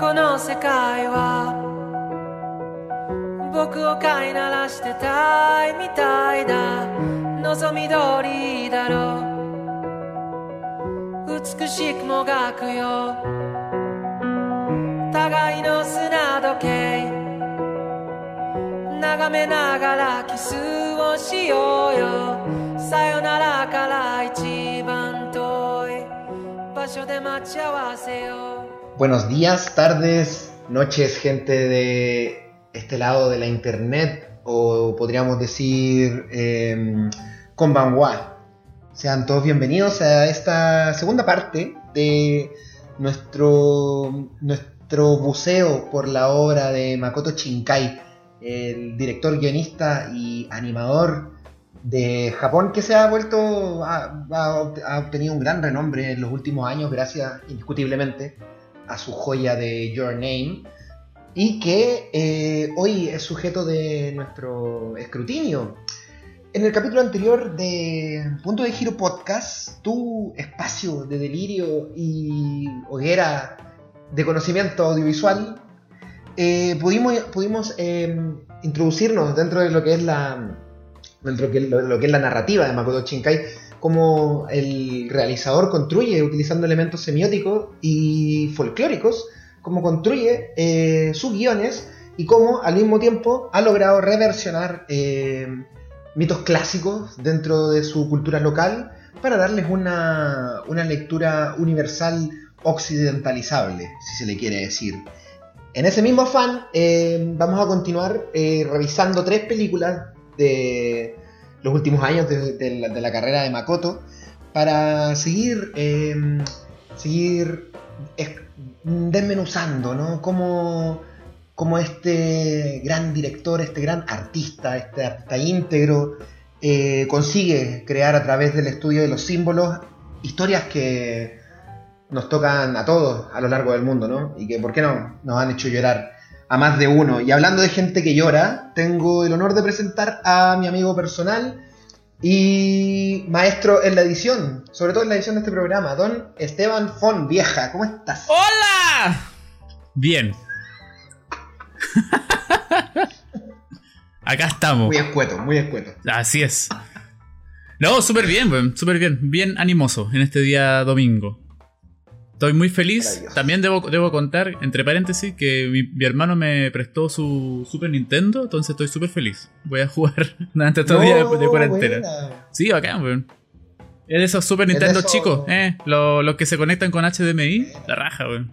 この世界は僕を飼いならしてたいみたいだ。望み通りだろ。う美しくもがくよ。互いの砂時計。眺めながらキスをしようよ。さよならから一番遠い場所で待ち合わせよう。Buenos días, tardes, noches, gente de este lado de la internet, o podríamos decir eh, Konbanwa. Sean todos bienvenidos a esta segunda parte de nuestro, nuestro buceo por la obra de Makoto Shinkai, el director, guionista y animador de Japón que se ha vuelto, ha- ha obtenido un gran renombre en los últimos años gracias indiscutiblemente a su joya de Your Name y que eh, hoy es sujeto de nuestro escrutinio. En el capítulo anterior de Punto de Giro Podcast, tu espacio de delirio y hoguera de conocimiento audiovisual, eh, pudimos, pudimos eh, introducirnos dentro de lo que es la dentro de lo que es la narrativa de Makoto Shinkai, cómo el realizador construye utilizando elementos semióticos y folclóricos, cómo construye eh, sus guiones y cómo al mismo tiempo ha logrado reversionar eh, mitos clásicos dentro de su cultura local para darles una, una lectura universal occidentalizable, si se le quiere decir. En ese mismo afán, eh, vamos a continuar eh, revisando tres películas de los últimos años de, la, carrera de Makoto para seguir, eh, seguir es- desmenuzando, ¿no? Cómo, cómo este gran director, este gran artista, este artista íntegro, eh, consigue crear a través del estudio de los símbolos historias que nos tocan a todos a lo largo del mundo, ¿no? Y que, ¿por qué no? Nos han hecho llorar a más de uno. Y hablando de gente que llora, tengo el honor de presentar a mi amigo personal y maestro en la edición, sobre todo en la edición de este programa, don Esteban Fon Vieja. ¿Cómo estás? ¡Hola! Bien. Acá estamos. Muy escueto, muy escueto. Así es. No, súper bien, súper bien. Bien animoso en este día domingo. Estoy muy feliz. También debo, debo contar, entre paréntesis, que mi, mi hermano me prestó su Super Nintendo, entonces estoy súper feliz. Voy a jugar durante estos días de, de cuarentena. buena. Sí, bacán, weón. Es de esos Super Nintendo chicos, eh. Los, los que se conectan con HDMI. La raja, weón.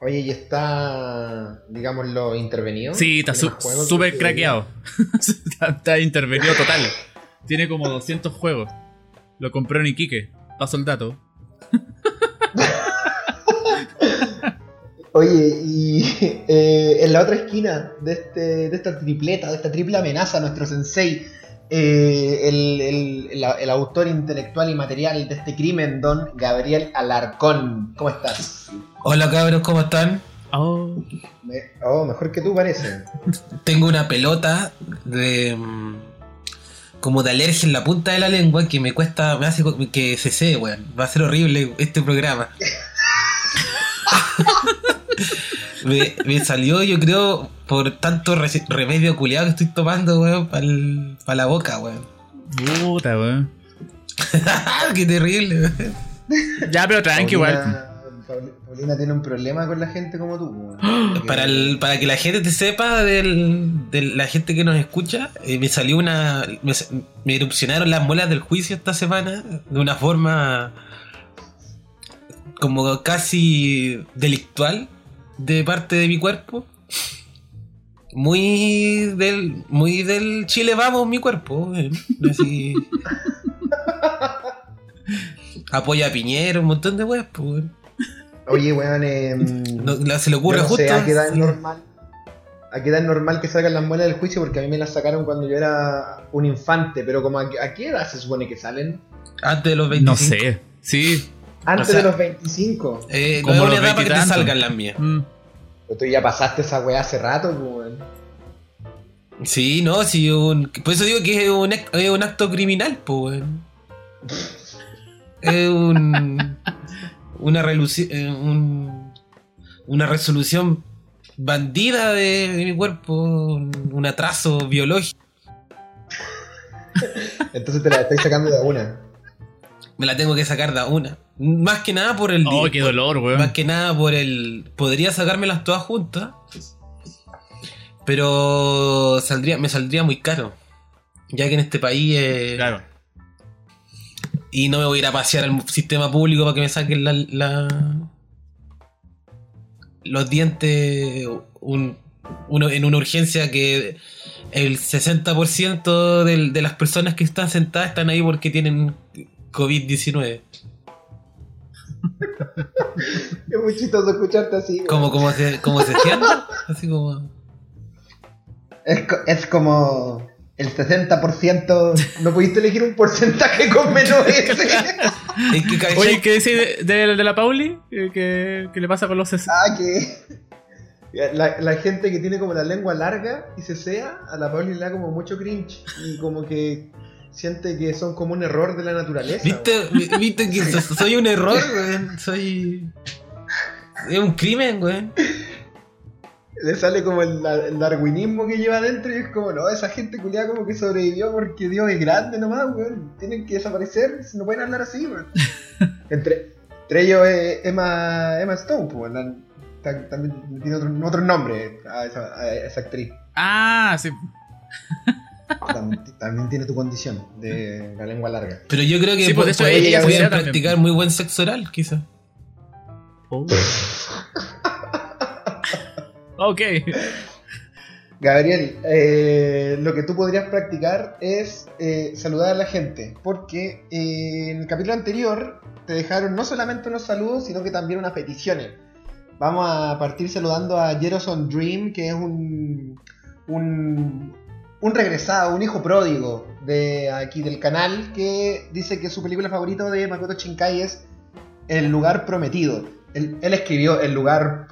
Oye, y está, digámoslo, intervenido. Sí, está ¿Tiene su- súper que- craqueado. está, está intervenido total. Tiene como 200 juegos. Lo compró en Iquique. Paso el dato. Oye, y eh, en la otra esquina de, este, de esta tripleta, de esta triple amenaza, nuestro sensei, eh, el, el- el- el autor intelectual y material de este crimen, don Gabriel Alarcón. ¿Cómo estás? Hola cabros, ¿cómo están? Oh. Me- oh, mejor que tú parece. Tengo una pelota de mm, como de alergia en la punta de la lengua que me cuesta, me hace que se sé, weón. Va a ser horrible este programa. me, me salió, yo creo, por tanto re- remedio culiado que estoy tomando, weón, para la boca, weón. Puta, weón. Qué terrible, weón. Ya, pero tranqui, igual. Paulina, Paul- Paulina tiene un problema con la gente como tú. weón. Para, el- para que la gente te sepa del- de la gente que nos escucha, eh, me salió una. Me, me erupcionaron las muelas del juicio esta semana de una forma como casi delictual de parte de mi cuerpo. Muy del, muy del Chile vamos mi cuerpo. eh, Así. Apoya a Piñero, un montón de weas, pues. Oye, weón, eh, No- la- se le ocurre no justo. sé, a qué edad normal. A qué edad es normal que salgan las muelas del juicio porque a mí me las sacaron cuando yo era un infante, pero como a, qué- a qué edad se supone que salen? Antes de los 25. No sé. Sí. Antes O sea, de los 25. Eh, no Como es una para que te salgan las mías. Mm. Pero tú ya pasaste esa weá hace rato, pues, weón. Sí, no, sí, un, por eso digo que es un, ac- es un acto criminal, pues, weón. Es un. Una reluci- eh, un, una resolución bandida de, de mi cuerpo, un, un atraso biológico. Entonces te la estáis sacando de una. Me la tengo que sacar de una. Más que nada por el Oh, qué dolor, Más weón. que nada por el. Podría sacármelas todas juntas. Pero saldría, me saldría muy caro. Ya que en este país. eh, Claro. Y no me voy a ir a pasear al sistema público para que me saquen la, la- los dientes un- uno, en una urgencia que el 60% del- de las personas que están sentadas están ahí porque tienen COVID-19. Es muy chistoso escucharte así. Como, como, se, como se. Así como. Es, co- es como el 60%. No pudiste elegir un porcentaje con menos ese. Oye, ¿qué decís de, de- de la Pauli? ¿Qué, qué, le pasa con los ses- Ah, que. La, la gente que tiene como la lengua larga y se sea, a la Pauli le da como mucho cringe. Y como que siente que son como un error de la naturaleza. ¿Viste, vi- viste que so- soy un error, weón? Soy. Es un crimen, weón. Le sale como el, el darwinismo que lleva adentro y es como, no, esa gente culiada como que sobrevivió porque Dios es grande nomás, weón. Tienen que desaparecer, no pueden hablar así, weón. entre, entre ellos es Emma, Emma Stone, pues, también tiene otro, otro nombre a esa, a esa actriz. Ah, sí. Tam- También, tiene tu condición de la lengua larga. Pero yo creo que Sí, hecho, pueden- ella pueden practicar muy buen sexo oral, quizás. Ok. Gabriel, eh, lo que tú podrías practicar es eh, saludar a la gente, porque eh, en el capítulo anterior te dejaron no solamente unos saludos, sino que también unas peticiones. Vamos a partir saludando a Jeroson Dream, que es un, un, un regresado, un hijo pródigo de aquí del canal, que dice que su película favorita de Makoto Shinkai es El lugar prometido. Él, él escribió El lugar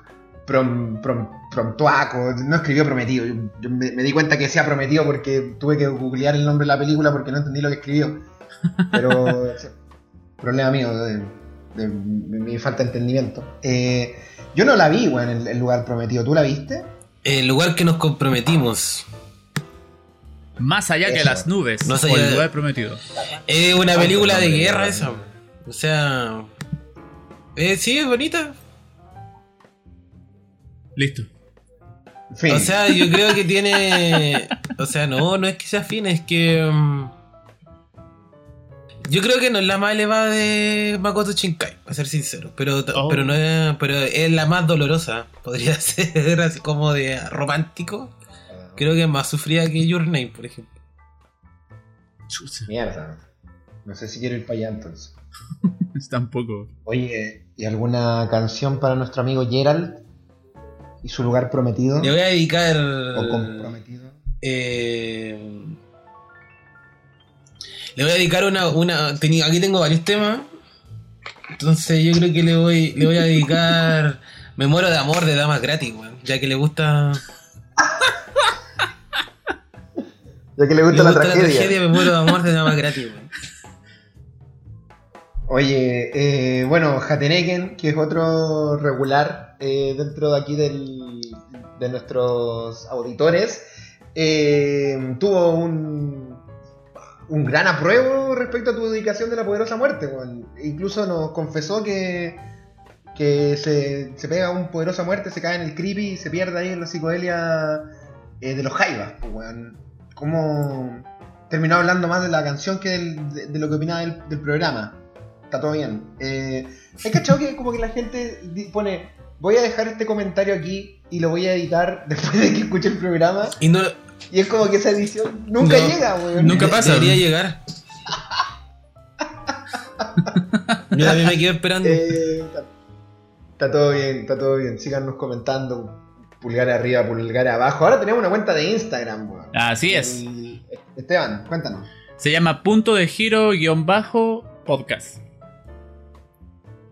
prom, prom- Promptuaco, no escribió prometido. Yo, yo me, me di cuenta que decía prometido porque tuve que googlear el nombre de la película porque no entendí lo que escribió. Pero, sí, problema mío, de, de mi, mi falta de entendimiento. Eh, yo no la vi, weón, en el, el lugar prometido. ¿Tú la viste? El lugar que nos comprometimos. Más allá que las nubes. Más o allá el de- lugar prometido. Es una película de guerra esa. O sea. eh, sí, es bonita. Listo. Fin. O sea, yo creo que tiene. O sea, no, no es que sea fin, es que. mm, yo creo que no es la más elevada de Makoto Shinkai, para ser sincero. Pero, Oh. pero no es. Pero es la más dolorosa. Podría ser así como de romántico. Creo que es más sufrida que Your Name, por ejemplo. Chucha. Mierda. No sé si quiero ir para allá entonces. Tampoco. Oye, ¿y alguna canción para nuestro amigo Gerald? ¿Y su lugar prometido? Le voy a dedicar. ¿O comprometido? Eh, le voy a dedicar una. una teni- aquí tengo varios temas. Entonces yo creo que le voy, le voy a dedicar. Me muero de amor de damas gratis, weón. Ya que le gusta. Ya que le gusta, gusta la, tragedia. me muero de amor de damas gratis. Oye, eh, bueno, Hateneken, que es otro regular eh, dentro de aquí del, de nuestros auditores, eh, tuvo un, un gran apruebo respecto a tu dedicación de la poderosa muerte. weón. Incluso nos confesó que, que se, se pega un poderosa muerte, se cae en el creepy y se pierde ahí en la psicodelia de los jaivas. pues, Como terminó hablando más de la canción que del- de, de lo que opinaba del- del programa está todo bien. Eh, ¿Has cachado que como que la gente pone, voy a dejar este comentario aquí y lo voy a editar después de que escuche el programa? Y no. Y es como que esa edición nunca No, llega, weón. nunca pasa. Debería llegar. Yo también me quedo esperando. Eh, está, está todo bien, está todo bien. Síganos comentando. Pulgar arriba, pulgar abajo. Ahora tenemos una cuenta de Instagram, weón. Así es. El- Esteban, cuéntanos. Se llama punto de giro guion bajo podcast.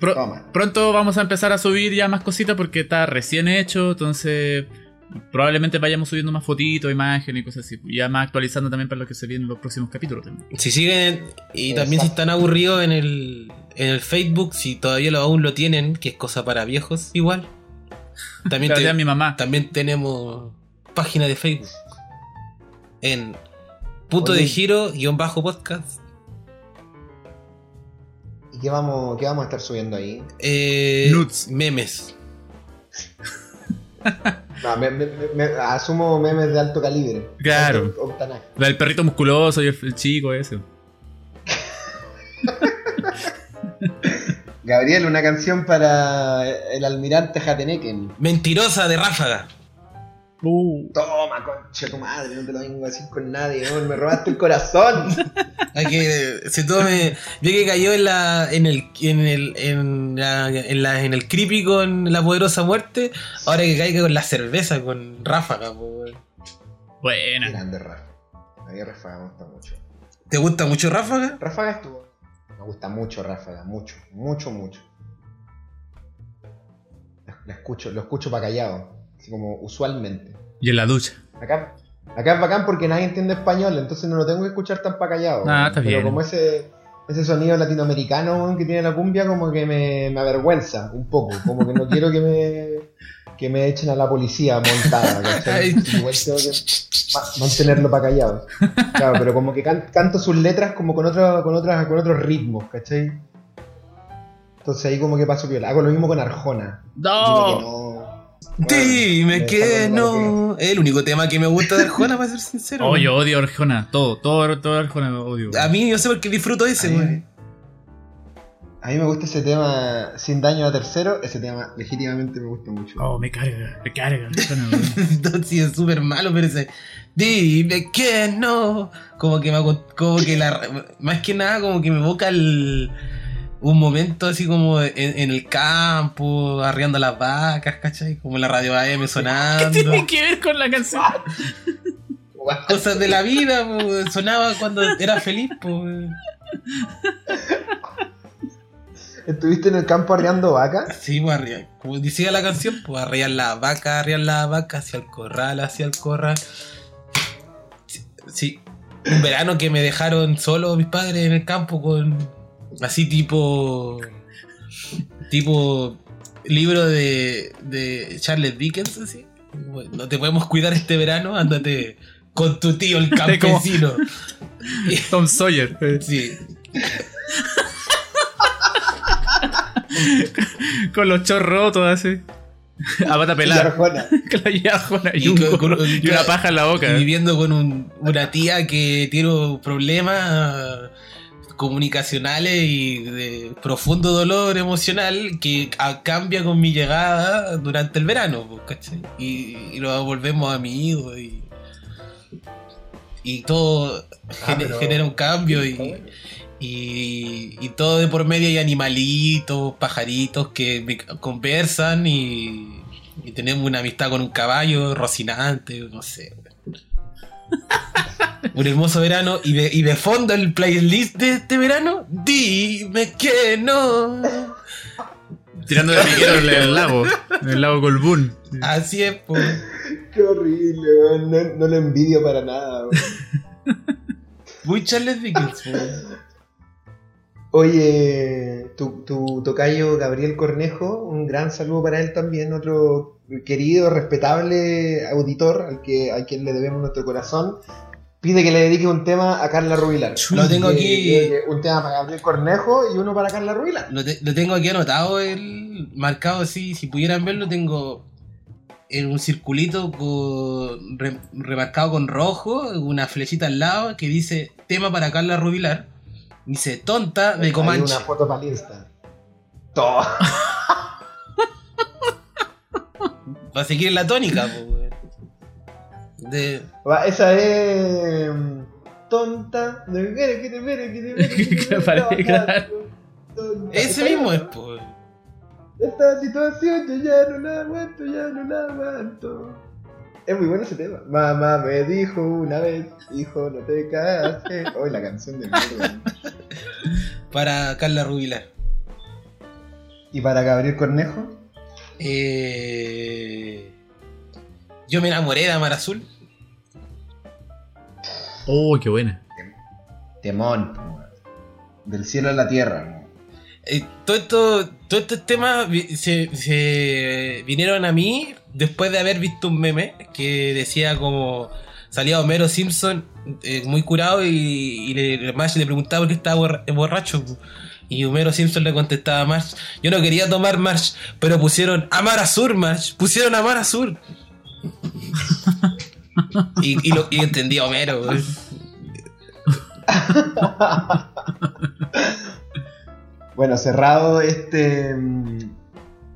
Pro- Toma. pronto vamos a empezar a subir ya más cositas porque está recién hecho, entonces probablemente vayamos subiendo más fotitos, imágenes y cosas así. Ya más actualizando también para lo que se viene en los próximos capítulos también. Si siguen y también si están aburridos en el, en el Facebook, si todavía lo, aún lo tienen, que es cosa para viejos, igual. También, Gracias te- a mi mamá. también tenemos página de Facebook en punto de giro guion bajo podcast. ¿Y qué vamos, qué vamos a estar subiendo ahí? Eh, Nudes. Memes. No, me- me- me- asumo memes de alto calibre. Claro. La del perrito musculoso y el, el chico ese. Gabriel, una canción para el almirante Jateneken. Mentirosa de ráfaga. Uh. Toma, concha tu madre, no te lo vengo a decir con nadie, weón, me robaste el corazón. Hay que se tome. Yo que cayó en la. en el. en el. en la, en, la- en el creepy con la poderosa muerte. Ahora que caiga con la cerveza, con ráfaga, po, weón. Buena. Grande Rafa. A mí Ráfaga me gusta mucho. ¿Te gusta mucho ráfaga? Ráfaga estuvo. Me gusta mucho Ráfaga, mucho, mucho, mucho. Lo escucho, lo escucho para callado. Así como usualmente. Y en la ducha. Acá, acá es bacán porque nadie entiende español, entonces no lo tengo que escuchar tan para callado. Ah, está Pero bien. como ese, ese sonido latinoamericano que tiene la cumbia, como que me, me avergüenza un poco. Como que no quiero que me, que me echen a la policía montada. ¿cachai? Igual tengo que ma- mantenerlo para callado. Claro, pero como que can- canto sus letras como con, otro, con, otras, con otros ritmos, ¿cachai? Entonces ahí como que paso piola. Hago lo mismo con Arjona. No. Dime me que no. Es el único tema que me gusta de Arjona, para ser sincero. Oh, yo odio a Arjona. Todo, todo, todo Arjona lo odio. A mí, yo sé por qué disfruto ese, weón. A mí me gusta ese tema sin daño a tercero. Ese tema legítimamente me gusta mucho. Oh, me carga, me carga sí, es súper malo, pero ese. Dime que no. Como que me como que la. Más que nada, como que me evoca el. Un momento así como en, en el campo, arriando las vacas, ¿cachai? Como la radio AM ¿Qué sonando. tiene que ver con la canción? Cosas de la vida, sonaba cuando era feliz, pues. ¿Estuviste en el campo arriando vacas? Sí, pues arrea- como decía la canción, pues arrear la vaca, arrear la vaca hacia el corral, hacia el corral. Sí, sí. un verano que me dejaron solo mis padres en el campo con así tipo tipo libro de, de Charles Dickens así. Bueno, no te podemos cuidar este verano, ándate con tu tío el campesino. Tom Sawyer. eh, Sí. Con los chorros rotos así. A pata Y pelada. Arjona y, Y un con- con- y una paja en la boca. Y viviendo con un- una tía que tiene problemas comunicacionales y de profundo dolor emocional que a- cambia con mi llegada durante el verano, pues, ¿cachai? Y, y nos volvemos amigos y, y todo pero- genera un cambio y. y, y todo de por medio hay animalitos, pajaritos que me conversan y, y tenemos una amistad con un caballo, Rocinante, no sé. un hermoso verano y de, y de fondo el playlist de este verano, dime que no. Tirando de piquero en el lago. En el lago Colbún. Así es, pues. Qué horrible, weón. No, no lo envidio para nada, weón. Muy Charles Dickens. Oye, tu, tu tocayo Gabriel Cornejo, un gran saludo para él también, otro querido, respetable auditor al que a quien le debemos nuestro corazón. Pide que le dedique un tema a Carla Rubilar. Lo tengo aquí. que- Un tema para Gabriel Cornejo y uno para Carla Rubilar. Lo, te- lo tengo aquí anotado, el marcado así. Si pudieran verlo, tengo en un circulito con, re- remarcado con rojo, una flechita al lado que dice tema para Carla Rubilar. Dice tonta de Hay Comanche. una foto para Insta. To- Para seguir la tónica, weón. De, Va, Esa es. Tonta. Ese mismo es, pues. Esta situación yo ya no la aguanto, ya no la aguanto. Es muy bueno ese tema. Mamá me dijo una vez, hijo, no te cases. Hoy la canción de mierda. Para Carla Rubilar. ¿Y para Gabriel Cornejo? Eh, yo me enamoré de Amar Azul. Oh, qué buena. Temón. Del cielo a la tierra. eh, todo esto, todos estos temas vi- se, se vinieron a mí después de haber visto un meme que decía como salía Homero Simpson eh, muy curado y, y le, Marge le preguntaba por qué estaba borra- borracho. Y Homero Simpson le contestaba a Marge, yo no quería tomar Marge, pero pusieron Amar Azur, Marge, pusieron Amar Azur. y, y, lo, y entendía Homero. Bueno, cerrado este mm,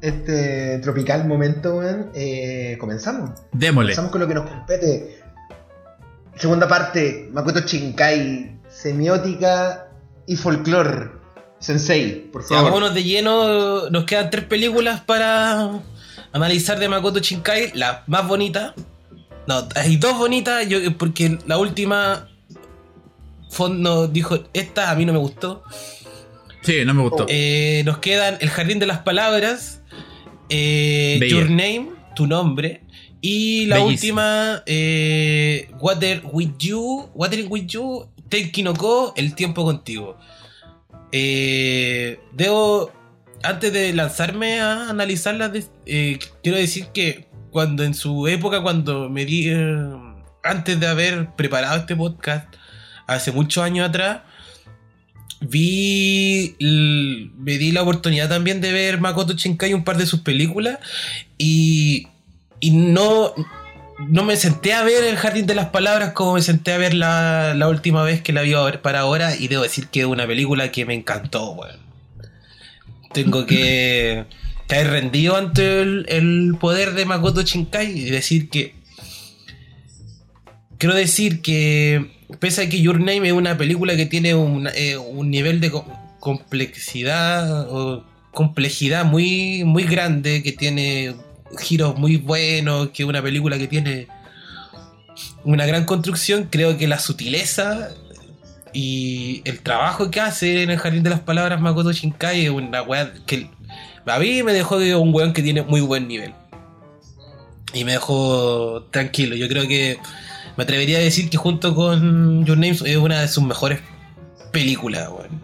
este tropical momento, weón, eh, comenzamos. Démosle. Comenzamos con lo que nos compete. Segunda parte, Makoto Shinkai, semiótica y folclore. Sensei, por favor. vámonos de lleno. Nos quedan tres películas para analizar de Makoto Shinkai. La más bonita. No, hay dos bonitas. Yo, porque la última. Fon nos dijo: Esta a mí no me gustó. Sí, no me gustó. Eh, nos quedan El Jardín de las Palabras. Eh. Your Name, tu nombre. Y la última, eh, Water with You, Watering with You, Tenki no Ko, El tiempo contigo. Eh, debo, antes de lanzarme a analizarlas, de- eh, quiero decir que cuando en su época, cuando me di, eh, antes de haber preparado este podcast, hace muchos años atrás, vi me di la oportunidad también de ver Makoto Shinkai un par de sus películas y, y no no me senté a ver el Jardín de las Palabras como me senté a ver la, la última vez que la vi a ver para ahora y debo decir que es una película que me encantó weón. tengo que caer rendido ante el, el poder de Makoto Shinkai y decir que quiero decir que pese a que Your Name es una película que tiene un, eh, un nivel de co- complejidad o complejidad muy, muy grande, que tiene giros muy buenos, que es una película que tiene una gran construcción, creo que la sutileza y el trabajo que hace en el Jardín de las Palabras Makoto Shinkai es una weá que a mí me dejó de un weón que tiene muy buen nivel. Y me dejó tranquilo. Yo creo que me atrevería a decir que junto con Your Name es una de sus mejores películas, weón.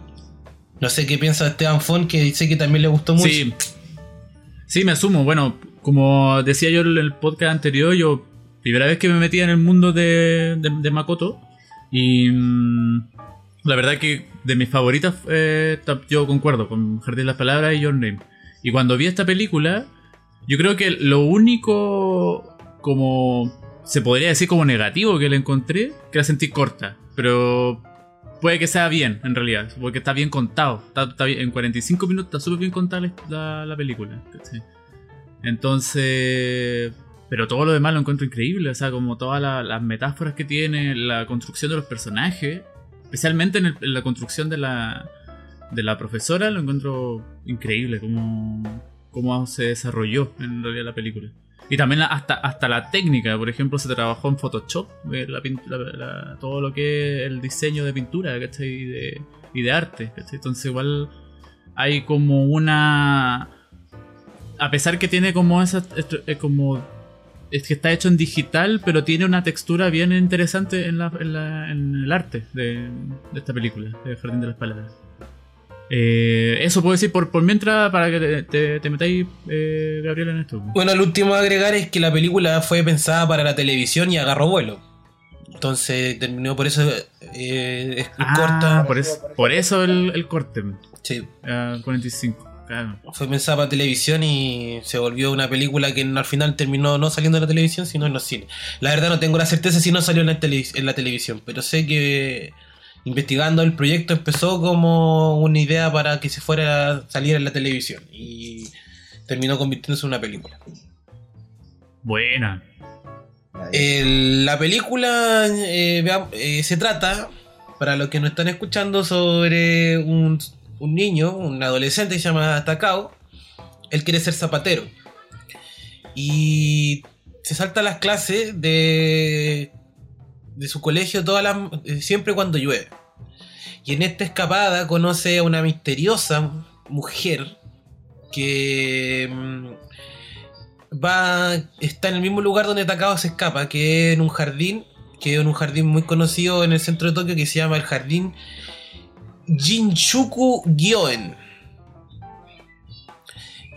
No sé qué piensa Esteban Fon, que dice que también le gustó mucho. Sí. Sí, me asumo. Bueno, como decía yo en el podcast anterior, yo primera vez que me metía en el mundo de, de, Makoto y mm, la verdad que de mis favoritas eh, yo concuerdo con Jardín las Palabras y Your Name. Y cuando vi esta película, yo creo que lo único como se podría decir como negativo que le encontré, que la sentí corta, pero puede que sea bien en realidad, porque está bien contado, está, en 45 minutos está súper bien contada la, la película. Entonces, pero todo lo demás lo encuentro increíble, o sea, como todas la- las metáforas que tiene, la construcción de los personajes, especialmente en, el- la construcción de la, de la profesora, lo encuentro increíble, como cómo se desarrolló en realidad la película. Y también la- hasta, hasta la técnica, por ejemplo, se trabajó en Photoshop, eh, la la- todo lo que es el diseño de pintura ¿cachai? Y, de, y de arte. ¿cachai? Entonces igual hay como una... A pesar que tiene como esa... eh, como es que está hecho en digital, pero tiene una textura bien interesante en, la, en, la- en el arte de, de esta película, de Jardín de las Palabras. Eh, eso puedo decir por, por mientras para que te, te- te metáis, eh, Gabriel, en esto. Bueno, lo último a agregar es que la película fue pensada para la televisión y agarró vuelo. Entonces terminó por eso eh, es Ah, corta. por eso, por eso el, el corte. Sí, ah, 45. Claro. fue pensada para televisión y se volvió una película que al final terminó no saliendo en la televisión, sino en los cines. La verdad no tengo la certeza si no salió en la, tele- en la televisión, pero sé que investigando el proyecto empezó como una idea para que se fuera a salir en la televisión y terminó convirtiéndose en una película. Buena. El- la película eh, eh, se trata, para los que no están escuchando, sobre un, un niño, un adolescente que se llama Takao. Él quiere ser zapatero. Y se salta las clases de, de su colegio todas las, eh, siempre cuando llueve. Y en esta escapada conoce a una misteriosa mujer que mm, va está en el mismo lugar donde Takao se escapa, que es en un jardín, que es un jardín muy conocido en el centro de Tokio que se llama el jardín Jinchuku Gyoen.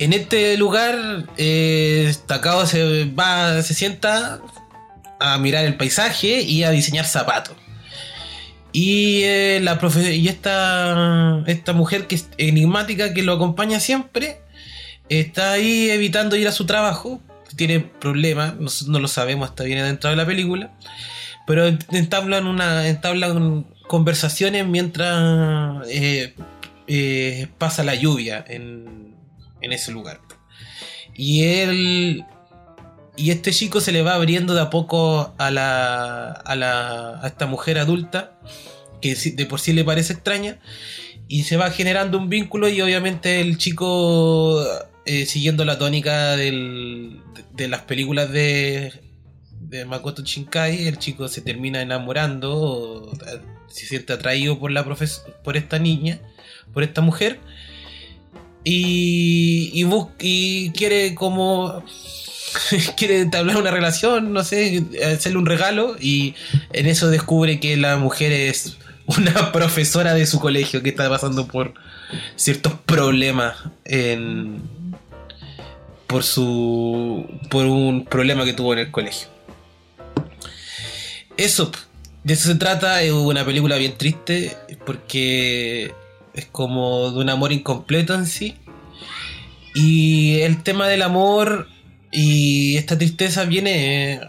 En este lugar, eh, Takao se va, se sienta a mirar el paisaje y a diseñar zapatos. Y, eh, la profe y esta, esta mujer que es enigmática que lo acompaña siempre está ahí evitando ir a su trabajo. Tiene problemas, no, no lo sabemos hasta bien adentro de la película. Pero entablan, una, entablan conversaciones mientras eh, eh, pasa la lluvia en, en ese lugar. Y él y este chico se le va abriendo de a poco a la, a, la, a esta mujer adulta, que de por sí le parece extraña, y se va generando un vínculo y obviamente el chico, eh, siguiendo la tónica del- de, las películas de, de Makoto Shinkai, el chico se termina enamorando, eh, se siente atraído por, la profes- por esta niña, por esta mujer, y, y, y quiere como quiere entablar una relación, no sé, hacerle un regalo y en eso descubre que la mujer es una profesora de su colegio que está pasando por ciertos problemas en por su por un problema que tuvo en el colegio. Eso, de eso se trata, es una película bien triste porque es como de un amor incompleto en sí. Y el tema del amor y esta tristeza viene eh,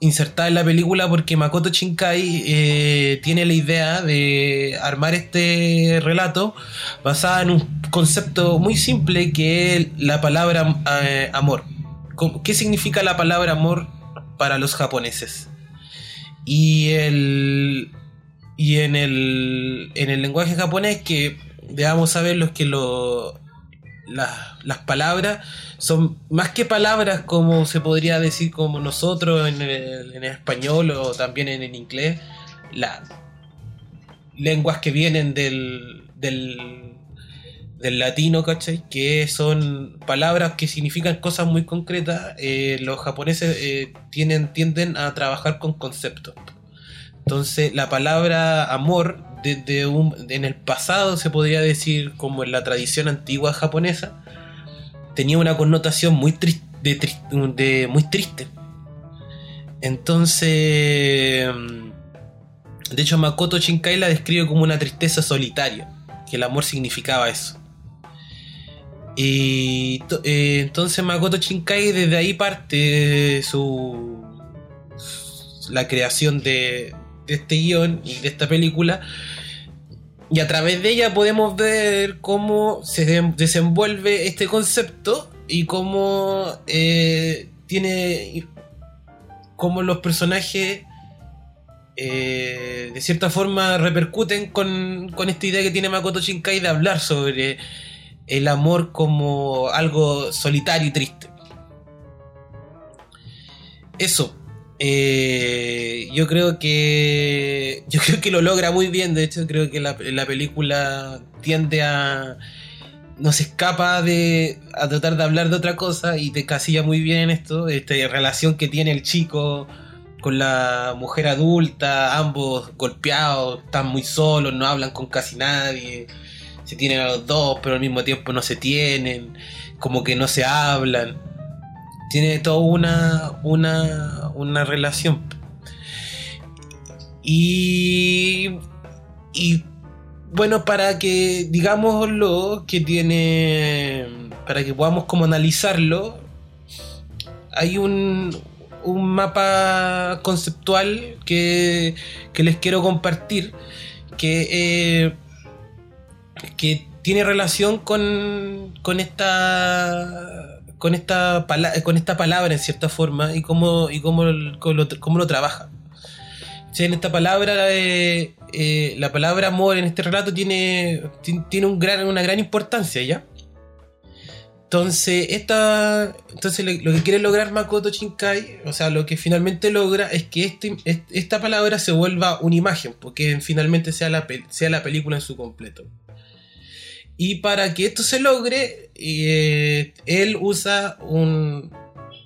insertada en la película porque Makoto Shinkai eh, tiene la idea de armar este relato basada en un concepto muy simple que es la palabra eh, amor. ¿Cómo- ¿Qué significa la palabra amor para los japoneses? Y el y en el en el lenguaje japonés que debamos saber los que lo las, las palabras son más que palabras como se podría decir como nosotros en el, en el español o también en el inglés, las lenguas que vienen del, del, del latino, ¿cachai? Que son palabras que significan cosas muy concretas. eh, los japoneses eh, tienen, tienden a trabajar con conceptos. Entonces, la palabra amor, desde un, en el pasado se podría decir, como en la tradición antigua japonesa, tenía una connotación muy, de, de- muy triste. Entonces, de hecho, Makoto Shinkai la describe como una tristeza solitaria, que el amor significaba eso. Y eh, entonces Makoto Shinkai desde ahí parte su la creación de, de este guion y de esta película. Y a través de ella podemos ver cómo se de- desenvuelve este concepto y cómo eh, tiene. cómo los personajes eh, de cierta forma repercuten con, con esta idea que tiene Makoto Shinkai de hablar sobre el amor como algo solitario y triste. Eso. Eh, yo creo que. Yo creo que lo logra muy bien. De hecho, creo que la, la película tiende a. No se escapa de. a tratar de hablar de otra cosa. Y te casilla muy bien en esto. Esta relación que tiene el chico con la mujer adulta. Ambos golpeados, están muy solos, no hablan con casi nadie. Se tienen a los dos, pero al mismo tiempo no se tienen. Como que no se hablan tiene toda una, una, una relación. Y, y bueno, para que digámoslo, que tiene, para que podamos como analizarlo, hay un, un mapa conceptual que, que les quiero compartir, que, eh, que tiene relación con, con esta con esta, con esta palabra en cierta forma y cómo, y cómo, lo, cómo lo trabaja. En esta palabra, eh, eh, la palabra amor en este relato tiene, ti- tiene un gran, una gran importancia, ¿ya? Entonces, esta, entonces lo que quiere lograr Makoto Shinkai, o sea, lo que finalmente logra es que este, est- esta palabra se vuelva una imagen, porque finalmente sea la, sea la película en su completo. Y para que esto se logre, eh, él usa un.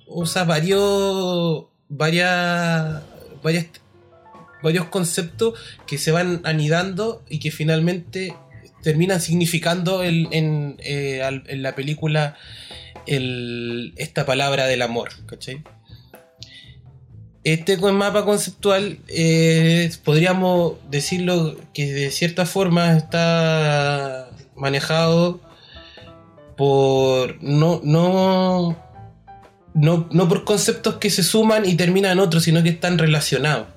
usa varios. varias. varias varios conceptos que se van anidando y que finalmente terminan significando el- en, eh, en la película el- esta palabra del amor, ¿cachai? Este mapa conceptual eh, podríamos decirlo que de cierta forma está manejado por no, no, no, no por conceptos que se suman y terminan en otros, sino que están relacionados.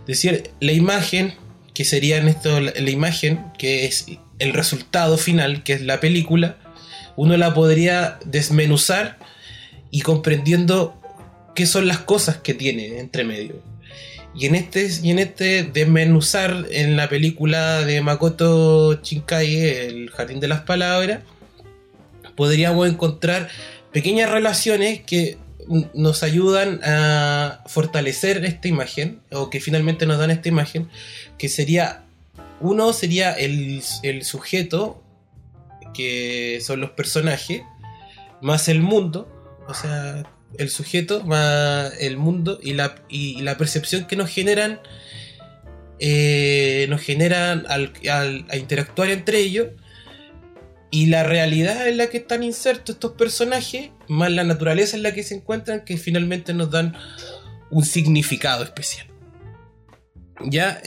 Es decir, la imagen, que sería en esto la, la imagen, que es el resultado final, que es la película, uno la podría desmenuzar y comprendiendo qué son las cosas que tiene entre medio. Y en este, y en este desmenuzar en la película de Makoto Shinkai, El Jardín de las Palabras, podríamos encontrar pequeñas relaciones que nos ayudan a fortalecer esta imagen, o que finalmente nos dan esta imagen, que sería, uno sería el, el sujeto, que son los personajes, más el mundo, o sea, el sujeto más el mundo y la, y la percepción que nos generan, eh, nos generan al, al- a interactuar entre ellos, y la realidad en la que están insertos estos personajes, más la naturaleza en la que se encuentran, que finalmente nos dan un significado especial. Ya,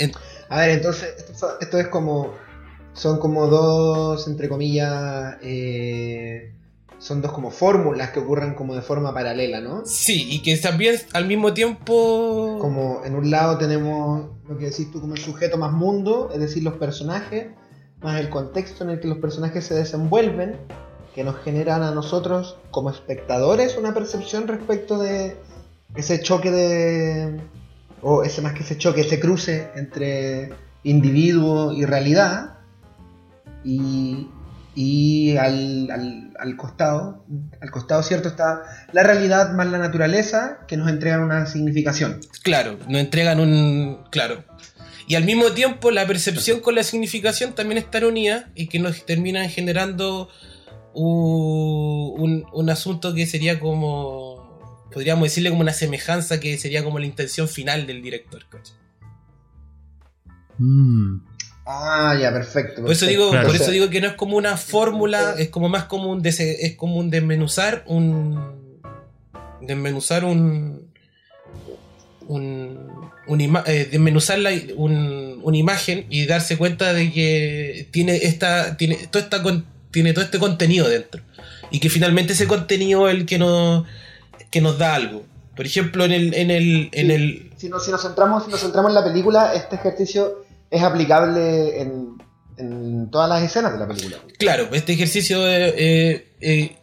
A ver, entonces, esto es como. Son como dos, entre comillas. eh, son dos como fórmulas que ocurren como de forma paralela, ¿no? sí, y que también al mismo tiempo... Como en un lado tenemos lo que decís tú como el sujeto más mundo, es decir, los personajes, más el contexto en el que los personajes se desenvuelven, que nos generan a nosotros como espectadores una percepción respecto de ese choque de... o ese más que ese choque, ese cruce entre individuo y realidad. Y, y al, al- al costado, al costado cierto está la realidad más la naturaleza que nos entregan una significación. Claro, nos entregan un. Claro. Y al mismo tiempo, la percepción con la significación también están unidas y que nos terminan generando un, un asunto que sería como. Podríamos decirle como una semejanza que sería como la intención final del director. ¿cachai? Mm. Ah, ya, perfecto. Por eso digo, Claro. por eso digo que no es como una fórmula, es como más como un dese- es como un desmenuzar un desmenuzar un un, un ima- eh, desmenuzar la- un- una imagen y darse cuenta de que tiene esta tiene todo esta con- tiene todo este contenido dentro y que finalmente ese contenido es el que nos que nos da algo. Por ejemplo, en el en el en el Si nos, si nos centramos, si nos centramos en la película, este ejercicio es aplicable en, en todas las escenas de la película. Claro, este ejercicio eh, eh, eh,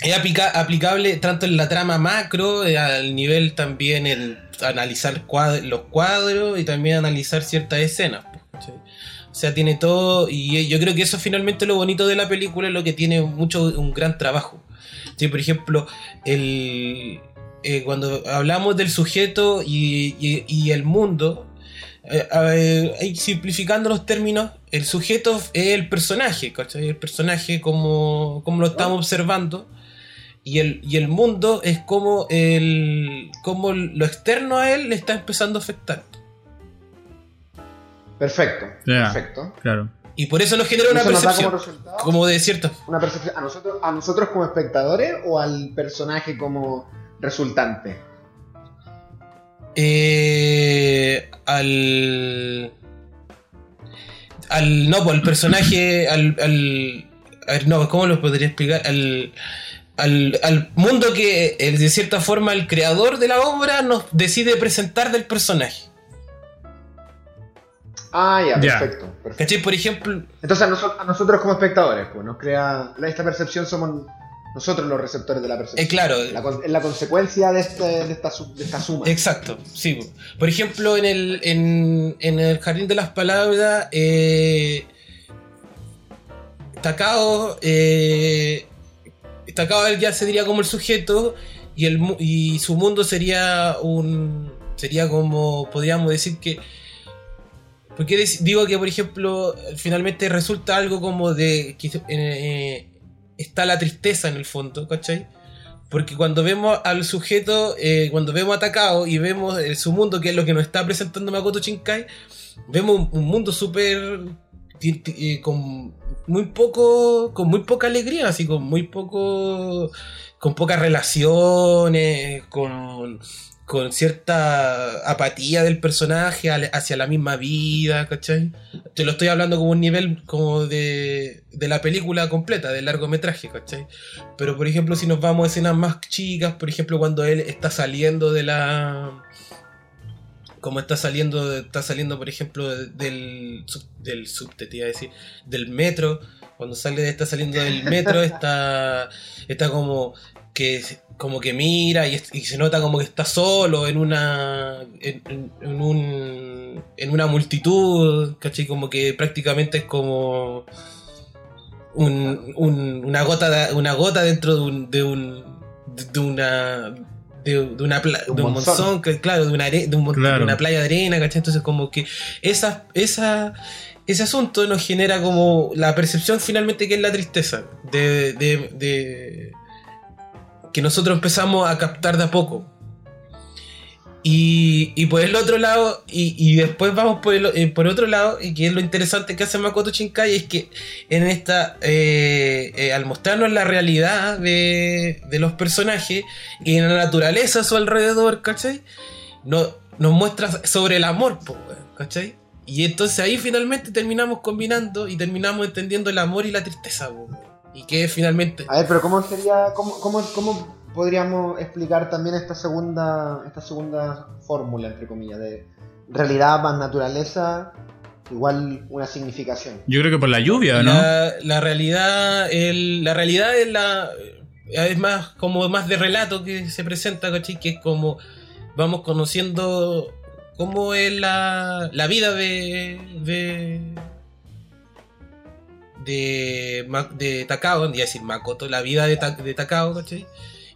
es aplica- aplicable tanto en la trama macro, al nivel también en analizar los cuadros y también analizar ciertas escenas. O sea, tiene todo, y yo creo que eso finalmente lo bonito de la película es lo que tiene mucho, un gran trabajo. Sí, por ejemplo, el, cuando hablamos del sujeto y- y el mundo, eh, eh, simplificando los términos, el sujeto es el personaje, ¿cachai? El personaje como, como lo estamos observando. Y el, y el mundo es como, el, como lo externo a él le está empezando a afectar. Perfecto, perfecto. Claro. Y por eso nos genera una Eso nos da como percepción. resultado Como de una percepción a nosotros, a nosotros como espectadores o al personaje como resultante. Eh, al. Al. No, pues al personaje. Al. al a ver, no, ¿cómo lo podría explicar? Al. Al, al mundo que eh, de cierta forma el creador de la obra nos decide presentar del personaje. Ah, ya, perfecto. perfecto. ¿Cachai? Por ejemplo, Entonces a, noso- a nosotros como espectadores, pues nos crea esta percepción somos nosotros los receptores de la percepción. eh, claro, La, la consecuencia de, este, de, esta, de esta suma. Exacto, sí. Por ejemplo, en el, en, en el Jardín de las Palabras, eh, Takao, eh, Takao él ya se diría como el sujeto y, el, y su mundo sería un... Sería como, podríamos decir que... Porque digo que, por ejemplo, finalmente resulta algo como de eh, está la tristeza en el fondo, ¿cachai? Porque cuando vemos al sujeto, eh, cuando vemos atacado y vemos eh, su mundo, que es lo que nos está presentando Makoto Shinkai, vemos un, un mundo súper eh, con muy poco, con muy poca alegría, así con muy poco, con pocas relaciones, con, con cierta apatía del personaje hacia la misma vida, ¿cachai? Te lo estoy hablando como un nivel como de, de la película completa, del largometraje, ¿cachai? Pero por ejemplo, si nos vamos a escenas más chicas, por ejemplo, cuando él está saliendo de la como está saliendo, está saliendo, por ejemplo, del, del subte, te iba a decir, del metro, cuando sale, está saliendo del metro, está, está como que, como que mira y, se nota como que está solo en una, en, en- en un, en una multitud, ¿cachai? Como que prácticamente es como un- un- una gota, de- una gota dentro de un, de un, de una, de, de una pla- de un monzón. monzón, que, claro, de una, are- de un mon- Claro. de una playa de arena, ¿cachai? Entonces como que esa, esa, ese asunto nos genera como la percepción finalmente que es la tristeza, de, de, de- que nosotros empezamos a captar de a poco. Y, y por el otro lado, y, y después vamos por el eh, por otro lado, y que es lo interesante que hace Makoto Shinkai, es que en esta, eh, eh, al mostrarnos la realidad de, de los personajes y en la naturaleza a su alrededor, ¿cachai? No, nos muestra sobre el amor, ¿cachai? Y entonces ahí finalmente terminamos combinando y terminamos entendiendo el amor y la tristeza. Y que finalmente... A ver, pero ¿cómo sería, cómo, cómo, cómo podríamos explicar también esta segunda, esta segunda fórmula, entre comillas, de realidad más naturaleza, igual una significación? Yo creo que por la lluvia, ¿no? La, la realidad, el- la realidad es la es más como más de relato que se presenta, ¿cachai? Que es como vamos conociendo cómo es la, la vida de de de, de Takao, a decir Makoto, la vida de, Ta- de Takao, ¿cachai?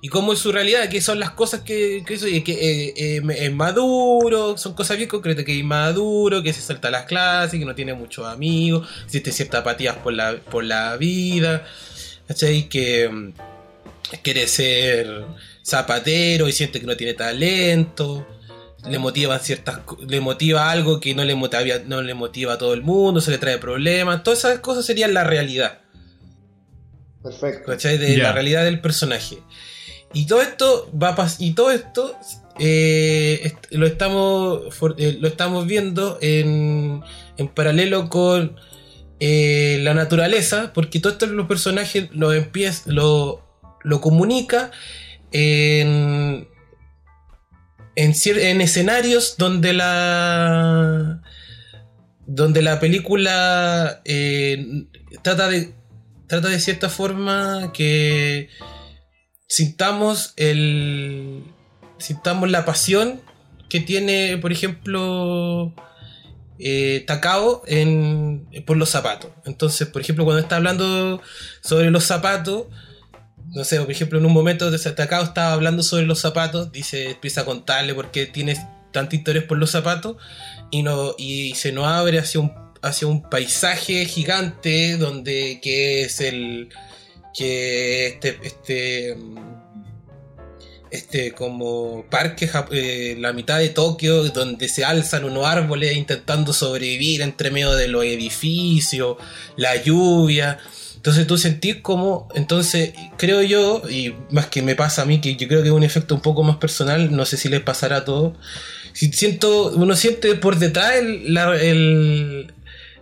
Y cómo es su realidad, que son las cosas que, que, que eh, eh, es maduro, son cosas bien concretas, que es maduro, que se salta las clases, que no tiene muchos amigos, existe cierta apatía por la, por la vida, ¿cachai? Que mm, quiere ser zapatero y siente que no tiene talento, le motivan ciertas le motiva algo que no le motiva, no le motiva a todo el mundo, se le trae problemas, todas esas cosas serían la realidad. Perfecto. ¿cachai? De la realidad del personaje. Y todo esto va a y todo esto eh, est- lo estamos for- eh, lo estamos viendo en, en paralelo con eh, la naturaleza, porque todo esto los personajes lo empieza, lo, lo comunica en, en, en escenarios donde la donde la película eh, trata de trata de cierta forma que sintamos el sintamos la pasión que tiene por ejemplo eh, Takao en, por los zapatos. Entonces por ejemplo cuando está hablando sobre los zapatos no sé, por ejemplo, en un momento de Takao estaba hablando sobre los zapatos, dice, empieza a contarle por qué tiene tantas historias por los zapatos, y no, y se nos abre hacia un, hacia un paisaje gigante donde que es el que este, este este como parque eh, la mitad de Tokio donde se alzan unos árboles intentando sobrevivir entre medio de los edificios la lluvia entonces tú sentís como, entonces creo yo, y más que me pasa a mí, que yo creo que es un efecto un poco más personal, no sé si les pasará a todos, si siento, uno siente por detrás la,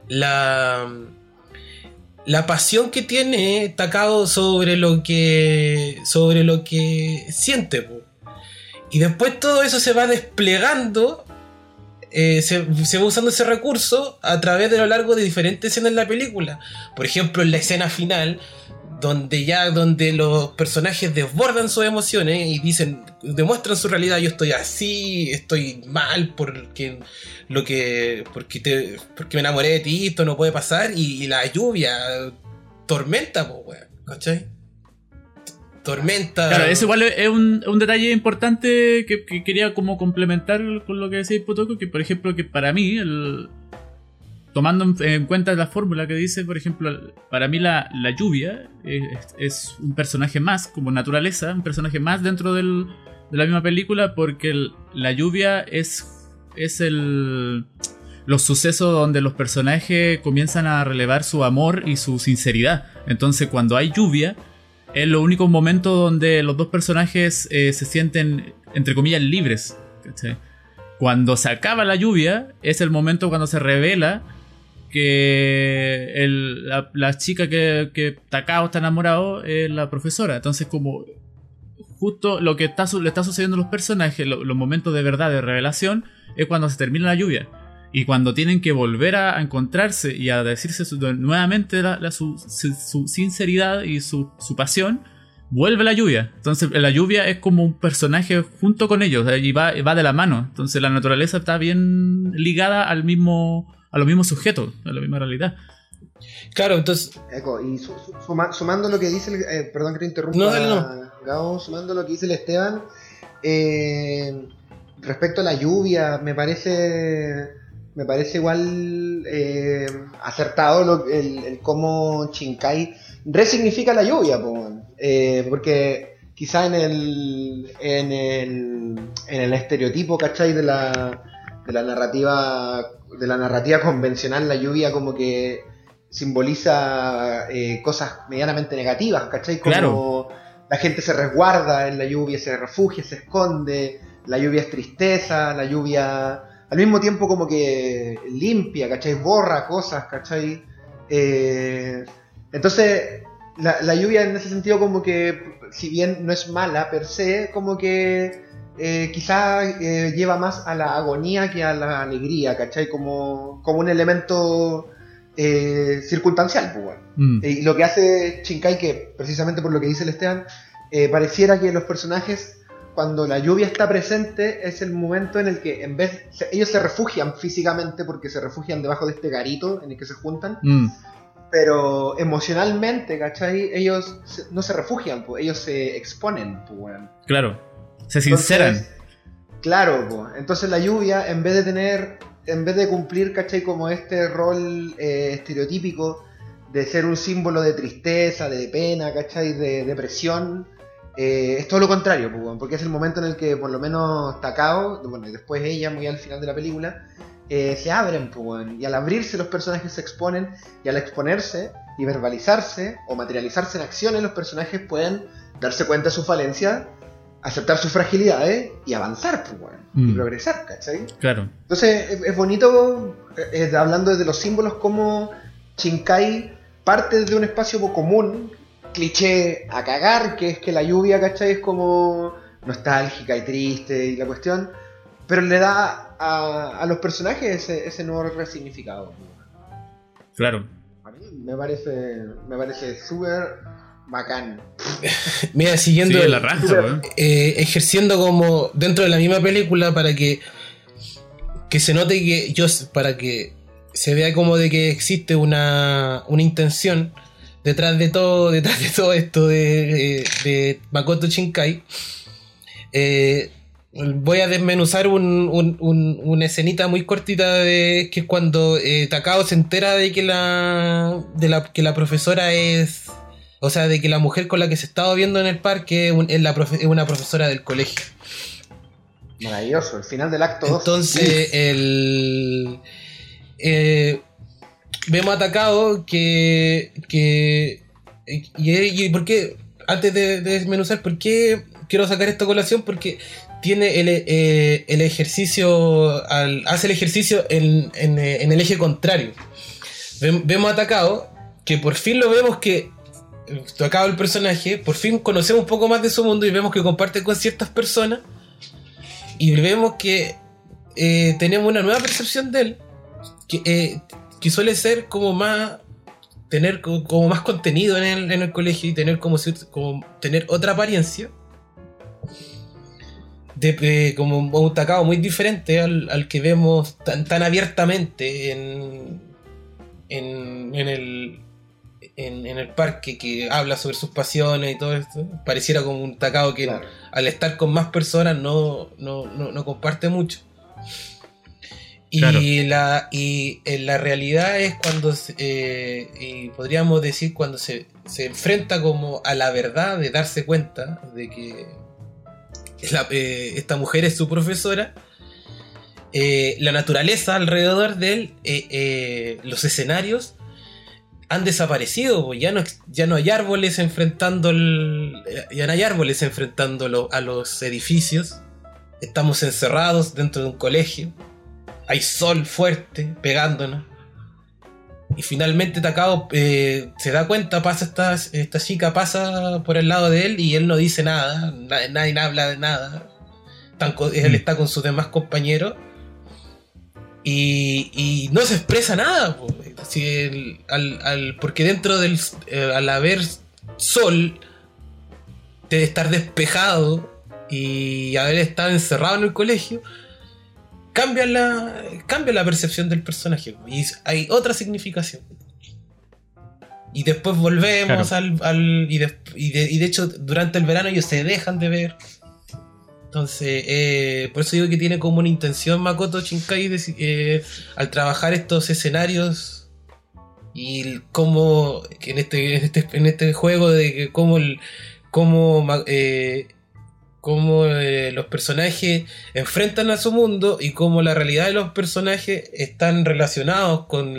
la, pasión que tiene Takao sobre lo que, sobre lo que siente. Y después todo eso se va desplegando eh, se, va usando ese recurso a través de lo largo de diferentes escenas en la película. Por ejemplo, en la escena final, donde ya donde los personajes desbordan sus emociones y dicen, demuestran su realidad, yo estoy así, estoy mal porque lo que porque te porque me enamoré de ti, esto no puede pasar y, la lluvia tormenta, pues, ¿cachai? Tormenta. Claro, eso igual es un, un detalle importante que, que quería como complementar con lo que decía Potoco, que por ejemplo que para mí, el, tomando en, en cuenta la fórmula que dice, por ejemplo, para mí la, la lluvia es, un personaje más, como naturaleza, un personaje más dentro de la misma película, porque la lluvia es, es el... los sucesos donde los personajes comienzan a relevar su amor y su sinceridad. Entonces cuando hay lluvia, es lo único momento donde los dos personajes eh, se sienten, entre comillas, libres. Cuando se acaba la lluvia, es el momento cuando se revela que el- la, chica que, que Takao está enamorado es la profesora. Entonces, como justo lo que está, le está sucediendo a los personajes, lo- los momentos de verdad, de revelación, es cuando se termina la lluvia. Y cuando tienen que volver a, encontrarse y a decirse su- nuevamente la- la- su, su- su sinceridad y su, su pasión, vuelve la lluvia. Entonces la lluvia es como un personaje junto con ellos eh, y va, va de la mano. Entonces la naturaleza está bien ligada al mismo, a los mismos sujetos, a la misma realidad. Claro, entonces, Eco, y su- su- suma- sumando lo que dice, el, eh, perdón que te interrumpa, no. Gabo, sumando lo que dice el Esteban, eh, respecto a la lluvia, me parece, me parece igual eh, acertado lo- el, el cómo Shinkai resignifica la lluvia, po. Eh, porque quizá en el, en el, en el estereotipo, ¿cachai? De la, de la narrativa, de la narrativa convencional, la lluvia como que simboliza eh, cosas medianamente negativas, ¿cachai? Como Claro. la gente se resguarda en la lluvia, se refugia, se esconde, la lluvia es tristeza, la lluvia al mismo tiempo como que limpia, ¿cachai? Borra cosas, ¿cachai? Eh, entonces, la, la lluvia en ese sentido como que, si bien no es mala per se, como que eh, quizá eh, lleva más a la agonía que a la alegría, ¿cachai? Como, como un elemento circunstancial, pues, bueno. Mm. Y lo que hace Shinkai, que precisamente por lo que dice el Esteban, pareciera que los personajes, cuando la lluvia está presente, es el momento en el que en vez se- ellos se refugian físicamente porque se refugian debajo de este garito en el que se juntan, Mm. pero emocionalmente, ¿cachai? Ellos se- no se refugian, pues, ellos se exponen, pues. Claro. Se sinceran. Entonces, claro, po. entonces la lluvia, en vez de tener, en vez de cumplir, ¿cachai? Como este rol eh, estereotípico de ser un símbolo de tristeza, de pena, ¿cachai? De depresión, eh, es todo lo contrario, weón, porque es el momento en el que por lo menos Takao, bueno, y después ella, muy al final de la película, eh, se abren, weón, y al abrirse los personajes se exponen, y al exponerse y verbalizarse o materializarse en acciones, los personajes pueden darse cuenta de su falencia aceptar sus fragilidades y avanzar, pues, weón, y Mm. progresar, ¿cachai? Claro. Entonces es, es bonito, hablando desde los símbolos, como Shinkai parte de un espacio común, cliché a cagar, que es que la lluvia, ¿cachai? Es como nostálgica y triste y la cuestión, pero le da a, a los personajes ese, ese nuevo resignificado. Claro. A mí me parece, me parece súper bacán. mira, siguiendo, Sí, la eh, ejerciendo como dentro de la misma película para que que se note que yo para que se vea como de que existe una, una intención detrás de todo detrás de todo esto de, de Makoto Shinkai eh, voy a desmenuzar un, un- un- una escenita muy cortita de que es cuando eh, Takao se entera de que la, de la que la profesora es o sea de que la mujer con la que se estaba viendo en el parque es, la profe- es una profesora del colegio Maravilloso, el final del acto 2. entonces, el. eh, vemos atacado que. que y, por qué. Antes de, de desmenuzar, ¿por qué quiero sacar esta colación? Porque tiene el, eh, el ejercicio. hace el ejercicio en, en, eh, el eje contrario. Vem- Vemos atacado que por fin lo vemos que. Tocado el personaje, por fin conocemos un poco más de su mundo y vemos que comparte con ciertas personas y vemos que eh, tenemos una nueva percepción de él que, que suele ser como más tener co- como más contenido en el, en el colegio y tener como, como tener otra apariencia de, eh, como un tacado muy diferente al, al que vemos tan, tan abiertamente en, en, en el en, en el parque que habla sobre sus pasiones y todo esto pareciera como un tacado que Claro. al estar con más personas no, no, no, no comparte mucho. Y, la, y en la realidad es cuando, eh, y podríamos decir, cuando se, se enfrenta como a la verdad de darse cuenta de que eh, esta mujer es su profesora, eh, la naturaleza alrededor de él, eh, eh, los escenarios, han desaparecido. Ya no, ya no hay árboles enfrentando el- ya no hay árboles enfrentando a los edificios. Estamos encerrados dentro de un colegio. Hay sol fuerte pegándonos. Y finalmente Takao eh, se da cuenta, pasa esta, esta chica pasa por el lado de él y él no dice nada, na- nadie habla de nada. Con- él está con sus demás compañeros y, y no se expresa nada. po. Si el- al- al- porque dentro del eh, al haber sol, debe estar despejado y haber estado encerrado en el colegio, cambia la, cambia la percepción del personaje. Y hay otra significación. Y después volvemos al. al- y, de, y de- y de hecho, durante el verano ellos se dejan de ver. Entonces, eh, por eso digo que tiene como una intención Makoto Shinkai de- eh, al trabajar estos escenarios y cómo en este, en este, en este juego de que cómo, el, cómo, eh, cómo, eh, los personajes enfrentan a su mundo y cómo la realidad de los personajes están relacionados con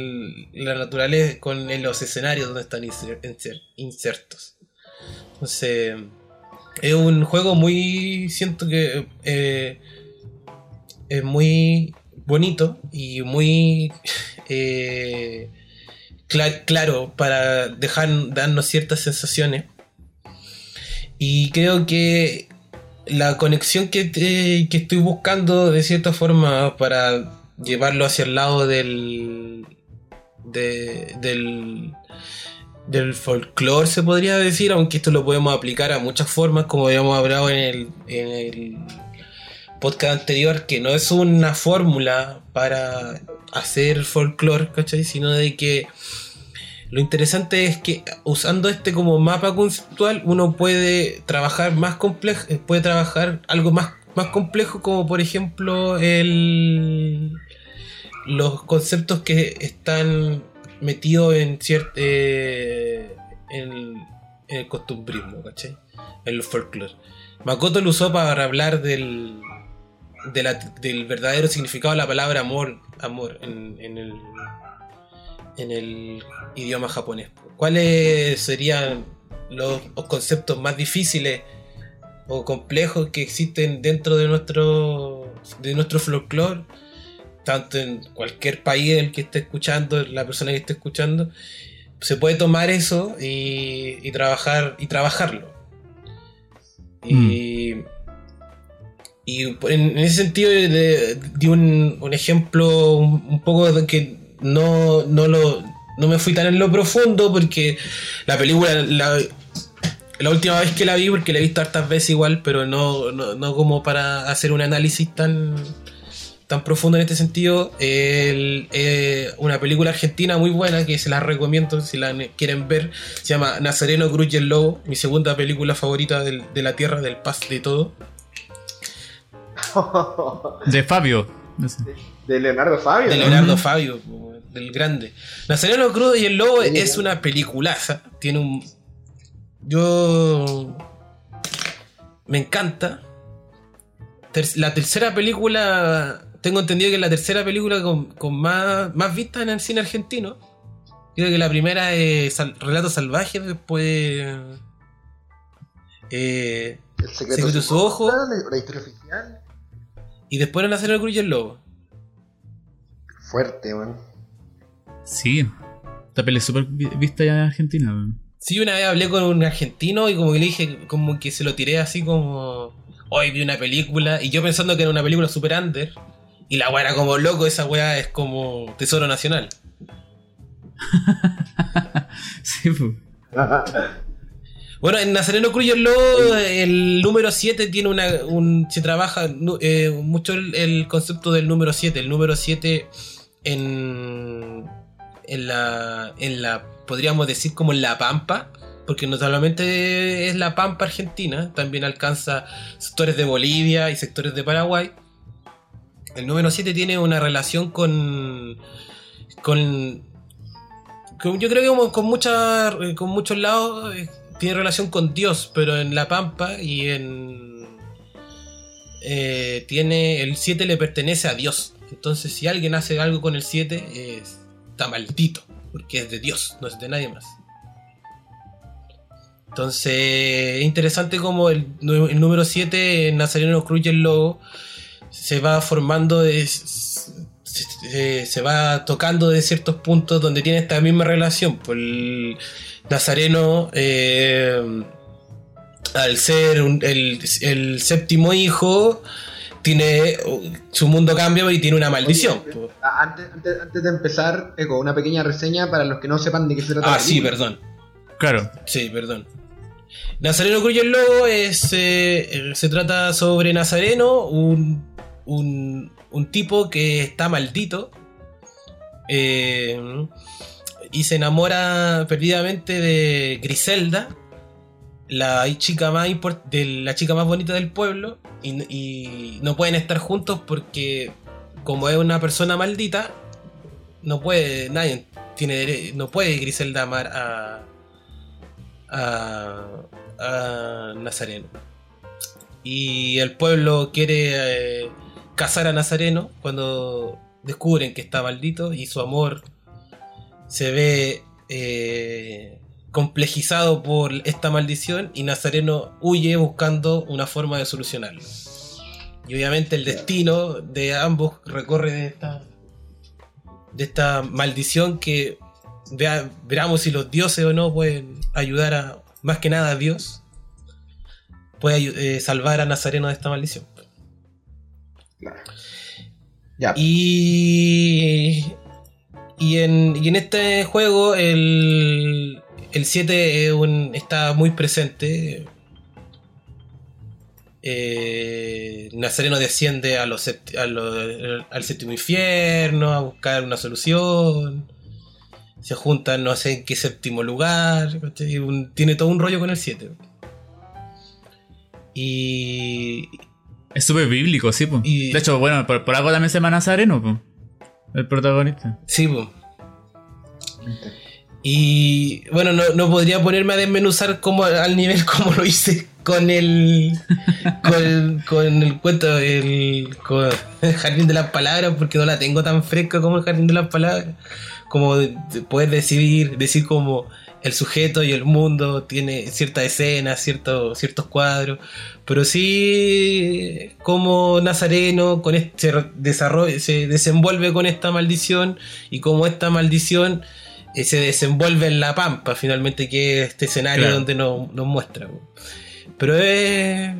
la naturaleza, con los escenarios donde están inser- inser- insertos. Entonces, es un juego muy, siento que eh, es muy bonito y muy eh, cla- claro para dejar darnos ciertas sensaciones. Y creo que la conexión que, te- que estoy buscando de cierta forma para llevarlo hacia el lado del de- del del folclore se podría decir aunque esto lo podemos aplicar a muchas formas como habíamos hablado en el, en el podcast anterior que no es una fórmula para hacer folclore ¿cachai? sino de que lo interesante es que usando este como mapa conceptual uno puede trabajar más complejo, eh, puede trabajar algo más, más complejo como por ejemplo el los conceptos que están metidos en cierto en, en el costumbrismo, ¿cachai? En el folclore. Makoto lo usó para hablar del del verdadero significado de la palabra amor, amor en, en el en el idioma japonés. ¿Cuáles serían los, los conceptos más difíciles o complejos que existen dentro de nuestro de nuestro folclore? Tanto en cualquier país el que esté escuchando, la persona que esté escuchando, se puede tomar eso y, y trabajar y trabajarlo. Y, y en, en ese sentido de, di un, un ejemplo un, un poco de que no, no lo no me fui tan en lo profundo porque la película la, la última vez que la vi porque la he visto hartas veces igual pero no, no, no como para hacer un análisis tan tan profundo en este sentido el- eh, una película argentina muy buena que se la recomiendo si la quieren ver se llama Nazareno Cruz y el Lobo mi segunda película favorita del- de la tierra del paz de todo De Fabio. No sé. De Leonardo Fabio. de ¿no? Leonardo Fabio, del grande. Nazareno Cruz y el Lobo Sí, es ya. una peliculaza. Tiene un. Yo. Me encanta. Ter- la tercera película. Tengo entendido que es la tercera película con, con más, más vistas en el cine argentino. Creo que la primera es Sal- Relatos Salvajes, después. Eh, El secreto, Secreto de su ojo. La, historia oficial. y después era Nazareno Cruz y el Lobo. Fuerte, weón. Sí. Esta peli es súper vi- vista ya en Argentina. weón. Sí, una vez hablé con un argentino y como que le dije, como que se lo tiré así como, hoy vi una película, y yo pensando que era una película super under, y la weá era como loco, esa weá es como Tesoro Nacional. sí, pues. Bueno, en Nazareno Cruz y el Lobo, el número 7 tiene una, un, se trabaja eh, mucho el, el concepto del número 7, el número 7 en, en la, en la, podríamos decir como en la Pampa, porque no solamente es la Pampa Argentina, también alcanza sectores de Bolivia y sectores de Paraguay. El número 7 tiene una relación con, con, yo creo que con, muchas con muchos lados eh, tiene relación con Dios, pero en la Pampa y en... eh, tiene el 7 le pertenece a Dios. Entonces, si alguien hace algo con el 7, es- está maldito, porque es de Dios, no es de nadie más. Entonces, es interesante como el, número 7, Nazareno Cruz y el Lobo, se va formando, de- se, va tocando de ciertos puntos donde tiene esta misma relación. Pues el Nazareno, eh, al ser el séptimo hijo, tiene su mundo cambia y tiene una maldición. Oye, Antes, antes, antes de empezar, Eco, una pequeña reseña para los que no sepan de qué se trata. Ah, la sí, perdón. Claro. Sí, perdón. Nazareno Cruz y el Lobo es, eh, eh, se trata sobre Nazareno, un, un, un tipo que está maldito eh, y se enamora perdidamente de Griselda, la chica más, de la chica más bonita del pueblo, y, no pueden estar juntos porque como es una persona maldita, no puede, nadie tiene no puede Griselda amar a, a, a Nazareno. Y el pueblo quiere eh, cazar a Nazareno cuando descubren que está maldito y su amor se ve eh, complejizado por esta maldición y Nazareno huye buscando una forma de solucionarlo. Y obviamente el destino de ambos recorre de esta, de esta maldición que vea- veamos si los dioses o no pueden ayudar a, más que nada a Dios, puede eh, salvar a Nazareno de esta maldición. Claro. Ya. Y, y, en, y en este juego el, el 7 es un- está muy presente. Eh, Nazareno desciende a los a al séptimo infierno a buscar una solución. Se juntan no sé en qué séptimo lugar. tiene todo un rollo con el 7. Y, Es súper bíblico, sí. Y- De hecho, bueno, por, por algo también se llama Nazareno. El protagonista. Sí, po. Y bueno, no, no podría ponerme a desmenuzar como al nivel como lo hice con el con, el cuento el, con el jardín de las palabras porque no la tengo tan fresca como el jardín de las palabras. Como de- de poder decidir decir como el sujeto y el mundo tiene ciertas escenas ciertos ciertos cuadros. Pero sí como Nazareno con este, se desarrolla se desenvuelve con esta maldición y como esta maldición se desenvuelve en la pampa finalmente que es este escenario Claro. donde nos, nos muestra pero es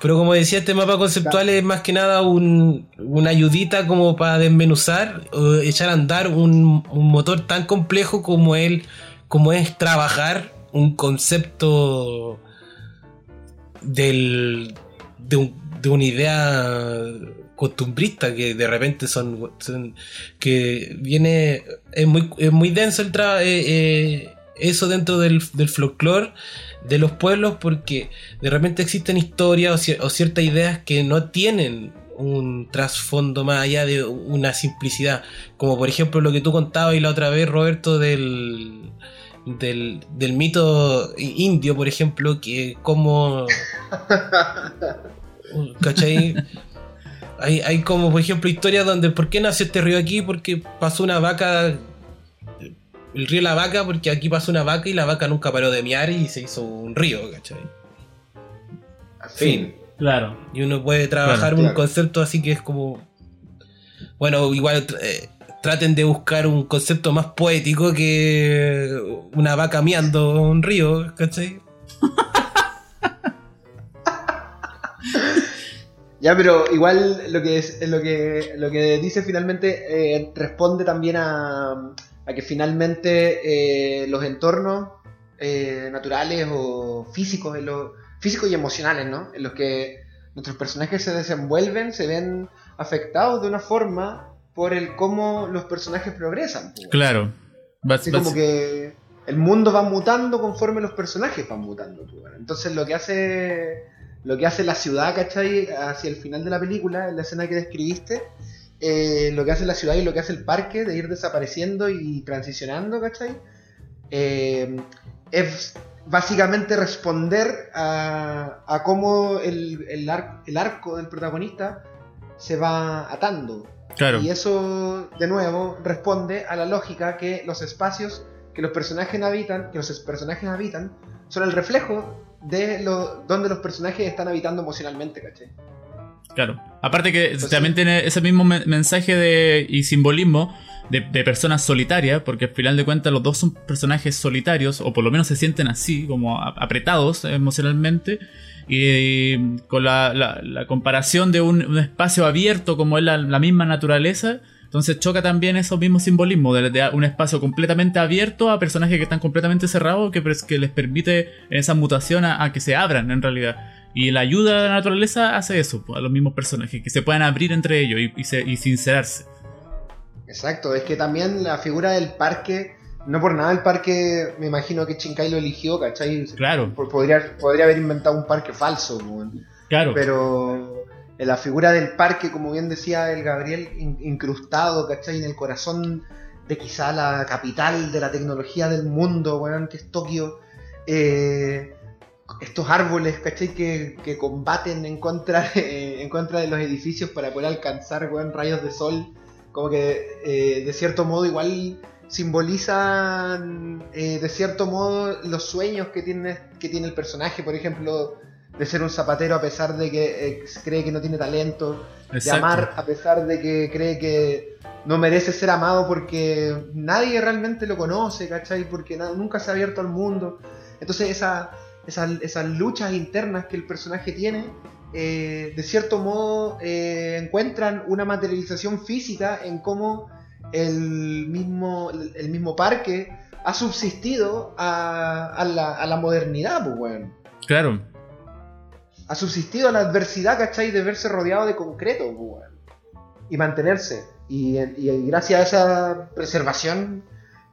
pero como decía este mapa conceptual es más que nada un, una ayudita como para desmenuzar o echar a andar un, un motor tan complejo como él como es trabajar un concepto del de, un- de una idea costumbrista que de repente son, son- que viene es muy, es muy denso el tra- eh, eh, eso dentro del, del folclore de los pueblos porque de repente existen historias o, cier- o ciertas ideas que no tienen un trasfondo más allá de una simplicidad como por ejemplo lo que tú contabas y la otra vez Roberto del del, del mito indio por ejemplo que como ¿Cachai? Hay, hay como, por ejemplo, historias donde ¿por qué nació este río aquí? Porque pasó una vaca. El río La Vaca, porque aquí pasó una vaca y la vaca nunca paró de miar y se hizo un río, ¿cachai? Fin. Claro. Y uno puede trabajar Claro, un claro. concepto así que es como. Bueno, igual eh, traten de buscar un concepto más poético que una vaca miando un río, ¿cachai? Ya, pero igual lo que es lo que lo que dice finalmente eh, responde también a, a que finalmente eh, los entornos eh, naturales o físicos, en los, físicos y emocionales, ¿no? En los que nuestros personajes se desenvuelven, se ven afectados de una forma por el cómo los personajes progresan. pues. Claro. Va- Así va- como que el mundo va mutando conforme los personajes van mutando. pues. Entonces lo que hace lo que hace la ciudad, ¿cachai? Hacia el final de la película, en la escena que describiste, eh, lo que hace la ciudad y lo que hace el parque de ir desapareciendo y transicionando, ¿cachai? Eh, es básicamente responder a, a cómo el, el, ar- el arco del protagonista se va atando. Claro. Y eso, de nuevo, responde a la lógica que los espacios que los personajes habitan, que los personajes habitan, son el reflejo de lo, donde los personajes están habitando emocionalmente, ¿cachai? Claro. Aparte que Pues también tiene ese mismo me- mensaje de, y simbolismo de, de personas solitarias, porque al final de cuentas los dos son personajes solitarios, o por lo menos se sienten así, como apretados emocionalmente, y con la, la- la comparación de un, un espacio abierto como es la, la misma naturaleza, entonces choca también esos mismos simbolismos de, de un espacio completamente abierto a personajes que están completamente cerrados, que, les permite esa mutación a, a que se abran en realidad. Y la ayuda de la naturaleza hace eso, pues, a los mismos personajes, que se puedan abrir entre ellos y, y se- y sincerarse. Exacto, es que también la figura del parque, no por nada el parque, me imagino que Shinkai lo eligió, ¿cachai? Claro. Podría, podría haber inventado un parque falso. Claro. pero la figura del parque, como bien decía el Gabriel, in- incrustado, ¿cachai? En el corazón de quizá la capital de la tecnología del mundo, weón, que es Tokio. eh, estos árboles, ¿cachai? Que, que combaten en contra, en contra de los edificios para poder alcanzar, weón, rayos de sol. Como que eh, de cierto modo igual simbolizan eh, de cierto modo los sueños que tiene, que tiene el personaje, por ejemplo, de ser un zapatero a pesar de que eh, cree que no tiene talento, de amar a pesar de que cree que no merece ser amado porque nadie realmente lo conoce, ¿cachai? Porque nunca se ha abierto al mundo. Entonces esa, esa- esas luchas internas que el personaje tiene, eh, de cierto modo eh, encuentran una materialización física en cómo el mismo, el mismo parque ha subsistido a, a la, a la modernidad, pues, weón Claro. Ha subsistido a la adversidad, ¿cachai? De verse rodeado de concreto, pues. Y mantenerse. Y, y gracias a esa preservación,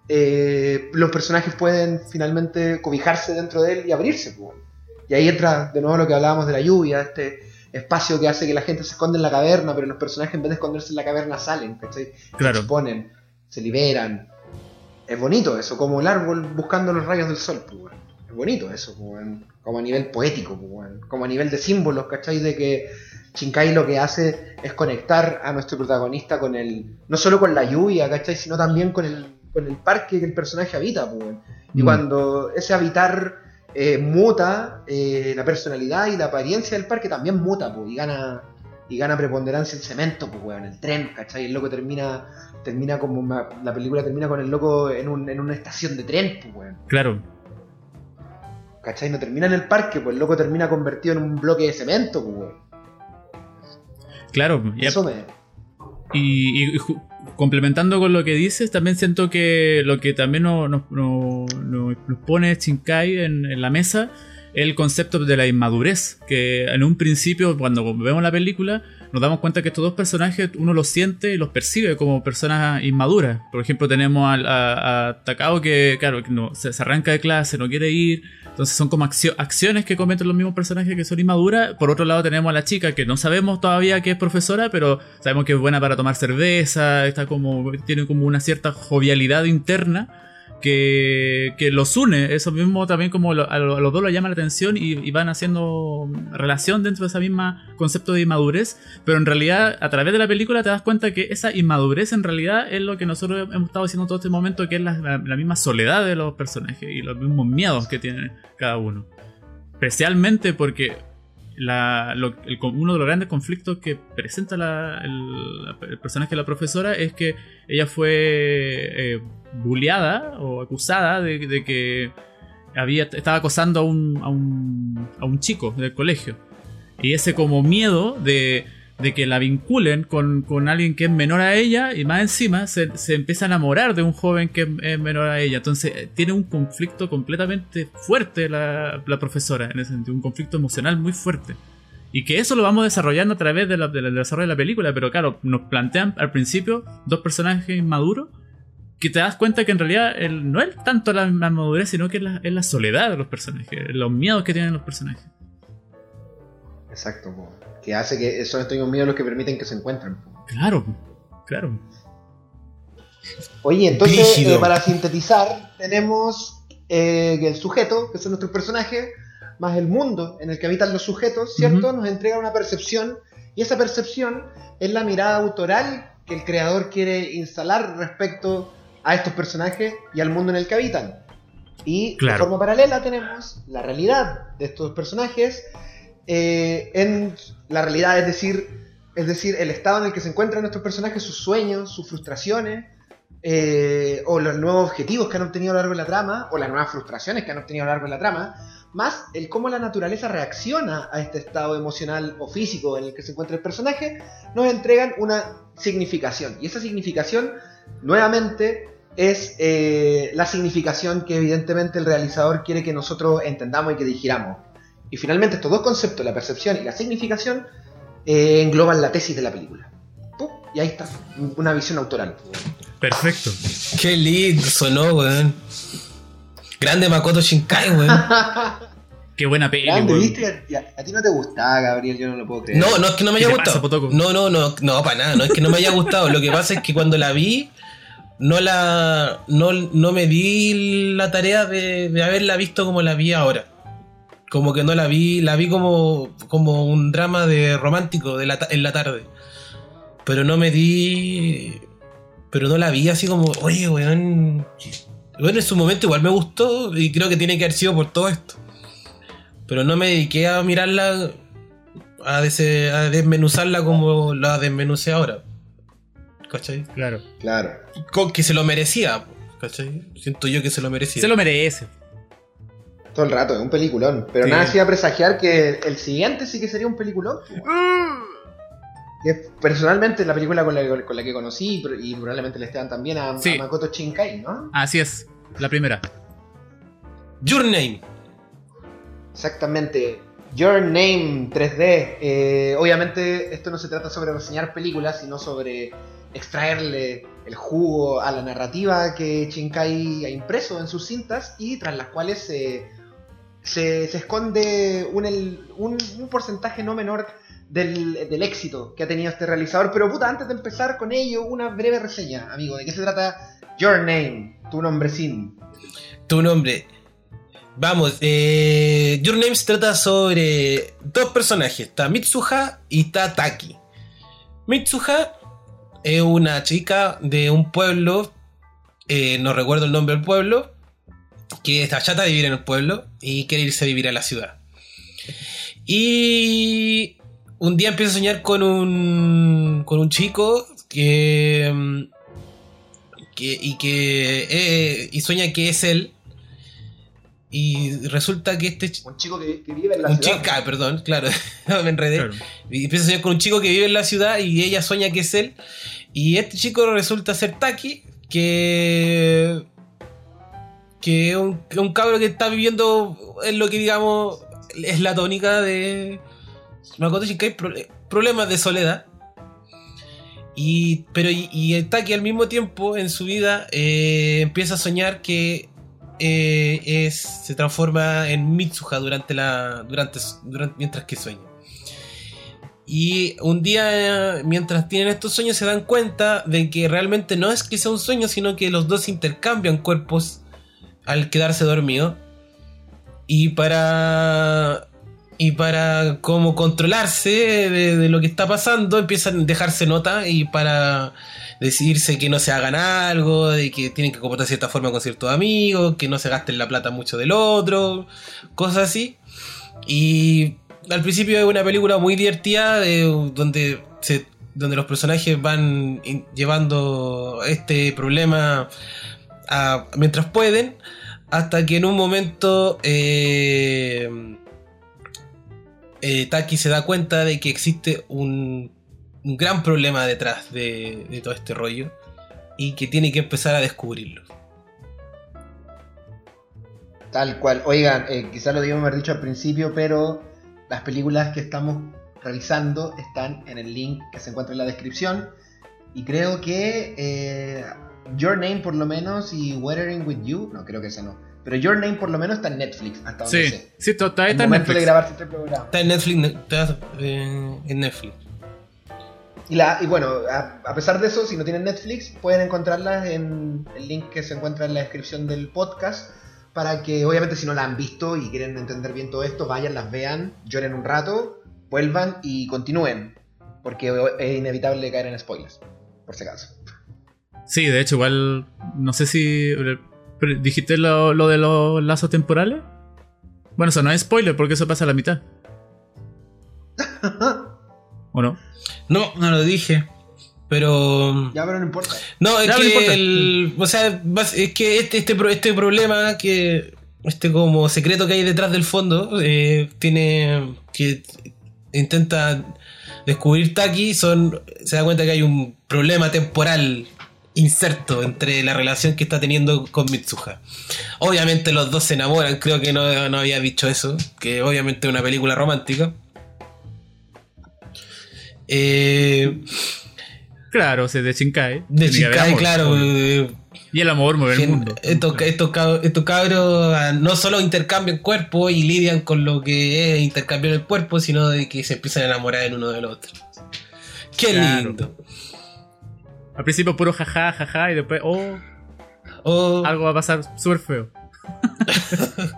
eh, los personajes pueden finalmente cobijarse dentro de él y abrirse, pues. Y ahí entra de nuevo lo que hablábamos de la lluvia, este espacio que hace que la gente se esconde en la caverna, pero los personajes en vez de esconderse en la caverna salen, ¿cachai? Claro. Se exponen, se liberan. Es bonito eso, como el árbol buscando los rayos del sol, pues. Es bonito eso, pues. Como a nivel poético, pues, como a nivel de símbolos, ¿cachai? De que Shinkai lo que hace es conectar a nuestro protagonista con el. no solo con la lluvia, ¿cachai? Sino también con el, con el parque que el personaje habita, pues. Y Mm. cuando ese habitar eh, muta, eh, la personalidad y la apariencia del parque también muta, pues, y gana. Y gana preponderancia el cemento, pues, weón, el tren, ¿cachai? El loco termina, termina como una- la película termina con el loco en, un- en una estación de tren, pues, weón. Claro. ¿Cachai? No termina en el parque, pues el loco termina convertido en un bloque de cemento, pues. Claro. Y, Eso me. y- complementando con lo que dices, también siento que lo que también nos, nos- pone Shinkai en, en la mesa es el concepto de la inmadurez. Que en un principio, cuando vemos la película, nos damos cuenta que estos dos personajes uno los siente y los percibe como personas inmaduras. Por ejemplo, tenemos a, a Takao que, claro, que no, se, se arranca de clase, no quiere ir. Entonces son como accio- acciones que cometen los mismos personajes que son inmaduras. Por otro lado tenemos a la chica que no sabemos todavía que es profesora, pero sabemos que es buena para tomar cerveza, está como, tiene como una cierta jovialidad interna que, los une. Eso mismo también como lo- a, lo- a los dos lo llama la atención y, van haciendo relación dentro de ese mismo concepto de inmadurez. Pero en realidad a través de la película te das cuenta que esa inmadurez en realidad es lo que nosotros hemos estado diciendo todo este momento, que es la, la- la misma soledad de los personajes y los mismos miedos que tienen cada uno. Especialmente porque la- uno de los grandes conflictos que presenta la- el personaje de la profesora es que ella fue eh, bulleada o acusada de, de que había, estaba acosando a un, a, un, a un chico del colegio. Y ese como miedo de, de que la vinculen con, con alguien que es menor a ella y más encima se, se empieza a enamorar de un joven que es, menor a ella. Entonces eh, tiene un conflicto completamente fuerte la, la profesora, en ese sentido, un conflicto emocional muy fuerte. Y que eso lo vamos desarrollando a través de la- de del desarrollo de la película, pero claro, nos plantean al principio dos personajes inmaduros que te das cuenta que en realidad no es tanto la, la madurez, sino que es la, es la soledad de los personajes, los miedos que tienen los personajes. Exacto. Que hace que son estos mismos miedos los que permiten que se encuentren. Claro, claro. Oye, entonces, eh, para sintetizar, tenemos eh, que el sujeto, que son nuestros personajes, más el mundo en el que habitan los sujetos, ¿cierto? Nos entrega una percepción Y esa percepción es la mirada autoral que el creador quiere instalar respecto a estos personajes y al mundo en el que habitan. Y Claro. de forma paralela tenemos la realidad de estos personajes eh, en la realidad, es decir, es decir, el estado en el que se encuentran nuestros personajes, sus sueños, sus frustraciones, eh, o los nuevos objetivos que han obtenido a lo largo de la trama, o las nuevas frustraciones que han obtenido a lo largo de la trama, más el cómo la naturaleza reacciona a este estado emocional o físico en el que se encuentra el personaje, nos entregan una significación. Y esa significación, nuevamente, es eh, la significación que evidentemente el realizador quiere que nosotros entendamos y que digiramos. Y finalmente estos dos conceptos, la percepción y la significación, eh, engloban la tesis de la película. ¡Pum! Y ahí está, una visión autoral. Perfecto. Qué lindo sonó, weón. Grande Makoto Shinkai, weón. Qué buena peli, Grande, weón. ¿viste? Y A, a ti no te gustaba, Gabriel, yo no lo puedo creer. No, no es que no me ¿Qué haya pasa, gustado. No, no, no, no, para nada. No es que no me haya gustado. Lo que pasa es que cuando la vi, no la. No, no me di la tarea de, de haberla visto como la vi ahora. Como que no la vi, la vi como, como un drama de romántico de la, ta- en la tarde. Pero no me di. Pero no la vi así como, oye, weón. Bueno, en su momento igual me gustó y creo que tiene que haber sido por todo esto. Pero no me dediqué a mirarla, a, dese- a desmenuzarla como la desmenucé ahora. ¿Cachai? Claro. Claro. Con que se lo merecía, ¿cachai? Siento yo que se lo merecía. Se lo merece. Todo el rato, es un peliculón. Pero Sí. nada hacía presagiar que el siguiente sí que sería un peliculón. pues. Que es personalmente la película con la, con la que conocí y probablemente le esteban también a. Makoto Shinkai, ¿no? Así es. La primera. Your Name. Exactamente. Your Name 3D. Eh, obviamente esto no se trata sobre reseñar películas, sino sobre extraerle el jugo a la narrativa que Shinkai ha impreso en sus cintas y tras las cuales se, se, esconde un- un porcentaje no menor del, del éxito que ha tenido este realizador. Pero puta, antes de empezar con ello, una breve reseña, amigo. ¿De qué se trata Your Name? Tu nombre sin. Tu nombre. Vamos, eh, Your Name se trata sobre dos personajes, está Mitsuha y está Taki. Mitsuha es una chica de un pueblo, eh, no recuerdo el nombre del pueblo, que está chata de vivir en el pueblo y quiere irse a vivir a la ciudad. Y un día empieza a soñar con un, con un chico que, que y que eh, y sueña que es él y resulta que este ch- Un chico que, que vive en la un ciudad. chico, ah, perdón, claro, me enredé. Claro. Y empieza a soñar con un chico que vive en la ciudad y ella sueña que es él. Y este chico resulta ser Taki, que. Que un, un cabro que está viviendo en lo que digamos es la tónica de Makoto Shinkai, pro- problemas de soledad. Y, pero y, y al mismo tiempo en su vida eh, empieza a soñar que eh, es, se transforma en Mitsuha durante la, durante, mientras que sueña. Y un día, mientras tienen estos sueños, se dan cuenta de que realmente no es que sea un sueño, sino que los dos intercambian cuerpos al quedarse dormido. Y para. Y para como controlarse de, lo que está pasando, empiezan a dejarse nota y para decidirse que no se hagan algo, de que tienen que comportarse de cierta forma con ciertos amigos, que no se gasten la plata mucho del otro, cosas así. Y al principio es una película muy divertida de- donde, donde los personajes van llevando este problema mientras pueden, hasta que en un momento eh, eh, Taki se da cuenta de que existe un, gran problema detrás de, todo este rollo y que tiene que empezar a descubrirlo. Tal cual. Oigan, eh, quizás lo debíamos haber dicho al principio, pero las películas que estamos revisando están en el link que se encuentra en la descripción. Y creo que eh, Your Name por lo menos y Weathering with You, no creo que esa no. Pero Your Name por lo menos está en Netflix, hasta donde Sí, sé. sí, to- todavía Al está en momento de Netflix. grabarse este programa. Está en Netflix, está, eh, en Netflix. Y, la, y bueno, a, a pesar de eso, si no tienen Netflix, pueden encontrarlas en el link que se encuentra en la descripción del podcast. Para que, obviamente, si no la han visto y quieren entender bien todo esto, vayan, las vean, lloren un rato, vuelvan y continúen. Porque es inevitable caer en spoilers, por si acaso. Sí, de hecho, igual. No sé si. ¿Dijiste lo, lo de los lazos temporales? Bueno, eso no es spoiler porque eso pasa a la mitad. ¿O no? No, no lo dije. Pero. Ya, pero no importa. No, es Ya, no que importa. el, o sea, es que este, este, este problema que este como secreto que hay detrás del fondo eh, tiene que intenta descubrir Taki son se da cuenta que hay un problema temporal inserto entre la relación que está teniendo con Mitsuha. Obviamente los dos se enamoran, creo que no, no había dicho eso, que obviamente es una película romántica. Eh, Claro, se de Shinkai. de amor, claro. eh, Y el amor mueve el mundo. Estos, estos estos cabros ah, no solo intercambian cuerpo y lidian con lo que es intercambiar el cuerpo, sino de que se empiezan a enamorar el uno del otro. Qué Claro. lindo. Al principio puro jaja, jaja, y después, oh, Oh, algo va a pasar súper feo.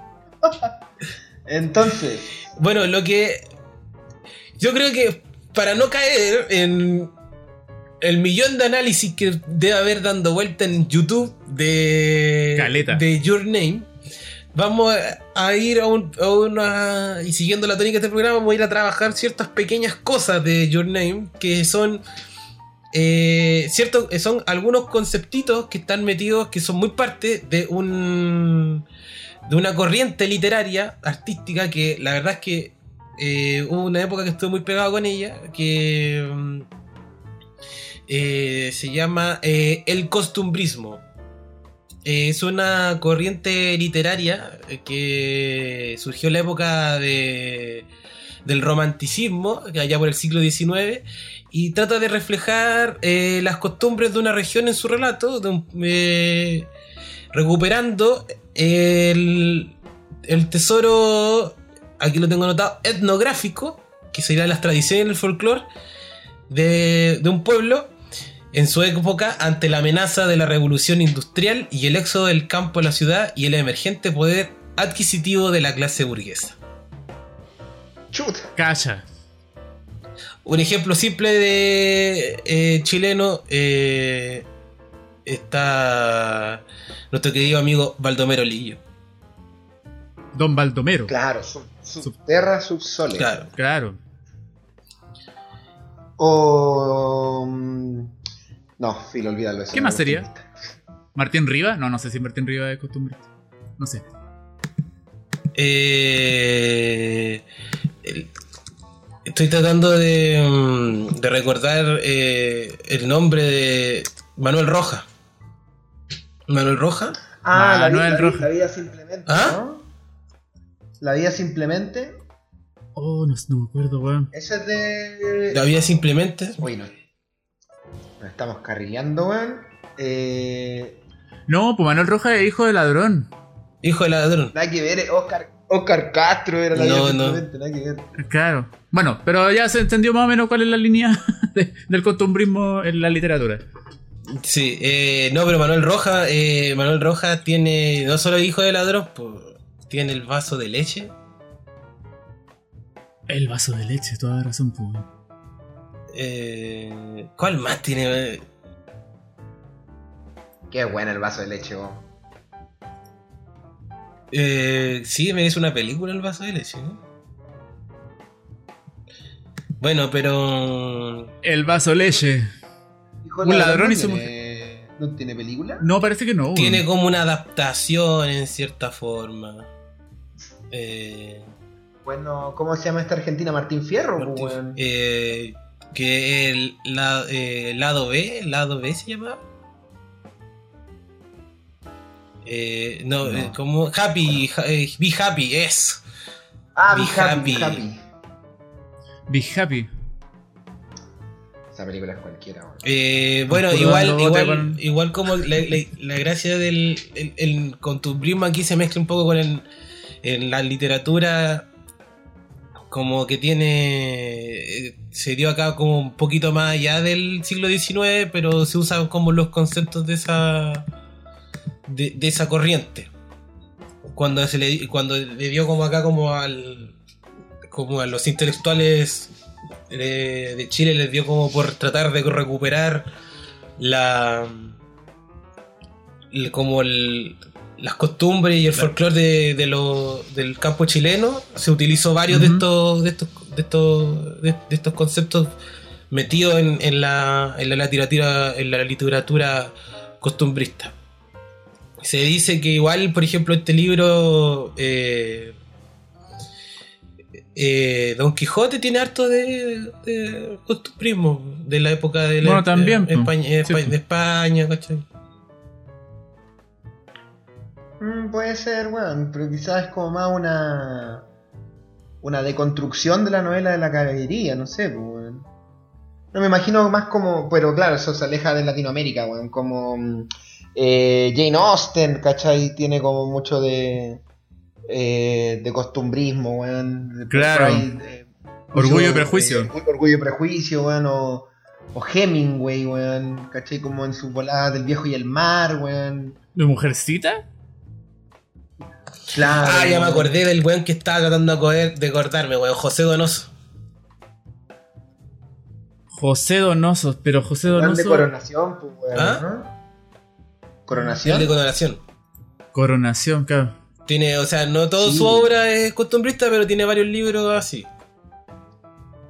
Entonces, bueno, lo que. Yo creo que para no caer en el millón de análisis que debe haber dando vuelta en YouTube de, Caleta. de Your Name, vamos a- a ir a, un- a una. Y siguiendo la tónica de este programa, vamos a ir a trabajar ciertas pequeñas cosas de Your Name que son. Eh, cierto, son algunos conceptitos que están metidos que son muy parte de un de una corriente literaria artística que la verdad es que eh, hubo una época que estuve muy pegado con ella que mm, eh, se llama eh, el costumbrismo. Eh, es una corriente literaria eh, que surgió en la época de, del romanticismo, allá por el siglo XIX, y trata de reflejar eh, las costumbres de una región en su relato, de un- eh, recuperando el, el tesoro, aquí lo tengo anotado, etnográfico, que serían las tradiciones del folclore de, de un pueblo en su época ante la amenaza de la revolución industrial y el éxodo del campo a la ciudad y el emergente poder adquisitivo de la clase burguesa. chuta. Calla. Un ejemplo simple de eh, chileno eh, está nuestro querido amigo Baldomero Lillo. Don Baldomero. Claro, sub, subterra, subsole. Claro. Claro. O. mm, No, filo, olvídalo. eso ¿Qué más sería? ¿Martín Riva? No, no sé si Martín Riva es costumbrista. No sé. Eh, el- estoy tratando de, mm, de recordar eh, el nombre de Manuel Roja. Manuel Roja. Ah, la, Manuel vida, Roja. la vida simplemente. ¿Ah? ¿no? La vida simplemente. Oh, no, no me acuerdo, weón. Ese es de. La vida simplemente. Uy, no. Nos estamos carrileando, weón. Eh, No, pues Manuel Rojas es hijo de ladrón. Hijo de ladrón. nada que ver, Oscar, Oscar Castro era la No, no. nada que ver. Claro. Bueno, pero ya se entendió más o menos cuál es la línea de- del costumbrismo en la literatura. Sí, eh, no, pero Manuel Roja, eh, Manuel Roja tiene no solo hijo de ladrón, pues, tiene el vaso de leche. El vaso de leche, toda razón, pues. Eh, ¿Cuál más tiene? Qué bueno el vaso de leche, weón. Eh, sí, me hizo una película el vaso de leche. ¿no? Bueno, pero El vaso leche. Hijo Un ladrón no y su tiene- ¿No tiene película? No, parece que no. tiene como una adaptación en cierta forma. Eh, Bueno, ¿cómo se llama esta argentina? Martín Fierro, pues, Martín- eh, que el la- eh, lado B, lado B se llama. Eh, no, No. eh, como Happy, ja- eh, Be Happy, es. Ah, Be Be Happy, Be Happy. Happy. Be happy. Esa película es cualquiera. Eh, bueno, igual, igual, con- igual como la, la- la gracia del el, el costumbrismo aquí se mezcla un poco con el, en la literatura como que tiene se dio acá como un poquito más allá del siglo XIX pero se usan como los conceptos de esa de, de esa corriente cuando se le cuando le dio como acá como al como a los intelectuales de Chile les dio como por tratar de recuperar la. como el- las costumbres y el Claro. folclore de, de lo- del campo chileno. Se utilizó varios de estos de estos de estos de, de estos conceptos metidos en, en la, en la literatura en la literatura costumbrista. Se dice que igual, por ejemplo, este libro eh, eh, Don Quijote tiene harto de, de costumbrismo de la época de la Bueno, también, de pues. España, de Sí, España, pues. de España, ¿cachai? Mm, puede ser, weón, pero quizás es como más una. Una deconstrucción de la novela de la caballería, no sé, pues, weón. No me imagino más como. Pero claro, eso se aleja de Latinoamérica, weón. Como. Eh, Jane Austen, ¿cachai? Tiene como mucho de. eh, de costumbrismo, weón. Claro. Pride, eh, Orgullo y prejuicio. eh, orgullo y prejuicio, weón. O, o Hemingway, weón. ¿cachai? Como en sus voladas del viejo y el mar, weón. ¿De mujercita? Claro. Ah, ya me acordé del weón que estaba tratando de cortarme, weón. José Donoso. José Donoso, pero José Weón de Donoso. coronación, pues, weón, ¿Ah? ¿no? El ¿Coronación? de coronación. Coronación, claro. Tiene, o sea, no toda Sí. su obra es costumbrista, pero tiene varios libros así.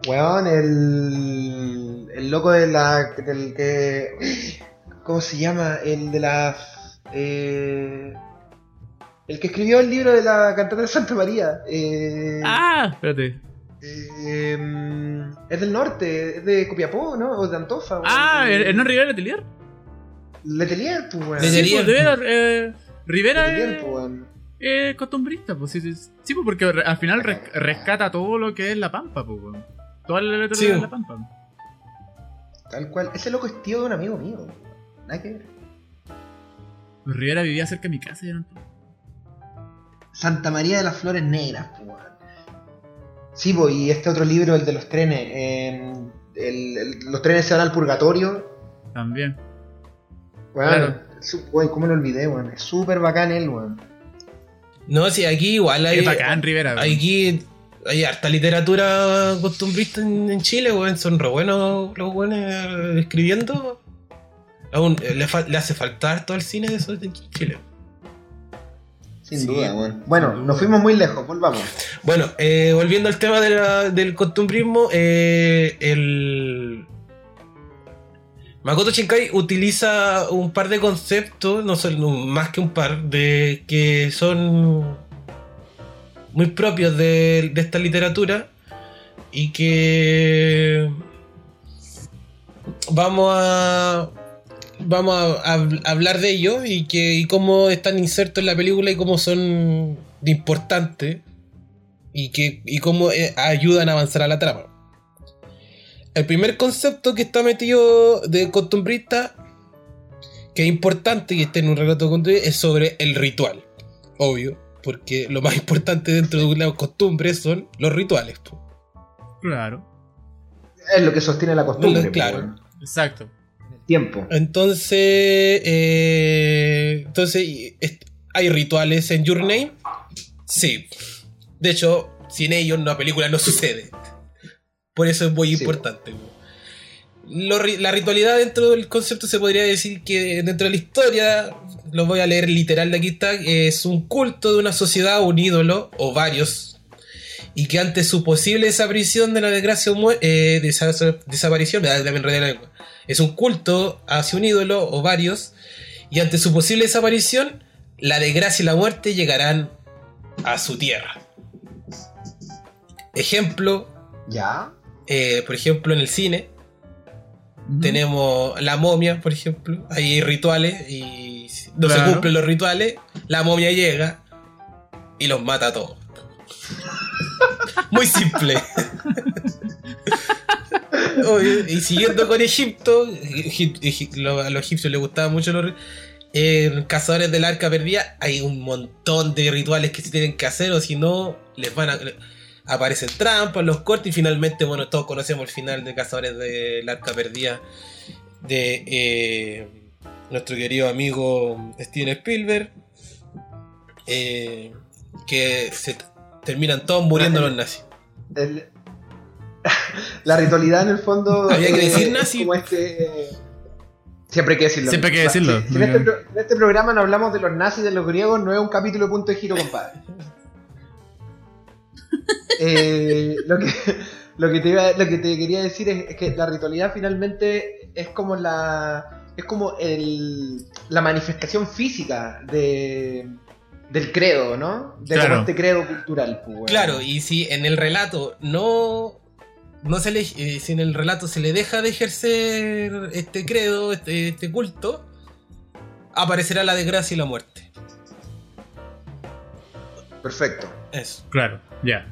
Weón, el. El loco de la. del que. ¿Cómo se llama? El de la. Eh, el que escribió el libro de la cantata de Santa María. Eh, Ah, espérate. eh, es del norte, es de Copiapó, ¿no? O de Antofa. Ah, Eh, ¿Hernán Rivera Letelier? Letelier, pues, weón. Letelier. Sí, pues, eh, Rivera Letelier, es, pues, es costumbrista, pues sí, sí, sí, pues porque re- al final res- rescata todo lo que es la pampa, pues, weón. Toda la literatura Sí. de la pampa. Tal cual. Ese loco es tío de un amigo mío. Nada que ver. Pues Rivera vivía cerca de mi casa y eran Santa María de las Flores Negras, pues, weón. Sí, pues, y este otro libro, el de los trenes. eh, el- el- los trenes se van al purgatorio. también. Weón, Claro. su- ¿cómo lo olvidé, weón? Es súper bacán él, weón. No, sí, aquí igual hay. es bacán Rivera, weón. Aquí hay harta literatura costumbrista en, en Chile, weón. Son re buenos los buenos escribiendo. Aún eh, le, fa- le hace faltar todo el cine de eso en Chile. Sin Sí, duda, weón. Bueno, duda. nos fuimos muy lejos, volvamos. Bueno, eh, volviendo al tema de la- del costumbrismo, eh, el. Makoto Shinkai utiliza un par de conceptos, no son más que un par, de que son muy propios de, esta literatura y que vamos a vamos a, hablar de ellos y que y cómo están insertos en la película y cómo son de importante y que y cómo eh, ayudan a avanzar a la trama. El primer concepto que está metido de costumbrista, que es importante que esté en un relato costumbrista, es sobre el ritual. Obvio, porque lo más importante dentro de una costumbre son los rituales. po. Claro, Es lo que sostiene la costumbre, Claro. weón. exacto. El tiempo. Entonces, eh, entonces y- ¿hay rituales en Your Name? Sí. De hecho, sin ellos la película no sucede. Por eso es muy Sí. importante. Lo la ritualidad dentro del concepto se podría decir que dentro de la historia, lo voy a leer literal de aquí está, es un culto de una sociedad, un ídolo o varios, y que ante su posible desaparición de la desgracia eh, desa- desaparición, me da la lengua. es un culto hacia un ídolo o varios, y ante su posible desaparición, la desgracia y la muerte llegarán a su tierra. Ejemplo, ¿Ya? Eh, por ejemplo, en el cine, tenemos la momia, por ejemplo. Hay rituales y no se cumplen los rituales, la momia llega y los mata a todos. Muy simple. Y siguiendo con Egipto, a los egipcios les gustaban mucho los Cazadores del Arca Perdida hay un montón de rituales que se tienen que hacer o si no les van a aparecen trampas, los cortes y finalmente, bueno, todos conocemos el final de Cazadores del Arca Perdida de eh, nuestro querido amigo Steven Spielberg, eh, que se terminan todos muriendo los nazis. El- La ritualidad en el fondo. Había que eh, decir nazi. como este. Siempre hay que decirlo. Siempre hay que decirlo. Si, si en, este, en este programa no hablamos de los nazis, de los griegos, no es un capítulo de punto de giro, compadre. Eh, lo, que, lo, que te iba- lo que te quería decir es, es que la ritualidad finalmente es como la. Es como el, la manifestación física de, del credo, ¿no? De como Claro. este credo cultural. pues. Claro, y si en el relato no. No se le, eh, si en el relato se le deja de ejercer este credo, este, este culto, aparecerá la desgracia y la muerte. Perfecto. Eso. Claro, ya.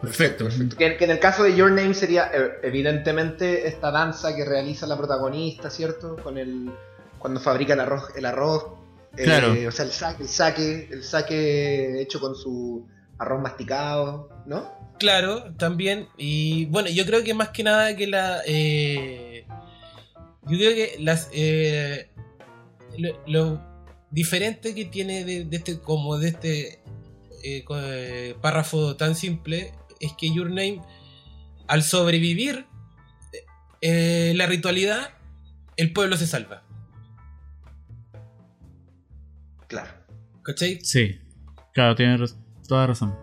Perfecto. Que, que en el caso de Your Name sería eh, evidentemente esta danza que realiza la protagonista, ¿cierto? Con el cuando fabrica el arroz, el arroz, eh, Claro. o sea, el saque, el saque, el saque hecho con su arroz masticado, ¿no? Claro, también. Y bueno, yo creo que más que nada que la. eh, yo creo que las. eh, lo, lo diferente que tiene de, de este. como de este eh, eh, párrafo tan simple es que Your Name, al sobrevivir eh, la ritualidad, el pueblo se salva. Claro. ¿Cachai? Sí. Claro, tienes toda razón.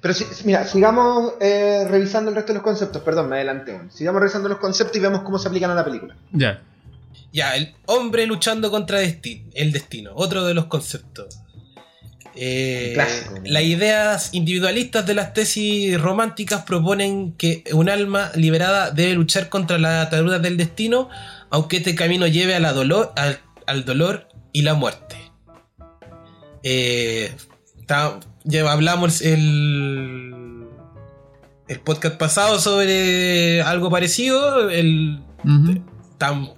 Pero si, mira, sigamos eh, revisando el resto de los conceptos, perdón, me adelanté. Sigamos revisando los conceptos y vemos cómo se aplican a la película. Ya. Ya, el hombre luchando contra desti- el destino, otro de los conceptos. Eh, clásico. las ideas individualistas de las tesis románticas proponen que un alma liberada debe luchar contra las ataduras del destino, aunque este camino lleve a la dolor, al, al dolor y la muerte. Eh, ta- ya hablamos el, el podcast pasado sobre algo parecido, el. Tam-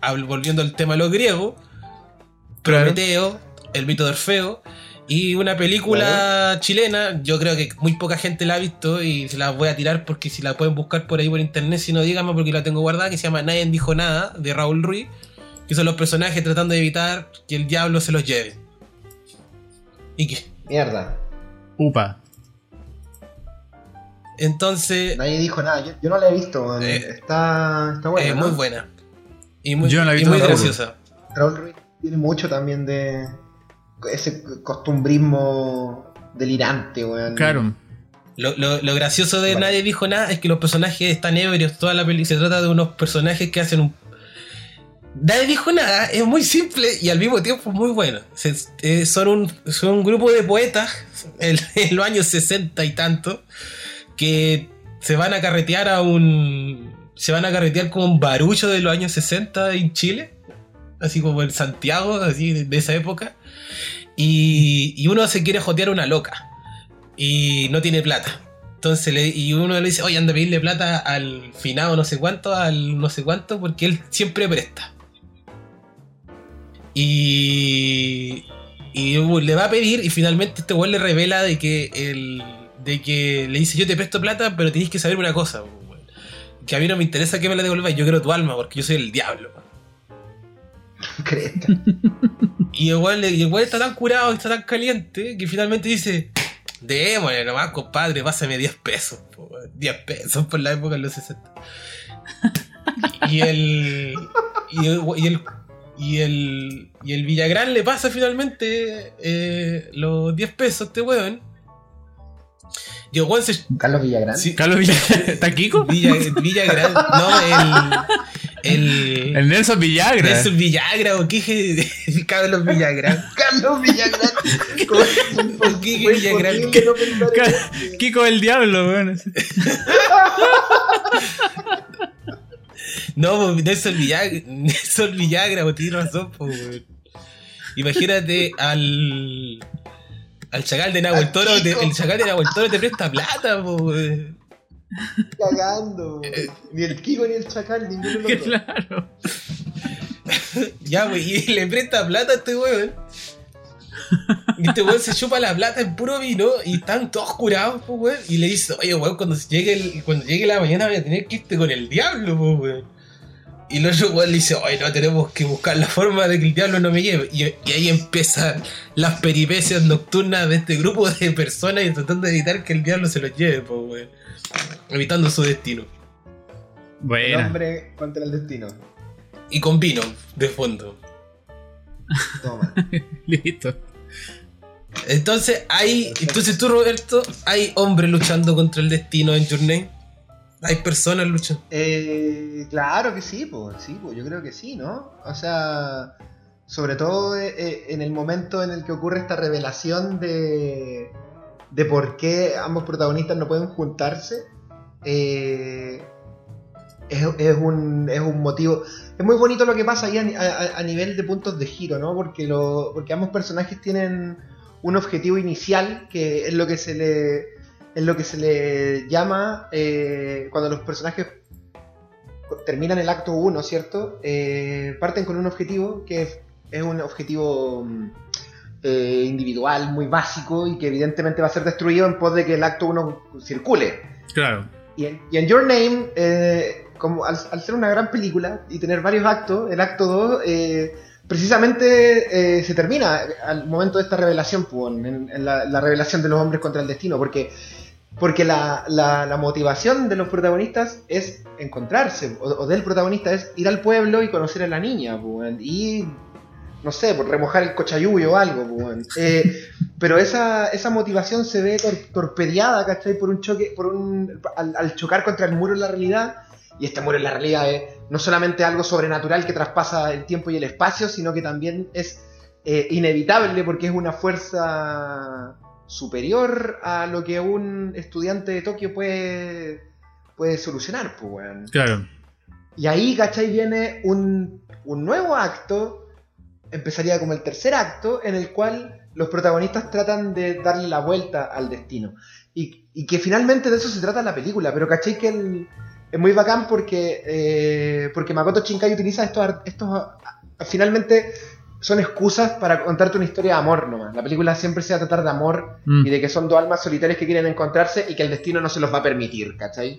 habl- volviendo al tema de los griegos, Prometeo, el mito de Orfeo, y una película chilena, yo creo que muy poca gente la ha visto y se la voy a tirar porque si la pueden buscar por ahí por internet, si no díganme porque la tengo guardada, que se llama Nadie dijo nada, de Raúl Ruiz, que son los personajes tratando de evitar que el diablo se los lleve. Y que, Mierda. Upa. entonces, Nadie dijo nada. Yo, yo no la he visto. Eh, está, está buena. es ¿no? muy buena. Y muy, Yo no la he y visto muy tampoco. graciosa. Raúl Ruiz tiene mucho también de ese costumbrismo delirante, weón. Claro. Lo, lo- lo gracioso de Vale. Nadie dijo nada es que los personajes están ebrios. Toda la película se trata de unos personajes que hacen un. Nadie dijo nada, es muy simple y al mismo tiempo muy bueno. Se- eh, son, un, son un grupo de poetas en, en los años 60 y tanto que se van a carretear a un. Se van a carretear como un barucho de los años 60 en Chile, así como en Santiago, así de, esa época. Y, y uno se quiere jotear a una loca y no tiene plata. Entonces le, y uno le dice, oye, anda a pedirle plata al finado no sé cuánto, al no sé cuánto, porque él siempre presta. Y, y le va a pedir y finalmente este weón le revela de que el, de que le dice yo te presto plata, pero tenéis que saber una cosa, que a mí no me interesa que me la devuelvas, yo quiero tu alma porque yo soy el diablo. Creta. Y el weón está tan curado y está tan caliente que finalmente dice: Démosle nomás, compadre, pásame 10 pesos. po, weón. 10 pesos por la época de los 60. y el. Y el. Y el y el, y el Villagrán le pasa finalmente eh, los 10 pesos a este weón. Y el weón se. Carlos Villagrán. sí, Carlos Villa... ¿Está Kiko? Villa, Villagrán, no, el. El. El Nelson Villagra. Nelson Villagra o qué Carlos Villagrán. Carlos Villagrán. ¿Por qué eso. Kiko el diablo, weón. No, pues, Nelson Villagra, Nelson Villagra, pues, tienes razón, pues, weón. Imagínate al. Al chacal de Nahuel Toro, te- el chacal de Nahuel Toro te presta plata, weón. Cagando. Ni el Kiko ni el Chacal, ninguno de los dos. claro. Ya, güey, y le presta plata a este weón. Y este weón se chupa la plata en puro vino y están todos curados, pues, weón. Y le dice, oye, weón, cuando llegue, el- cuando llegue la mañana voy a tener que irte con el diablo, pues, weón. Y el otro weón le dice, ay no, tenemos que buscar la forma de que el diablo no me lleve. Y, y ahí empiezan las peripecias nocturnas de este grupo de personas intentando evitar que el diablo se los lleve, pues weón. Evitando su destino. El Buena. hombre contra el destino. Y con vino de fondo. Toma. Listo. Entonces hay. Entonces tú, Roberto, hay hombres luchando contra el destino en Your Name. Hay personas luchando. Eh, claro que sí, pues, sí, pues, yo creo que sí, ¿no? O sea, sobre todo eh, eh, en el momento en el que ocurre esta revelación de, de por qué ambos protagonistas no pueden juntarse, eh, es, es un, es un motivo. Es muy bonito lo que pasa ahí a, nivel de puntos de giro, ¿no? Porque, lo, porque ambos personajes tienen un objetivo inicial que es lo que se le es lo que se le llama eh, cuando los personajes terminan el acto 1, ¿cierto? Eh, parten con un objetivo que es, es un objetivo mm, eh, individual, muy básico y que evidentemente va a ser destruido en pos de que el acto 1 circule. Claro. Y en, y en Your Name, eh, como al, al ser una gran película y tener varios actos, el acto 2 eh, precisamente eh, se termina al momento de esta revelación, pues, en, en la, la revelación de los hombres contra el destino, porque, porque la, la- la motivación de los protagonistas es encontrarse, o, o del protagonista es ir al pueblo y conocer a la niña, pues, y no sé, por remojar el cochayuyo o algo, pues, eh, pero esa, esa motivación se ve tor- torpedeada, ¿cachai? Por un choque, por un, al, al chocar contra el muro en la realidad, y este muro en la realidad es no solamente algo sobrenatural que traspasa el tiempo y el espacio, sino que también es eh, inevitable porque es una fuerza superior a lo que un estudiante de Tokio puede, puede solucionar, pues. Claro. Y ahí, ¿cachai? Viene un, un nuevo acto, empezaría como el tercer acto, en el cual los protagonistas tratan de darle la vuelta al destino. Y, y que finalmente de eso se trata la película, pero ¿cachai? Que el- es muy bacán porque, eh, porque Makoto Shinkai utiliza estos, estos... Finalmente son excusas para contarte una historia de amor nomás. La película siempre se va a tratar de amor Mm. y de que son dos almas solitarias que quieren encontrarse y que el destino no se los va a permitir, ¿cachai?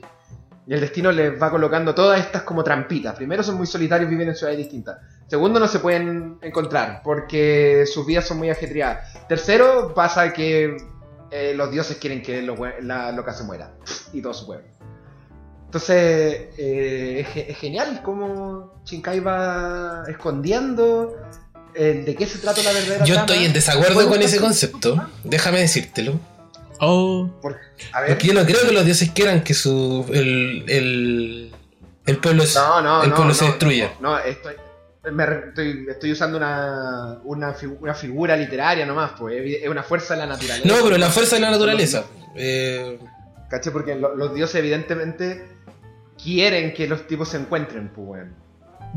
Y el destino les va colocando todas estas como trampitas. Primero son muy solitarios, viven en ciudades distintas. Segundo, no se pueden encontrar porque sus vidas son muy ajetreadas. Tercero, pasa que eh, los dioses quieren que lo, la loca se muera y todo su pueblo. Entonces, eh, es, ge- es genial cómo Shinkai va escondiendo eh, de qué se trata la verdadera Yo trama. estoy en desacuerdo con ese concepto. Déjame decírtelo. Oh. Por- a ver. Porque yo no creo que los dioses quieran que su el, el, el pueblo, se- No, no, el no, pueblo no, se destruya. No, no, estoy, me estoy, estoy usando una, una, figu- una figura literaria nomás, pues es una fuerza de la naturaleza. No, pero la fuerza de la naturaleza. Eh, ¿Caché? Porque lo- los dioses evidentemente quieren que los tipos se encuentren, pues weón.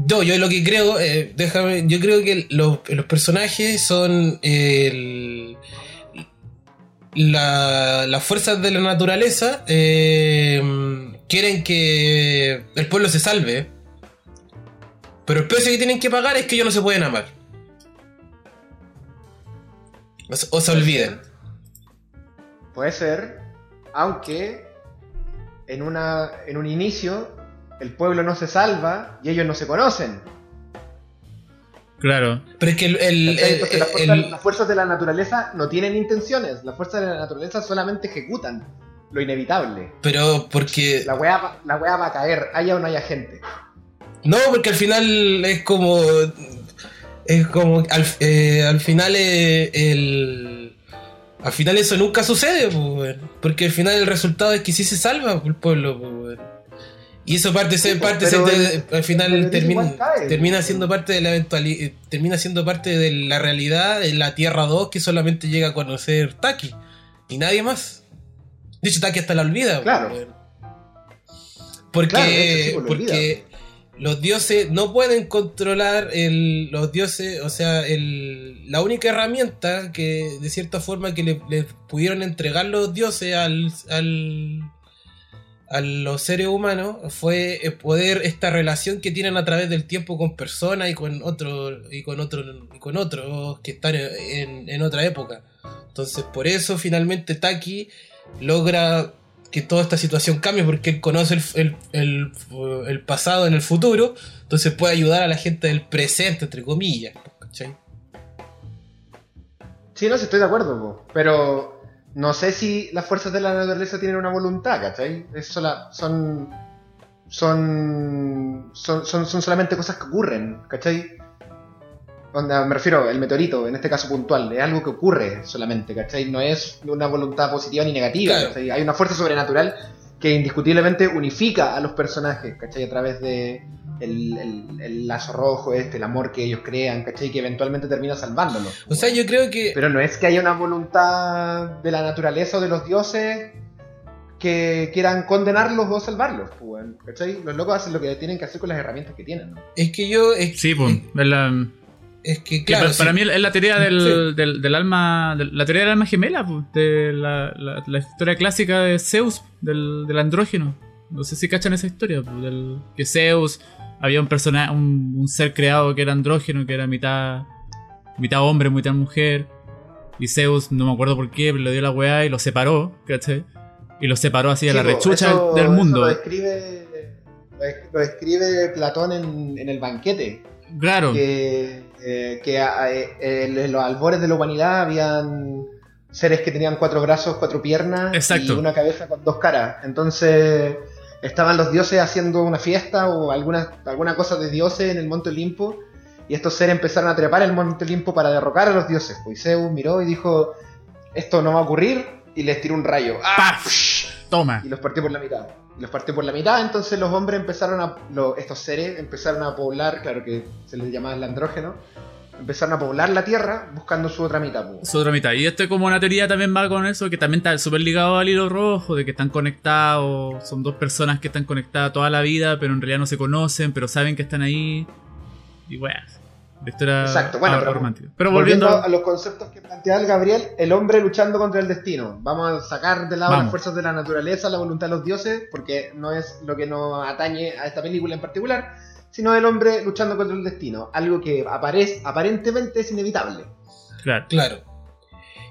yo, yo lo que creo, eh, déjame, yo creo que los, los personajes son el- la- las fuerzas de la naturaleza eh, quieren que el pueblo se salve, pero el precio que tienen que pagar es que ellos no se pueden amar. O, o se olviden. Puede ser, aunque en, una, en un inicio el pueblo no se salva y ellos no se conocen. Claro. Pero es que el, las, el- fuerzas, las fuerzas de la naturaleza no tienen intenciones, las fuerzas de la naturaleza solamente ejecutan lo inevitable. pero porque La weá, va- la weá va a caer, haya o no haya gente. No, porque al final es como. Es como. Al, eh, al final eh, el. Al final eso nunca sucede, pues, porque al final el resultado es que sí se salva el pueblo. pues. Y eso parte, Sí, se, parte pero se- el- de- al final termina, cae, termina siendo parte de la eventualidad, termina siendo parte de la realidad en la Tierra 2 que solamente llega a conocer Taki y nadie más. De hecho, Taki hasta la olvida. Claro. Porque, Claro, de hecho, sí, lo porque los dioses no pueden controlar el, los dioses, o sea, el, la única herramienta que de cierta forma que le, le pudieron entregar los dioses al, al, a los seres humanos fue eh, poder esta relación que tienen a través del tiempo con personas y con otros y con otros y con otros que están en, en otra época. Entonces, por eso finalmente Taki logra que toda esta situación cambie porque él conoce el, el- el- pasado en el futuro, entonces puede ayudar a la gente del presente, entre comillas. ¿cachai? Sí, no, sí estoy de acuerdo, pero no sé si las fuerzas de la naturaleza tienen una voluntad, ¿cachai? Es sola- son, son, son, son, son solamente cosas que ocurren, ¿cachai? Me refiero, el meteorito, en este caso puntual, es algo que ocurre solamente, ¿cachai? No es una voluntad positiva ni negativa, Claro. ¿cachai? Hay una fuerza sobrenatural que indiscutiblemente unifica a los personajes, ¿cachai? A través de el, el- el lazo rojo este, el amor que ellos crean, ¿cachai? Que eventualmente termina salvándolos. O sea, yo creo que... Pero no es que haya una voluntad de la naturaleza o de los dioses que quieran condenarlos o salvarlos, pues, ¿cachai? Los locos hacen lo que tienen que hacer con las herramientas que tienen, ¿no? Es que yo... Es, Sí, pues. La- es que, claro... pa- para sí. mí es la teoría del, Sí. del, del alma. del- la teoría del alma gemela, pues. De la, la, la historia clásica de Zeus, del, del andrógeno. No sé si cachan esa historia, pues. Del, que Zeus había un personaje, un, un ser creado que era andrógeno, que era mitad, mitad hombre, mitad mujer. Y Zeus, no me acuerdo por qué, pero le dio la weá y lo separó, ¿cachai? Y lo separó así a la po, rechucha eso- del eso mundo. lo describe, lo es- lo describe Platón en, en el banquete, Claro. que, eh, que eh, en los albores de la humanidad habían seres que tenían cuatro brazos, cuatro piernas Exacto. y una cabeza con dos caras. Entonces estaban los dioses haciendo una fiesta o alguna, alguna cosa de dioses en el Monte Olimpo y estos seres empezaron a trepar el Monte Olimpo para derrocar a los dioses. Pues Zeus miró y dijo, esto no va a ocurrir y les tiró un rayo. ¡Ah! ¡Paf! Toma. y los partió por la mitad. Los partió por la mitad, entonces los hombres empezaron a. lo- estos seres empezaron a poblar, claro que se les llamaba el andrógeno, empezaron a poblar la tierra buscando su otra mitad. po. Su otra mitad. Y esto es como una teoría también va con eso, que también está súper ligado al hilo rojo, de que están conectados, son dos personas que están conectadas toda la vida, pero en realidad no se conocen, pero saben que están ahí. Y bueno, la historia Exacto, bueno, pero- romántica. Pero Volviendo volviendo... a los conceptos que plantea el Gabriel, el hombre luchando contra el destino. Vamos a sacar de lado Vamos. las fuerzas de la naturaleza, la voluntad de los dioses, porque no es lo que nos atañe a esta película en particular, sino el hombre luchando contra el destino. Algo que aparece, aparentemente es inevitable. Claro. Claro.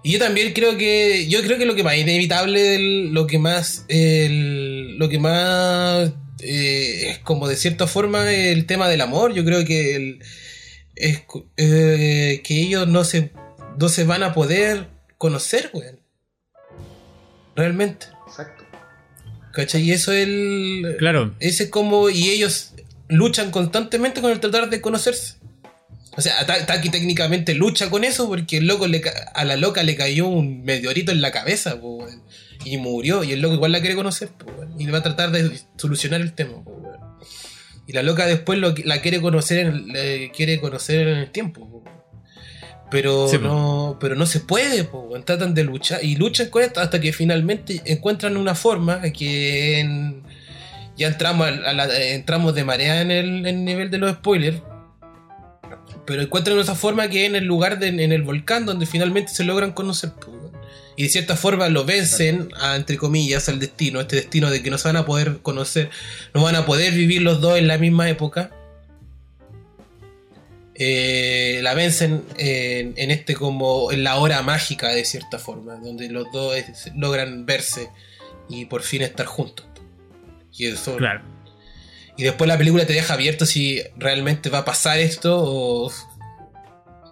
Y yo también creo que. Yo creo que lo que más inevitable, lo que más. el- lo que más. eh, es como de cierta forma el tema del amor. Yo creo que. el- es eh, que ellos no se. No se van a poder conocer, weón. Realmente. Exacto. ¿Cachai? Y eso es el. Claro. Ese es como. Y ellos luchan constantemente con el tratar de conocerse. O sea, Ta- Taki técnicamente lucha con eso porque el loco le a la loca le cayó un meteorito en la cabeza po, y murió. Y el loco igual la quiere conocer po, y va a tratar de solucionar el tema. po. Y la loca después lo, la quiere conocer en, el- quiere conocer en el tiempo. po. Pero Sí, no, pero no se puede, po, tratan de luchar y luchan con esto hasta que finalmente encuentran una forma que en- ya entramos, a la- entramos de marea en el, en el nivel de los spoilers. Pero encuentran esa forma que en el lugar de, en el volcán donde finalmente se logran conocer. Y de cierta forma lo vencen, a, entre comillas, al destino, este destino de que no se van a poder conocer, no van a poder vivir los dos en la misma época. Eh, la vencen en, en este como en la hora mágica de cierta forma, donde los dos es- logran verse y por fin estar juntos. Y eso Claro. Y después la película te deja abierto si realmente va a pasar esto o,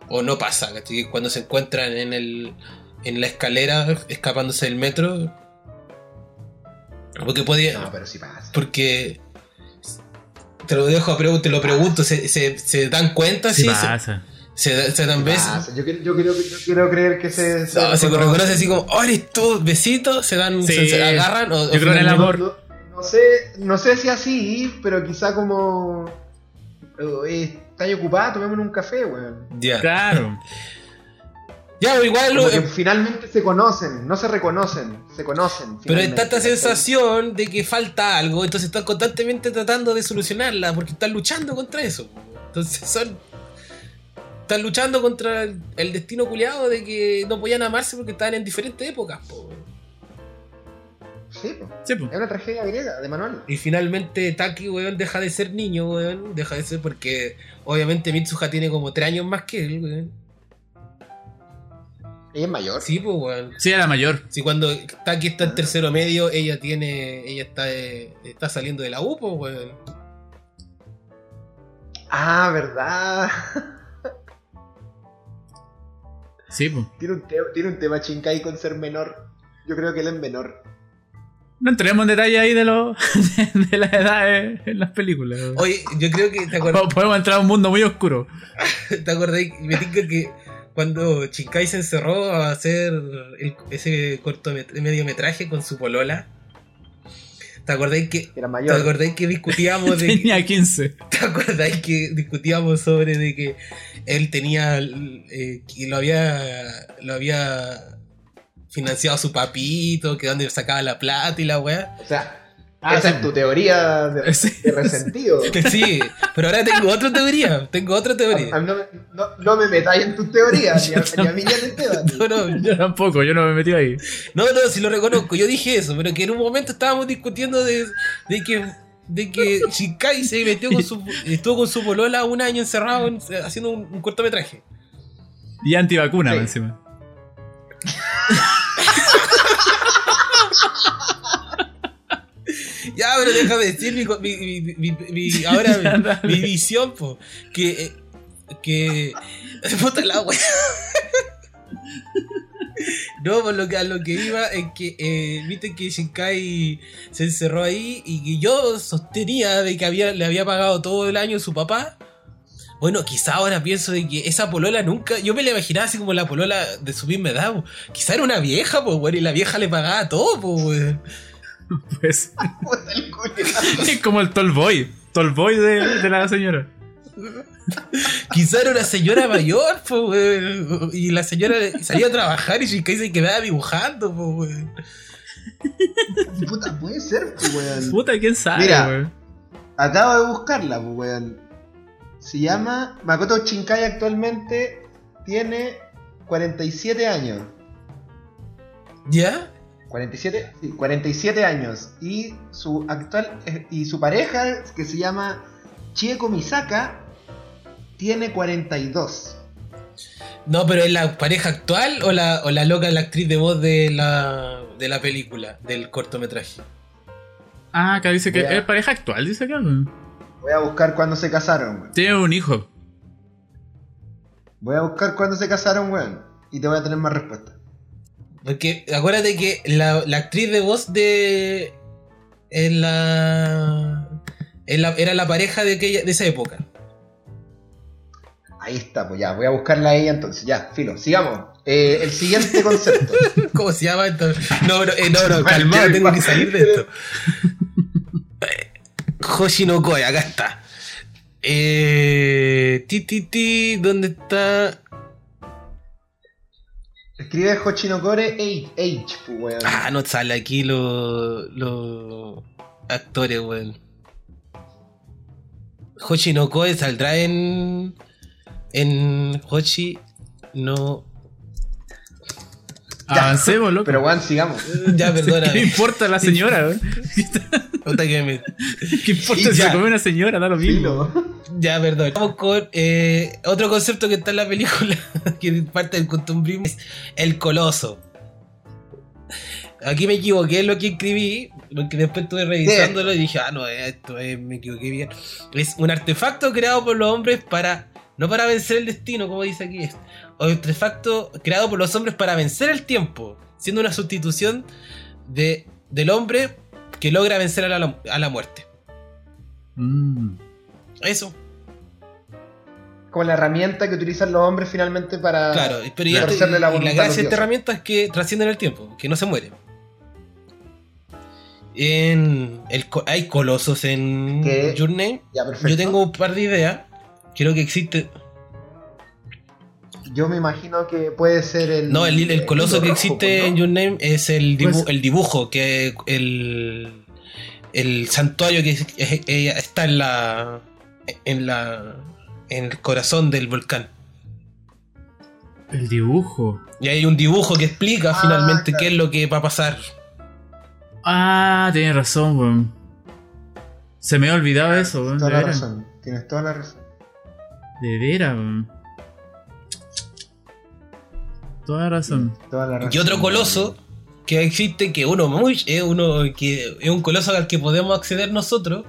o no pasa. ¿cachai? Cuando se encuentran en, el, en la escalera escapándose del metro. Porque podía. No, pero sí pasa. Porque. Te lo dejo, a pregu- te lo pregunto. ¿Se, se, se dan cuenta? Sí Sí, pasa. se, se, da- se dan besos. Yo, quiero- yo, quiero, yo quiero creer que se. No, se reconoce así como, oh, eres tú, besitos, se dan, Sí. se, se agarran. O, Yo creo en el amor. No, sé, no sé si así, pero quizá como. eh, ¿Estás ocupada? Tomémonos un café, weón. Ya, Claro. ya pero igual lo, que finalmente se conocen, no se reconocen, se conocen. Pero está esta sensación de que falta algo, entonces están constantemente tratando de solucionarla porque están luchando contra eso. Entonces son. Están luchando contra el, el destino culiado de que no podían amarse porque estaban en diferentes épocas. po. Sí. Sí, pues. es una tragedia griega de Manuel. Y finalmente Taki, weón, deja de ser niño, weón. Deja de ser porque obviamente Mitsuha tiene como 3 años más que él, weón. Ella es mayor. Sí, pues, weón. Sí, era mayor. Si cuando Taki está en tercero medio, ella tiene. Ella está, eh, está saliendo de la U, pues, weón. Ah, verdad. Sí, pues. Tiene un, tiene un tema Shinkai con ser menor. Yo creo que él es menor. No entremos en detalle ahí de, lo, de las edades en las películas. Oye, yo creo que. ¿Te acuerdas? Podemos entrar a un mundo muy oscuro. ¿Te acordás? Me tinca que cuando Shinkai se encerró a hacer el- ese corto mediometraje con su polola. ¿Te acordáis que, Era ¿te mayor. acordáis que discutíamos de que, Tenía 15. ¿Te acordáis que discutíamos sobre de que él tenía eh, que lo había lo había financiado su papito, que dónde sacaba la plata y la weá? O sea, Ah, esa sí. es tu teoría de, Sí. de resentido. Sí, pero ahora tengo otra teoría, tengo otra A- a teoría. mí no, me- no, no me metáis en tus teorías, ni a, ni a mí ni a Esteban. No, no, Yo tampoco, yo no me metí ahí. No, no, si lo reconozco, yo dije eso, pero que en un momento estábamos discutiendo de, de que de que Shinkai se metió con su estuvo con su polola un año encerrado en- haciendo un, un cortometraje. Y antivacuna Sí. encima. Ya, pero déjame decir mi, mi, mi- mi- mi- ahora mi, visión, po, que eh, que puta la wea. No, por lo que a lo que iba es que eh, viste que Shinkai se encerró ahí y que yo sostenía de que había, le había pagado todo el año su papá. Bueno, quizá ahora pienso de que esa polola nunca. Yo me la imaginaba así como la polola de su misma edad. po. Quizá era una vieja, pues, weón, y la vieja le pagaba todo, pues. Pues es como el Tallboy. Tallboy de, de la señora. Quizá era una señora mayor, pues, weón. Y la señora salía a trabajar y Shinkai se quedaba dibujando, pues, weón. Puta, puede ser, pues, weón. Puta, quién sabe, Mira. weón. Acabo de buscarla, pues, weón. Se llama Makoto Shinkai actualmente tiene 47 años. ¿Ya? 47, sí, 47 años. Y su actual eh, y su pareja, que se llama Chieko Misaka, tiene 42. No, pero ¿es la pareja actual o la, o la loca, la actriz de voz de la, de la película, del cortometraje? Ah, acá dice que a- es pareja actual, dice acá. Voy a buscar cuándo se casaron, weón. Tiene un hijo. Voy a buscar cuándo se casaron, weón. Y te voy a tener más respuestas. Porque acuérdate que la, la actriz de voz de. En la, en la- era la pareja de, aquella, de esa época. Ahí está, pues ya, voy a buscarla a ella entonces. Ya, filo, sigamos. Eh, el siguiente concepto. ¿Cómo se llama esto? No, no, eh, no, no, calmado, tengo que salir de esto. Eh, Hoshi no Koi, acá está. Eh, ti, ti, ti, ¿dónde está? Escribe Hochinokore Age, Age, pues, weón. Ah, no sale aquí los los actores, weón. Hoshi no Koe saldrá en. En Hoshi no. Avancemos, loco. Pero, weón, sigamos. Ya, ¿Qué perdona. importa a la señora? weón? Puta que me- ¿Qué importa si se come una señora? Da lo mismo. Filo. Ya, perdón. Vamos con eh, otro concepto que está en la película, que es parte del costumbrismo, es el coloso. Aquí me equivoqué en lo que escribí, porque después estuve revisándolo y dije, ah, no, esto es, me equivoqué bien. Es un artefacto creado por los hombres para, no para vencer el destino, como dice aquí, es artefacto creado por los hombres para vencer el tiempo, siendo una sustitución de, del hombre que logra vencer a la, a la muerte. Mm. Eso. Como la herramienta que utilizan los hombres finalmente para. Claro, pero y, este- la y la gracia de esta herramienta es que trascienden el tiempo, que no se mueren. En el, hay colosos en ¿Qué? Your Name. Ya, perfecto. Yo tengo un par de ideas. Creo que existe. Yo me imagino que puede ser el. No, el, el coloso que rojo, existe en. Your Name es el, dibu- Pues- el dibujo, que el, el santuario que es- es- es- está en la, en la. en el corazón del volcán. El dibujo. Y hay un dibujo que explica Ah, finalmente claro. qué es lo que va a pasar. Ah, tienes razón, weón. Se me ha olvidado eso, weón. De Toda la razón. Tienes toda la razón. De veras, weón. Toda razón. Toda la razón. Y otro coloso que existe, que uno muy es uno que es un coloso al que podemos acceder nosotros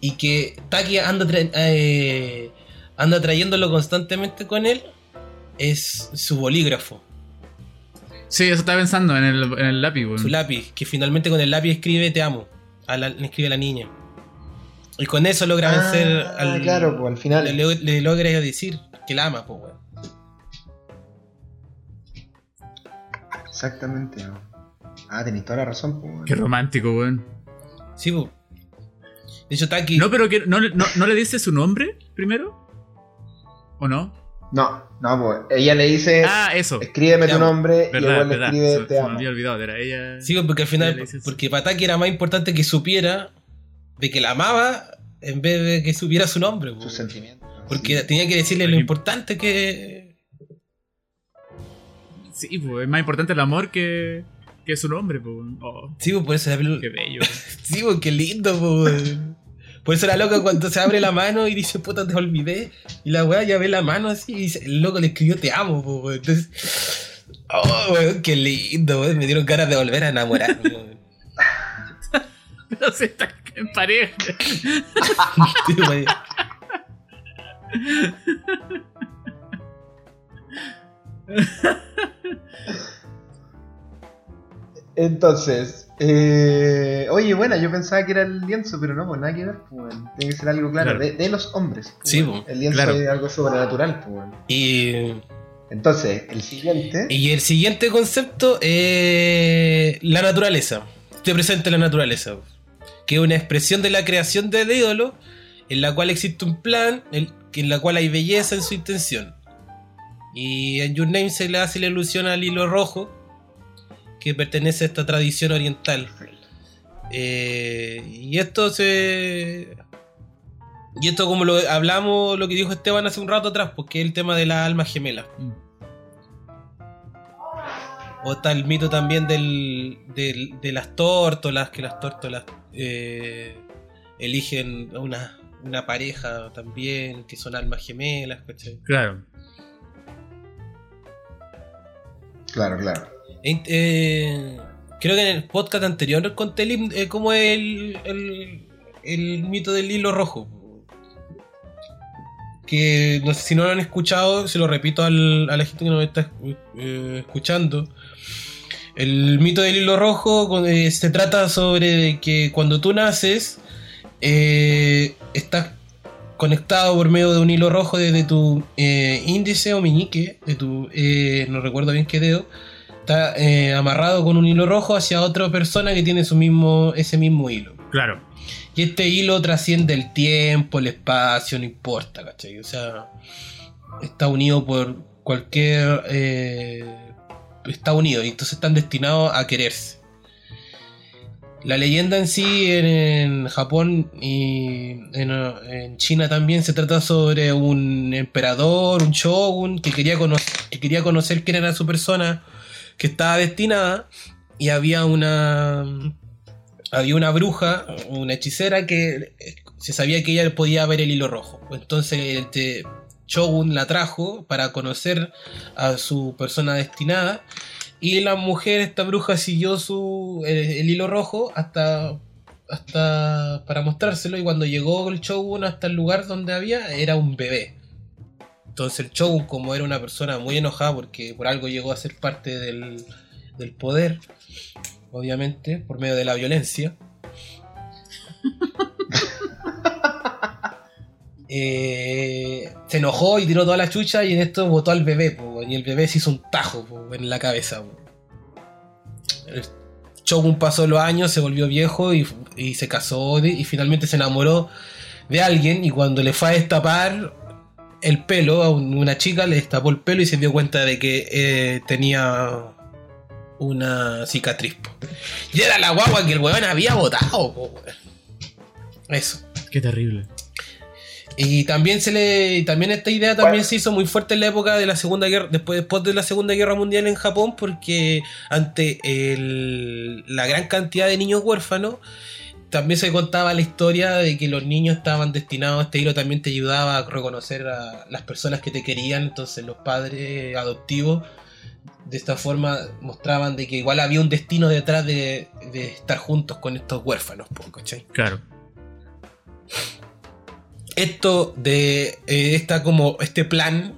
y que Taki anda, tra- eh, anda trayéndolo constantemente con él, es su bolígrafo, Sí, eso estaba pensando en el, en el lápiz, weón. su lápiz, que finalmente con el lápiz escribe te amo, a la, le escribe a la niña. Y con eso logra Ah, vencer al... claro, pues al final. Le, logra decir que la ama, pues, weón. Exactamente. ¿no? Ah, tenéis toda la razón. pues, Qué romántico, weón. Sí, pues. De hecho, Taki... No, pero que, no, le- no, ¿no le dice su nombre primero? ¿O no? No, no, pues ella le dice, Ah, eso. escríbeme tu nombre y Verdad, él le verdad. escribe Se, te se amo. me había olvidado, era ella. Sí, porque al final, porque para Taki era más importante que supiera de que la amaba en vez de que supiera su nombre. Sus sentimientos. Porque sí. tenía que decirle lo importante que. Sí, pues es más importante el amor que, que su nombre, pues. Oh, Sí, pues, por eso la qué bello. Sí, pues, qué lindo, pues. Por eso la loca cuando se abre la mano y dice, puta, te olvidé. Y la weá ya ve la mano así y dice, el loco le escribió, te amo, weón. Entonces. Oh, weón, qué lindo, weón. Me dieron ganas de volver a enamorarme. weón. Pero se está en pareja. Entonces, eh, oye, bueno, yo pensaba que era el lienzo, pero no, pues nada que ver, pues, tiene que ser algo claro, Claro. De, de los hombres. pues, Sí, bueno. pues, el lienzo claro. es algo sobrenatural, pues. Y. Entonces, el siguiente. Y el siguiente concepto es la naturaleza. Te presenta la naturaleza. Que es una expresión de la creación del ídolo en la cual existe un plan, en la cual hay belleza en su intención. Y en Your Name se le hace la ilusión al hilo rojo, que pertenece a esta tradición oriental. Eh, y esto se. Y esto, como lo hablamos, lo que dijo Esteban hace un rato atrás, porque es el tema de la alma gemela. Mm. O está el mito también del, del- de las tórtolas, que las tórtolas eh, eligen una, una pareja también, que son almas gemelas, ¿cachai? Claro. Claro, claro. Eh, creo que en el podcast anterior conté el eh, cómo es el, el, mito del hilo rojo. Que no sé si no lo han escuchado, se lo repito al- a la gente que nos está eh, escuchando. El mito del hilo rojo eh, se trata sobre que cuando tú naces, estás conectado por medio de un hilo rojo desde tu eh, índice o meñique, de tu, eh, no recuerdo bien qué dedo, está eh, amarrado con un hilo rojo hacia otra persona que tiene su mismo, ese mismo hilo. Claro. Y este hilo trasciende el tiempo, el espacio, no importa, ¿cachai? O sea, está unido por cualquier... eh, está unido y entonces están destinados a quererse. La leyenda en sí en, Japón y en, China también se trata sobre un emperador, un shogun que quería, cono- que quería conocer quién era su persona que estaba destinada y había una había una bruja, una hechicera que eh, se sabía que ella podía ver el hilo rojo. Entonces este Shogun la trajo para conocer a su persona destinada y la mujer, esta bruja, siguió su el, hilo rojo hasta hasta para mostrárselo y cuando llegó el Shogun hasta el lugar donde había era un bebé. Entonces el Shogun como era una persona muy enojada porque por algo llegó a ser parte del, del poder, obviamente, por medio de la violencia. Eh, se enojó y tiró toda la chucha y en esto botó al bebé, y el bebé se hizo un tajo en la cabeza. po. Pasó los años, se volvió viejo y, se casó y finalmente se enamoró de alguien y cuando le fue a destapar el pelo a un- una chica, le destapó el pelo y se dio cuenta de que eh, tenía una cicatriz. Y era la guagua que el weón había botado. Eso. Qué terrible. Y también se le también esta idea también se hizo muy fuerte en la época de la Segunda Guerra después, después de la Segunda Guerra Mundial en Japón porque ante el- la gran cantidad de niños huérfanos también se contaba la historia de que los niños estaban destinados este hilo también te ayudaba a reconocer a las personas que te querían entonces los padres adoptivos de esta forma mostraban de que igual había un destino detrás de, de estar juntos con estos huérfanos, ¿cachai? Claro. Esto de eh, como este plan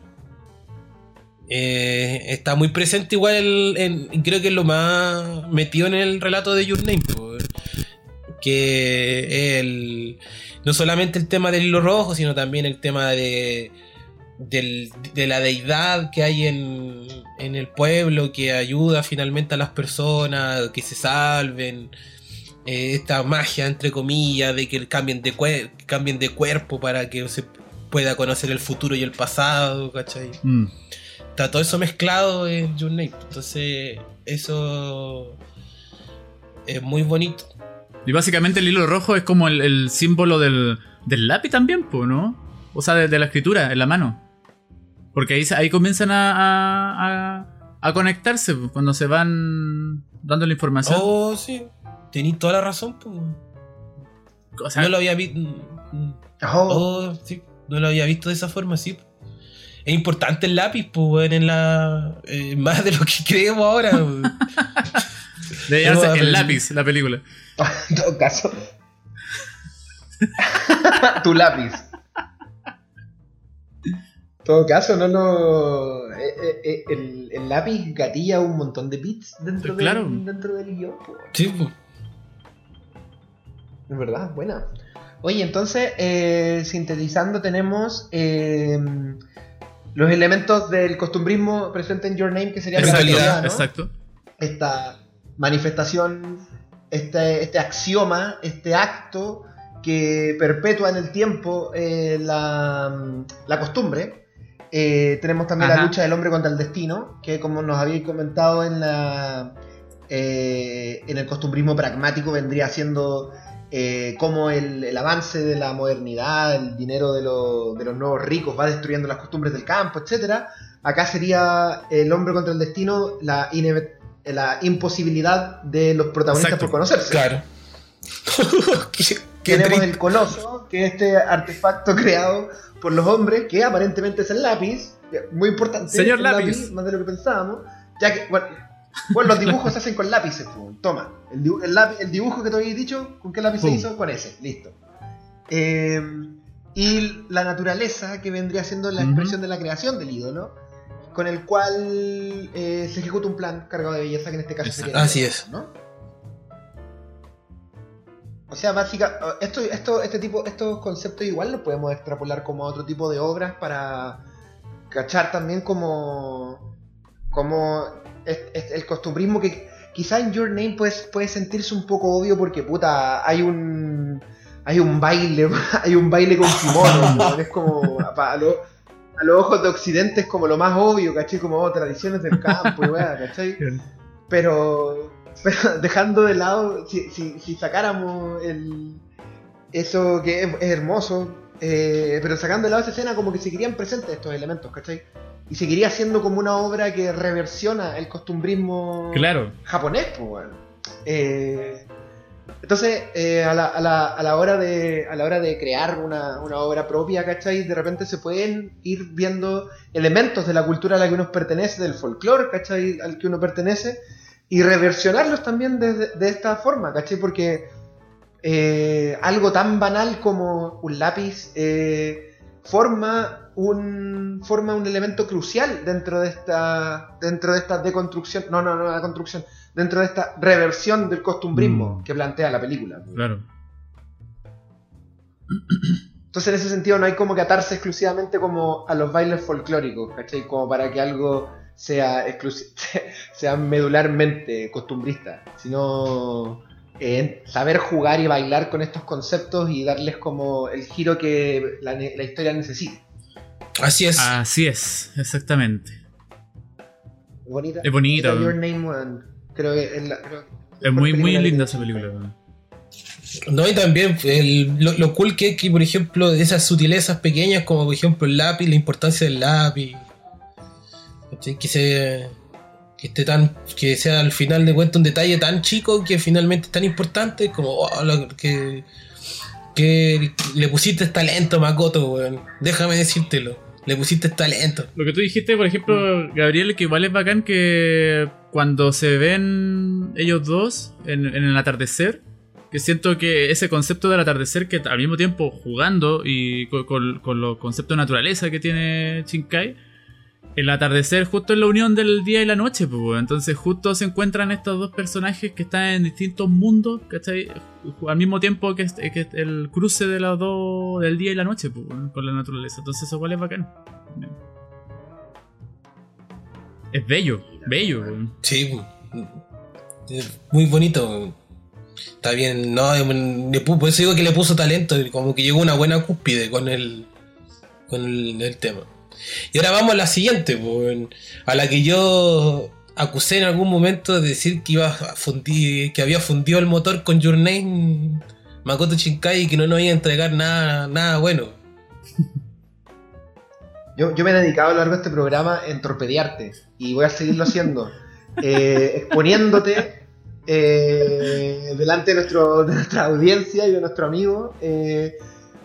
eh, está muy presente igual en, y creo que es lo más metido en el relato de Your Name, que el, no solamente el tema del hilo rojo, sino también el tema de, del- de la deidad que hay en, en el pueblo, que ayuda finalmente a las personas, que se salven. Eh, esta magia, entre comillas, de que cambien de, cuer- cambien de cuerpo para que se pueda conocer el futuro y el pasado, ¿cachai? Mm. Está todo eso mezclado en Your Name. Entonces, eso es muy bonito. Y básicamente el hilo rojo es como el, el símbolo del, del lápiz también, pues, ¿no? O sea, de, de la escritura, en la mano. Porque ahí, ahí comienzan a, a, a- a conectarse cuando se van dando la información. Oh, sí. Tenéis toda la razón, pues. O sea, no lo había visto. Oh, Oh, sí. No lo había visto de esa forma, sí. Es importante el lápiz, pues, en la. eh, más de lo que creemos ahora. el lápiz, la película. en todo caso. tu lápiz. En todo caso, no lo. eh, eh, eh, el, el lápiz gatilla un montón de bits dentro, Pues claro. del, dentro del guion. po. sí, pues. Es verdad, buena. Oye, entonces, eh, sintetizando, tenemos eh, los elementos del costumbrismo presente en Your Name, que sería la realidad, ¿no? Exacto. esta manifestación, este, este axioma, este acto que perpetúa en el tiempo eh, la, la costumbre. Eh, tenemos también la lucha del hombre contra el destino, que como nos habéis comentado en la eh, en el costumbrismo pragmático vendría siendo eh, cómo el, el avance de la modernidad, el dinero de, lo- de los nuevos ricos va destruyendo las costumbres del campo, etcétera. Acá sería el hombre contra el destino, la, la imposibilidad de los protagonistas Exacto. por conocerse. Claro. qué, Tenemos el coloso, que es este artefacto creado por los hombres, que aparentemente es el lápiz, muy importante. Señor lápiz. Más de lo que pensábamos. Ya que, bueno, bueno, los dibujos se hacen con lápices, pues, toma. El, dibu- el lápiz- el dibujo que te había dicho, ¿con qué lápiz se hizo? Con ese, listo. Eh, y la naturaleza, que vendría siendo la expresión de la creación del ídolo, con el cual eh, se ejecuta un plan cargado de belleza, que en este caso Exacto. sería Así es. ¿no? O sea, básicamente, esto, esto, este tipo, estos conceptos igual los podemos extrapolar como a otro tipo de obras para cachar también como, como es- es- el costumbrismo que quizá en Your Name puede, puede sentirse un poco obvio porque puta, hay un hay un baile, hay un baile con kimono, ¿no? es como a, lo- a los ojos de Occidente es como lo más obvio, ¿cachai? Como oh, tradiciones del campo, y weá, ¿cachai? Pero, pero dejando de lado, si, si, si sacáramos el, eso que es, es hermoso, eh, pero sacando de lado esa escena, como que seguirían presentes estos elementos, ¿cachai? Y seguiría siendo como una obra que reversiona el costumbrismo Claro. japonés, pues, weón. Eh, entonces, eh, a, la, a, la, a, la hora de, a la hora de crear una, una obra propia, ¿cachai? De repente se pueden ir viendo elementos de la cultura a la que uno pertenece, del folclore, ¿cachai? Al que uno pertenece, y reversionarlos también de, de- de esta forma, ¿cachai? Porque eh, algo tan banal como un lápiz eh, forma un forma un elemento crucial dentro de esta dentro de esta deconstrucción no no no la construcción dentro de esta reversión del costumbrismo Mm. que plantea la película Claro. entonces en ese sentido no hay como que atarse exclusivamente como a los bailes folclóricos ¿cachai? como para que algo sea sea medularmente costumbrista sino eh, saber jugar y bailar con estos conceptos y darles como el giro que la, historia necesita Así es. Así es, exactamente. bonita Es bonita, Your. Name creo que es, la- creo- Es muy, muy linda esa película. No, y también el- lo, lo cool que es que, por ejemplo, esas sutilezas pequeñas, como por ejemplo el lápiz, la importancia del lápiz. Que se. Que esté tan. Que sea al final de cuentas un detalle tan chico que finalmente es tan importante como. oh, que. Que le pusiste talento, Makoto, weón. Déjame decírtelo. Le pusiste talento. Lo que tú dijiste, por ejemplo, Gabriel, que igual es bacán que cuando se ven ellos dos en, en el atardecer, que siento que ese concepto del atardecer, que al mismo tiempo jugando y con, con- con los conceptos de naturaleza que tiene Shinkai, el atardecer justo es la unión del día y la noche, pues, entonces justo se encuentran estos dos personajes que están en distintos mundos, ¿cachai? Al mismo tiempo que, el cruce de los dos, del día y la noche, pues, con la naturaleza, entonces eso igual es bacán. Es bello, bello. Sí, muy bonito. Está bien, no, por eso digo que le puso talento, como que llegó una buena cúspide con el, con el tema. Y ahora vamos a la siguiente, pues, a la que yo acusé en algún momento de decir que iba a fundir, que había fundido el motor con Your Name Makoto Shinkai y que no nos iba a entregar nada, nada bueno. Yo, yo me he dedicado a lo largo de este programa en torpedearte y voy a seguirlo haciendo, eh, exponiéndote eh, delante de, nuestro, de nuestra audiencia y de nuestro amigo, eh,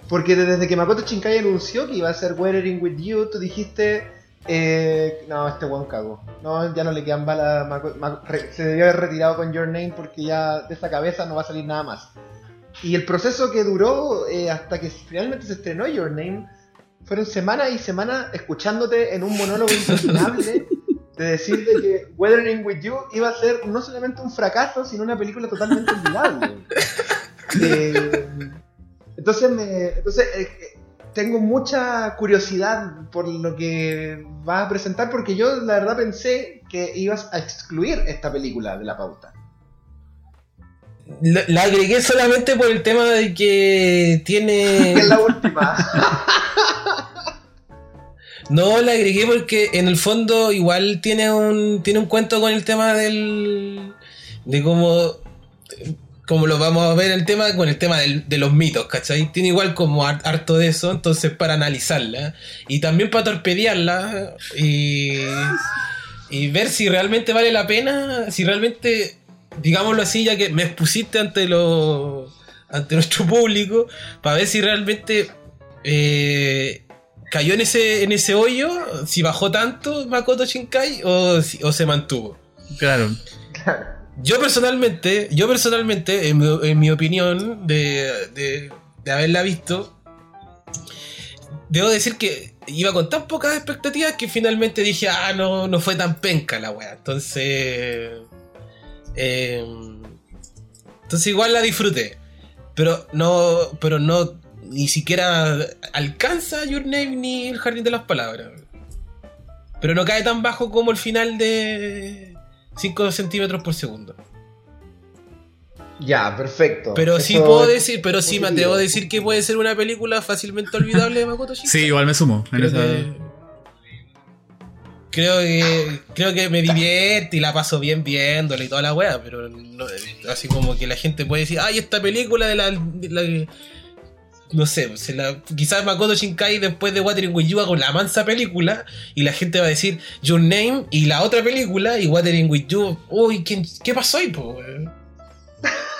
porque desde que Makoto Shinkai anunció que iba a hacer Weathering with You, tú dijiste, eh, no, este buen cago, no, ya no le quedan balas, Mako- se debió haber retirado con Your Name porque ya de esa cabeza no va a salir nada más. Y el proceso que duró eh, hasta que finalmente se estrenó Your Name fueron semanas y semanas escuchándote en un monólogo interminable de decir de que Weathering with You iba a ser no solamente un fracaso, sino una película totalmente olvidable. Eh, entonces, me, entonces eh, eh, tengo mucha curiosidad por lo que vas a presentar, porque yo la verdad pensé que ibas a excluir esta película de la pauta. La, la agregué solamente por el tema de que tiene... Es la última. No, la agregué porque en el fondo igual tiene un tiene un cuento con el tema del de cómo como lo vamos a ver el tema con el tema del- de los mitos, ¿cachai? Tiene igual como har- harto de eso, entonces para analizarla y también para torpedearla y, y ver si realmente vale la pena, si realmente, digámoslo así, ya que me expusiste ante lo ante nuestro público, para ver si realmente eh, cayó en ese, en ese hoyo, si bajó tanto Makoto Shinkai o, si- o se mantuvo. Claro. Yo personalmente, yo personalmente, en mi, opinión de, de- de haberla visto, debo decir que iba con tan pocas expectativas que finalmente dije, ah, no, no fue tan penca la wea. Entonces, eh, entonces igual la disfruté. Pero no, pero no, ni siquiera alcanza Your Name ni el Jardín de las Palabras. Pero no cae tan bajo como el final de 5 centímetros por segundo. ya, perfecto. Pero sí puedo decir, pero sí me atrevo a decir que puede ser una película fácilmente olvidable de Makoto Shinkai. Sí, igual me sumo. creo esa- que, creo que creo que me divierte y la paso bien viéndola y toda la wea, pero no- así como que la gente puede decir, ay, esta película de la, de la- no sé, se la, quizás Makoto Shinkai después de Watering with You haga la mansa película y la gente va a decir Your Name y la otra película y Watering with You, uy, ¿qué, qué pasó ahí, po? weón?"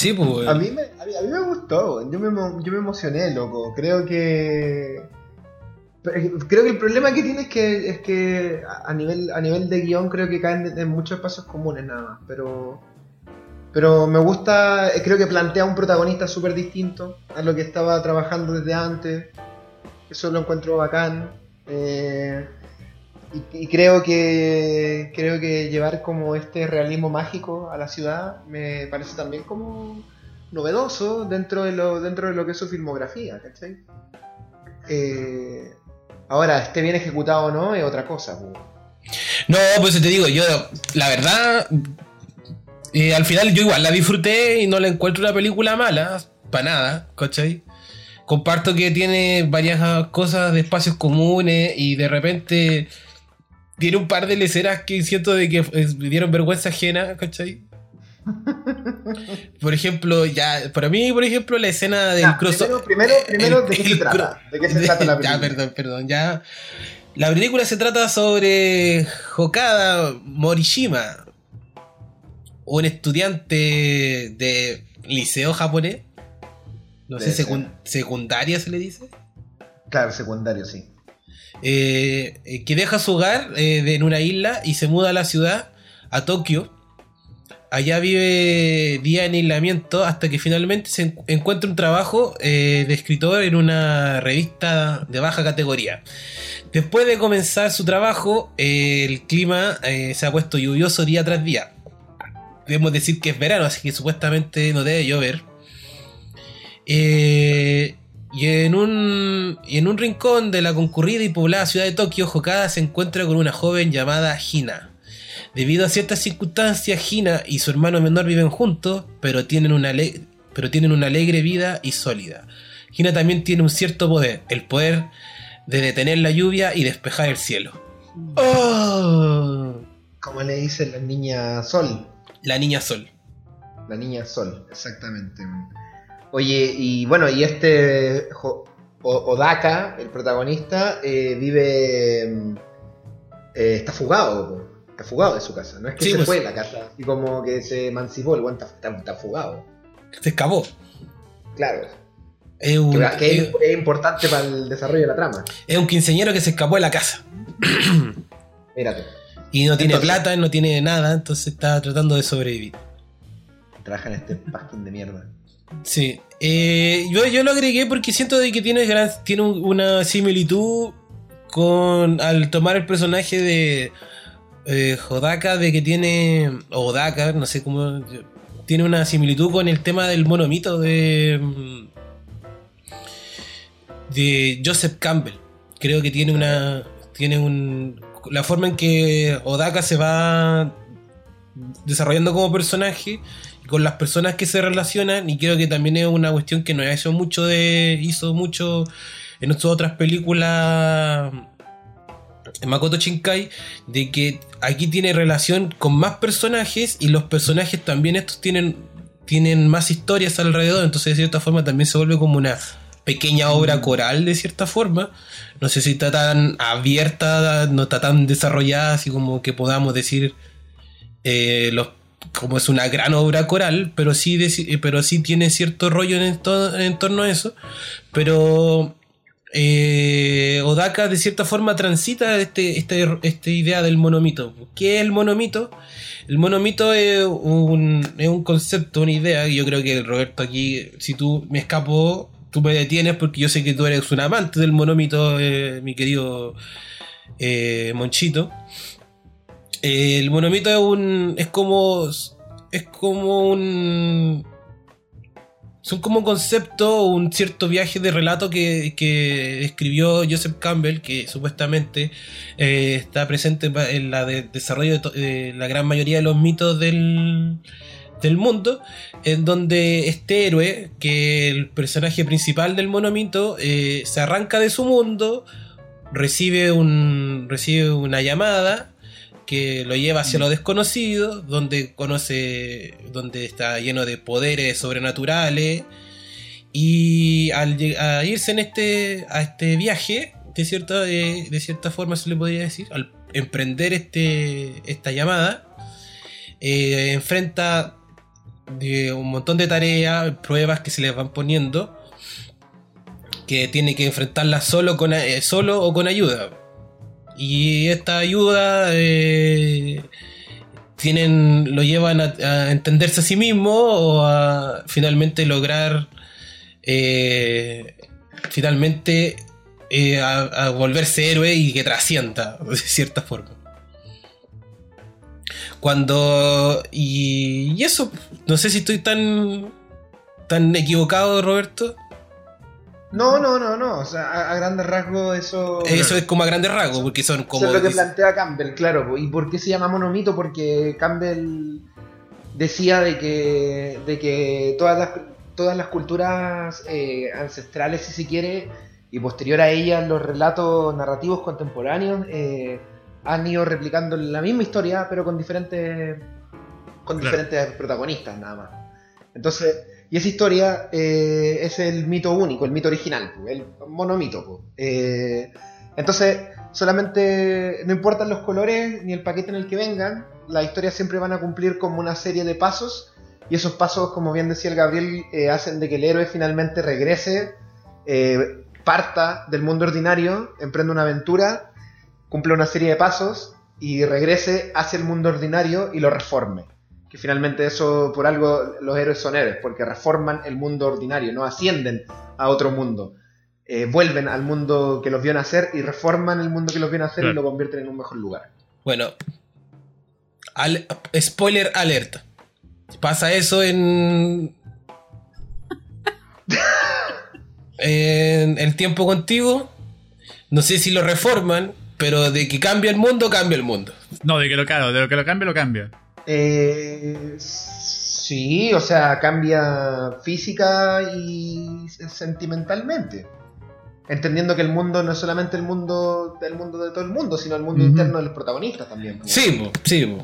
Sí, pues. A mí, me, a, mí, a mí me gustó, yo me, yo me emocioné, loco. Creo que. Creo que el problema que tiene es que, es que a nivel, a nivel de guion creo que caen en muchos espacios comunes nada más. Pero, pero me gusta, eh, creo que plantea un protagonista súper distinto a lo que estaba trabajando desde antes. Eso lo encuentro bacán. Eh, y, creo que creo que llevar como este realismo mágico a la ciudad me parece también como novedoso dentro de lo dentro de lo que es su filmografía, ¿cachai? Eh, ahora, esté bien ejecutado o no es otra cosa. po. No, pues te digo, yo, la verdad, eh, al final yo igual la disfruté y no la encuentro una película mala, para nada, ¿cachai? Comparto que tiene varias cosas de espacios comunes y de repente tiene un par de leceras que siento de que eh, me dieron vergüenza ajena, ¿cachai? Por ejemplo, ya, para mí, por ejemplo, la escena del Ya, crossover. primero, primero, primero, ¿de qué se trata? cro- ¿De qué se trata la Ya, película? perdón, perdón, ya. La película se trata sobre Hokada Morishima, un estudiante de liceo japonés no sé, ser. secundaria se le dice. Claro, secundario, sí. eh, eh, que deja su hogar eh, en una isla y se muda a la ciudad, a Tokio. Allá vive día en aislamiento hasta que finalmente se en- encuentra un trabajo de escritor en una revista de baja categoría. Después de comenzar su trabajo, el clima se ha puesto lluvioso día tras día. Debemos decir que es verano, así que supuestamente no debe llover. Eh, y en un, y en un rincón de la concurrida y poblada ciudad de Tokio, Hokada se encuentra con una joven llamada Hina. Debido a ciertas circunstancias, Hina y su hermano menor viven juntos, pero tienen una, pero tienen una alegre vida y sólida. Hina también tiene un cierto poder, el poder de detener la lluvia y despejar el cielo. ¡Oh! Como le dicen la niña Sol. La niña Sol. La niña Sol, exactamente. Oye, y bueno, y este Jo- O- Odaka, el protagonista, eh, vive. eh, está fugado, po. está fugado de su casa. No es que Sí, se pues. fue de la casa, y como que se emancipó, el guante está, fugado. Se escapó. Claro. Es un, Que, que es, es- es importante para el desarrollo de la trama. es un quinceañero que se escapó de la casa. Mírate, Y no tiene Entonces- plata, no tiene nada, entonces está tratando de sobrevivir. trabaja en este pasquín de mierda. Sí. Eh, yo, yo lo agregué porque siento de que tiene, gran- tiene un- una similitud con. al tomar el personaje de eh, Hodaka, de que tiene. o Odaka, no sé cómo. Tiene una similitud con el tema del monomito de. de Joseph Campbell. Creo que tiene una. tiene un. La forma en que Odaka se va desarrollando como personaje y con las personas que se relacionan y creo que también es una cuestión que no hizo mucho de hizo mucho en sus otras películas en Makoto Shinkai de que aquí tiene relación con más personajes y los personajes también estos tienen tienen más historias alrededor. Entonces de cierta forma también se vuelve como una pequeña obra coral de cierta forma no sé si está tan abierta no está tan desarrollada así como que podamos decir eh, los, como es una gran obra coral, pero sí, eh, pero sí tiene cierto rollo en, to- en torno a eso. Pero eh, Odaka de cierta forma transita este, este, esta idea del monomito. ¿Qué es el monomito? El monomito es un, es un concepto, una idea. Yo creo que Roberto aquí, si tú me escapo, tú me detienes porque yo sé que tú eres un amante del monomito, eh, mi querido eh, Monchito. Eh, el monomito es un. es como. es como un. Son como concepto, un cierto viaje de relato que, que escribió Joseph Campbell, que supuestamente eh, está presente en la de- desarrollo de la gran mayoría de los mitos del, del mundo, en donde este héroe, que el personaje principal del monomito, eh, se arranca de su mundo, recibe, un, recibe una llamada que lo lleva hacia lo desconocido, donde conoce, donde está lleno de poderes sobrenaturales. Y al a irse en este, a este viaje, de cierta, de, de cierta forma se le podría decir, al emprender este, esta llamada, eh, enfrenta de un montón de tareas, pruebas que se les van poniendo, que tiene que enfrentarlas solo, con, eh, solo o con ayuda. Y esta ayuda eh, tienen, lo llevan a, entenderse a sí mismo o a finalmente lograr eh, finalmente eh, a volverse héroe y que trascienda de cierta forma. Cuando. Y, y eso, no sé si estoy tan. tan equivocado, Roberto. No, no, no, no. O sea, a, a grandes rasgos eso. Eso es como a grandes rasgos, porque son como. Eso es lo que plantea Campbell, claro. ¿Y por qué se llama monomito? Porque Campbell decía de que, de que todas las, todas las culturas eh, ancestrales, si se quiere, y posterior a ellas los relatos narrativos contemporáneos, eh, han ido replicando la misma historia, pero con diferentes, con Claro. diferentes protagonistas nada más. Entonces, y esa historia eh, es el mito único, el mito original, el monomito. Eh, entonces, solamente no importan los colores ni el paquete en el que vengan, las historias siempre van a cumplir como una serie de pasos Y esos pasos, como bien decía el Gabriel, eh, hacen de que el héroe finalmente regrese, parta del mundo ordinario, emprenda una aventura, cumpla una serie de pasos y regrese hacia el mundo ordinario y lo reforme. Que finalmente eso, por algo, los héroes son héroes, porque reforman el mundo ordinario, no ascienden a otro mundo. Eh, vuelven al mundo que los vio nacer y reforman el mundo que los vio nacer y lo convierten en un mejor lugar. Bueno, al- spoiler alert. Pasa eso en. en el tiempo contigo. No sé si lo reforman, pero de que cambia el mundo, cambia el mundo. No, de que lo claro, de lo que lo cambia, lo cambia. Eh, sí, o sea, cambia física y sentimentalmente. Entendiendo que el mundo no es solamente el mundo del mundo de todo el mundo, sino el mundo interno de los protagonistas también. pues. Sí, sí.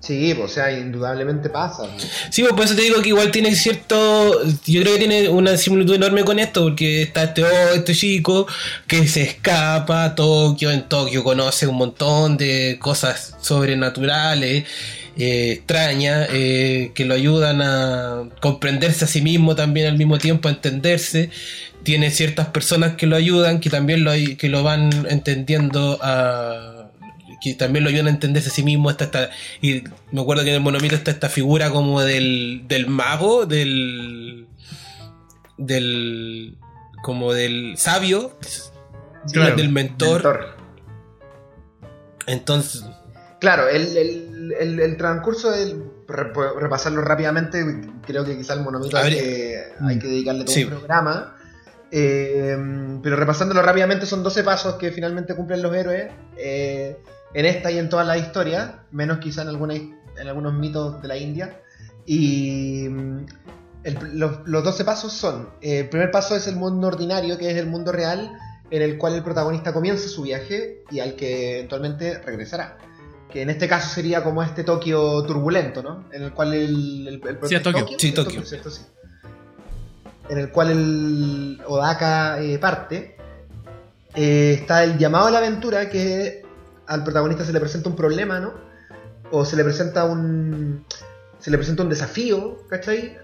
Sí, pues, o sea, indudablemente pasa. Sí, pues por eso te digo que igual tiene cierto. Yo creo que tiene una similitud enorme con esto, porque está este, oh, este chico que se escapa a Tokio. En Tokio conoce un montón de cosas sobrenaturales, eh, extrañas, eh, que lo ayudan a comprenderse a sí mismo también al mismo tiempo, a entenderse. Tiene ciertas personas que lo ayudan, que también lo, que lo van entendiendo a que también lo ayudan a entenderse a sí mismo. Está, esta- y me acuerdo que en el monomito está esta figura como del, del mago, del. del. como del sabio, Claro. del mentor. Mentor. Entonces, Claro, el, el- el- el transcurso del rep- repasarlo rápidamente, creo que quizá el monomito hay que, hay que dedicarle todo sí. un programa. Eh, pero repasándolo rápidamente, son 12 pasos que finalmente cumplen los héroes eh, en esta y en todas las historias, menos quizá en, alguna, en algunos mitos de la India. Y mm, el- los, los 12 pasos son: eh, el primer paso es el mundo ordinario, que es el mundo real, en el cual el protagonista comienza su viaje y al que eventualmente regresará que en este caso sería como este Tokio turbulento, ¿no? En el cual el... el, el- Sí, Tokio. Sí, ¿Es Tokio. En el cual el Odaka eh, parte. Eh, está el llamado a la aventura, que al protagonista se le presenta un problema, ¿no? O se le presenta un... Se le presenta un desafío, ¿cachai?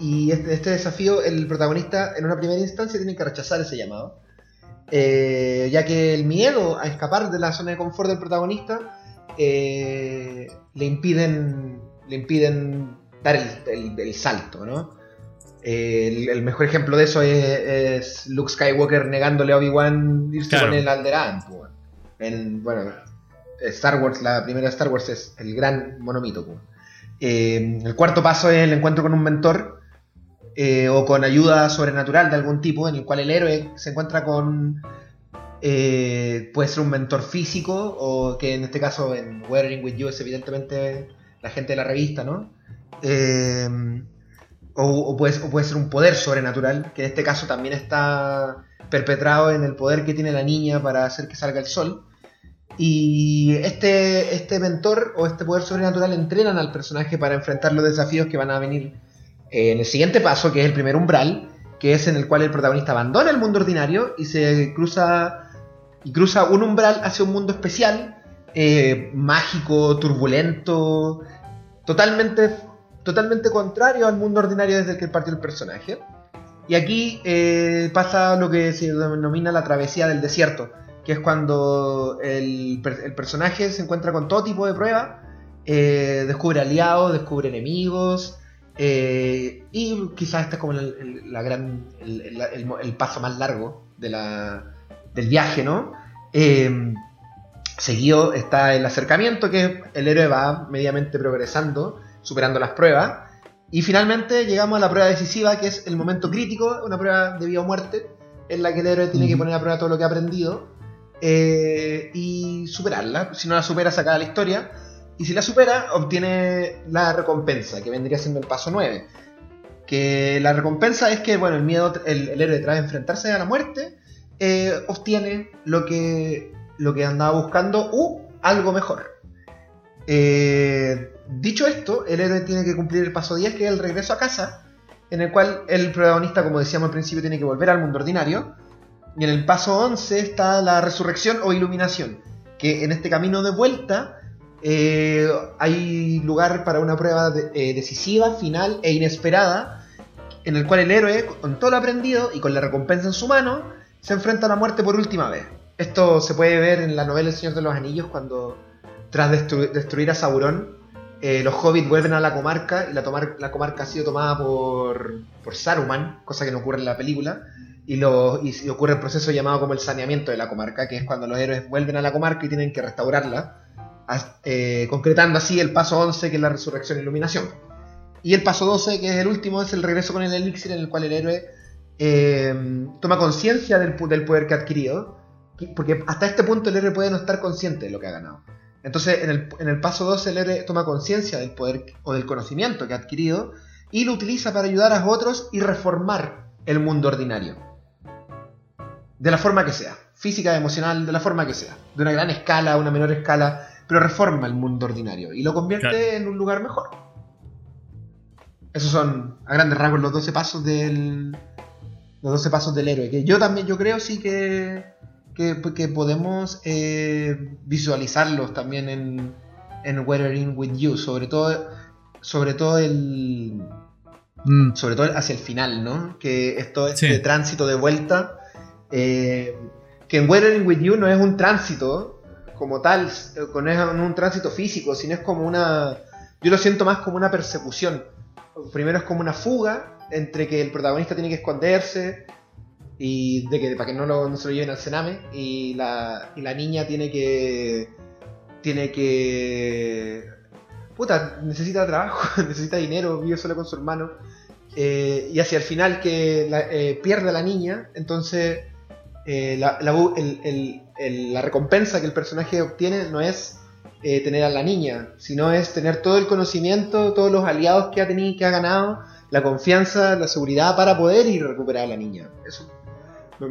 Y este, este desafío, el protagonista en una primera instancia tiene que rechazar ese llamado. Eh, ya que el miedo a escapar de la zona de confort del protagonista eh, le impiden le impiden dar el, el- el salto, ¿no? Eh, el, el mejor ejemplo de eso es, es Luke Skywalker negándole a Obi-Wan irse Claro. con el Alderaan. pues. En, bueno, Star Wars, la primera Star Wars es el gran monomito. Eh, el cuarto paso es el encuentro con un mentor eh, o con ayuda sobrenatural de algún tipo, en el cual el héroe se encuentra con. eh, puede ser un mentor físico, o que en este caso en Weathering with You es evidentemente la gente de la revista, ¿no? Eh, o puede ser un poder sobrenatural, que en este caso también está perpetrado en el poder que tiene la niña para hacer que salga el sol. Y este, este mentor o este poder sobrenatural entrenan al personaje para enfrentar los desafíos que van a venir eh, en el siguiente paso, que es el primer umbral, que es en el cual el protagonista abandona el mundo ordinario y se cruza y cruza un umbral hacia un mundo especial, eh, mágico, turbulento, totalmente, totalmente contrario al mundo ordinario desde el que partió el personaje. Y aquí eh, pasa lo que se denomina la travesía del desierto, que es cuando el, per- el personaje se encuentra con todo tipo de pruebas, eh, descubre aliados, descubre enemigos, eh, y quizás este es como el, la gran, el, paso más largo de la, del viaje, ¿no? Eh, seguido está el acercamiento, que el héroe va mediamente progresando, superando las pruebas. Y finalmente llegamos a la prueba decisiva, que es el momento crítico, una prueba de vida o muerte, en la que el héroe tiene que poner a prueba todo lo que ha aprendido eh, y superarla. Si no la supera, se acaba la historia. Y si la supera, obtiene la recompensa, que vendría siendo el paso 9. Que la recompensa es que, bueno, el miedo, el, el héroe tras enfrentarse a la muerte, eh, obtiene lo que, lo que andaba buscando u algo mejor. Eh, dicho esto, el héroe tiene que cumplir el paso 10, que es el regreso a casa, en el cual el protagonista, como decíamos al principio, tiene que volver al mundo ordinario. Y en el paso 11 está la resurrección o iluminación, que en este camino de vuelta eh, hay lugar para una prueba eh, decisiva, final e inesperada, en el cual el héroe, con todo lo aprendido y con la recompensa en su mano, se enfrenta a la muerte por última vez. Esto se puede ver en la novela El Señor de los Anillos, cuando tras destru- destruir a Sauron, eh, los hobbits vuelven a la comarca y la, tomar- la comarca ha sido tomada por, por Saruman, cosa que no ocurre en la película. Y, ocurre el proceso llamado como el saneamiento de la comarca, que es cuando los héroes vuelven a la comarca y tienen que restaurarla, eh, concretando así el paso 11, que es la resurrección e iluminación. Y el paso 12, que es el último, es el regreso con el elixir, en el cual el héroe eh, toma conciencia del, poder que ha adquirido, que- porque hasta este punto el héroe puede no estar consciente de lo que ha ganado. Entonces, en el, en el paso 12, el héroe toma conciencia del poder o del conocimiento que ha adquirido y lo utiliza para ayudar a otros y reformar el mundo ordinario. De la forma que sea, física, emocional, de la forma que sea. De una gran escala, a una menor escala, pero reforma el mundo ordinario y lo convierte Claro. en un lugar mejor. Esos son, a grandes rasgos, los 12 pasos del. Los 12 pasos del héroe. Que yo también, yo creo sí que. Que, que podemos eh, visualizarlos también en. En Weathering with You. Sobre todo. Sobre todo el. Mm, Sobre todo hacia el final, ¿no? Que esto este Sí. tránsito de vuelta. eh, que en Weathering with You no es un tránsito como tal, no es un tránsito físico, sino es como una. Yo lo siento más como una persecución. Primero es como una fuga entre que el protagonista tiene que esconderse y de que para que no, lo- no se lo lleven al cename y la, y la niña tiene que tiene que puta necesita trabajo necesita dinero vive solo con su hermano eh, y hacia el final que la- eh, pierde a la niña entonces eh, la, la la recompensa que el personaje obtiene no es eh, tener a la niña, sino es tener todo el conocimiento, todos los aliados que ha tenido, que ha ganado, la confianza, la seguridad para poder ir a recuperar a la niña. Eso me,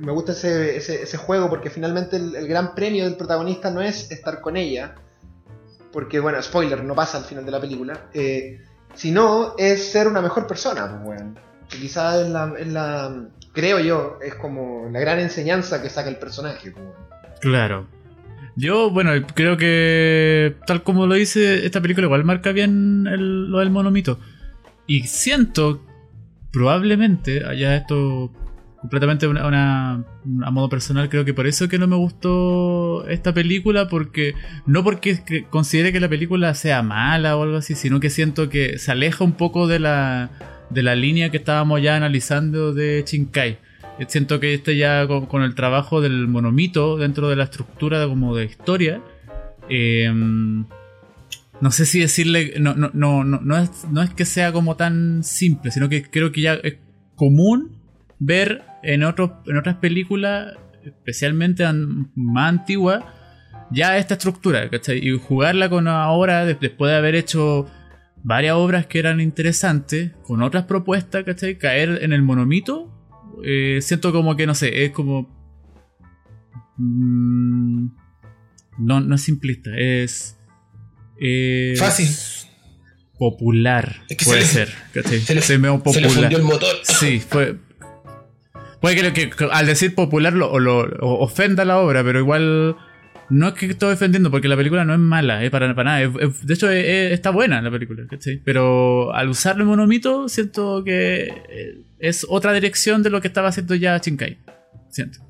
me- gusta ese, juego porque finalmente el, gran premio del protagonista no es estar con ella, porque bueno, spoiler, no pasa al final de la película, eh, sino es ser una mejor persona, pues, weón. Que quizás es la, creo yo, es como la gran enseñanza que saca el personaje. pues, claro. Yo, bueno, creo que tal como lo dice esta película, igual marca bien lo del monomito. Y siento, probablemente, allá esto completamente una, a modo personal, creo que por eso que no me gustó esta película, porque no porque que- considere que la película sea mala o algo así, sino que siento que se aleja un poco de la, de la línea que estábamos ya analizando de Shinkai. Eh, Siento que este ya con, el trabajo del monomito dentro de la estructura como de historia, eh, no sé si decirle, no, no, no, no, no es, no es que sea como tan simple, sino que creo que ya es común ver en, otros, en otras películas, especialmente an- más antiguas, ya esta estructura, ¿cachai? Y jugarla con ahora, des- después de haber hecho varias obras que eran interesantes, con otras propuestas, ¿cachai? Caer en el monomito, eh, siento como que, no sé, es como... mm, no, no es simplista, es... es Fácil. Popular, Es que puede se le- ser, ¿cachai? se le- Se me Se le popular. fundió el motor. Sí, fue. Puede que, que- que al decir popular lo, ofenda la obra, pero igual. No es que estoy defendiendo, porque la película no es mala, eh, para, para nada. De hecho, es- es- está buena la película, ¿cachai? Pero al usarlo en monomito, siento que eh, es otra dirección de lo que estaba haciendo ya Shinkai. Siento.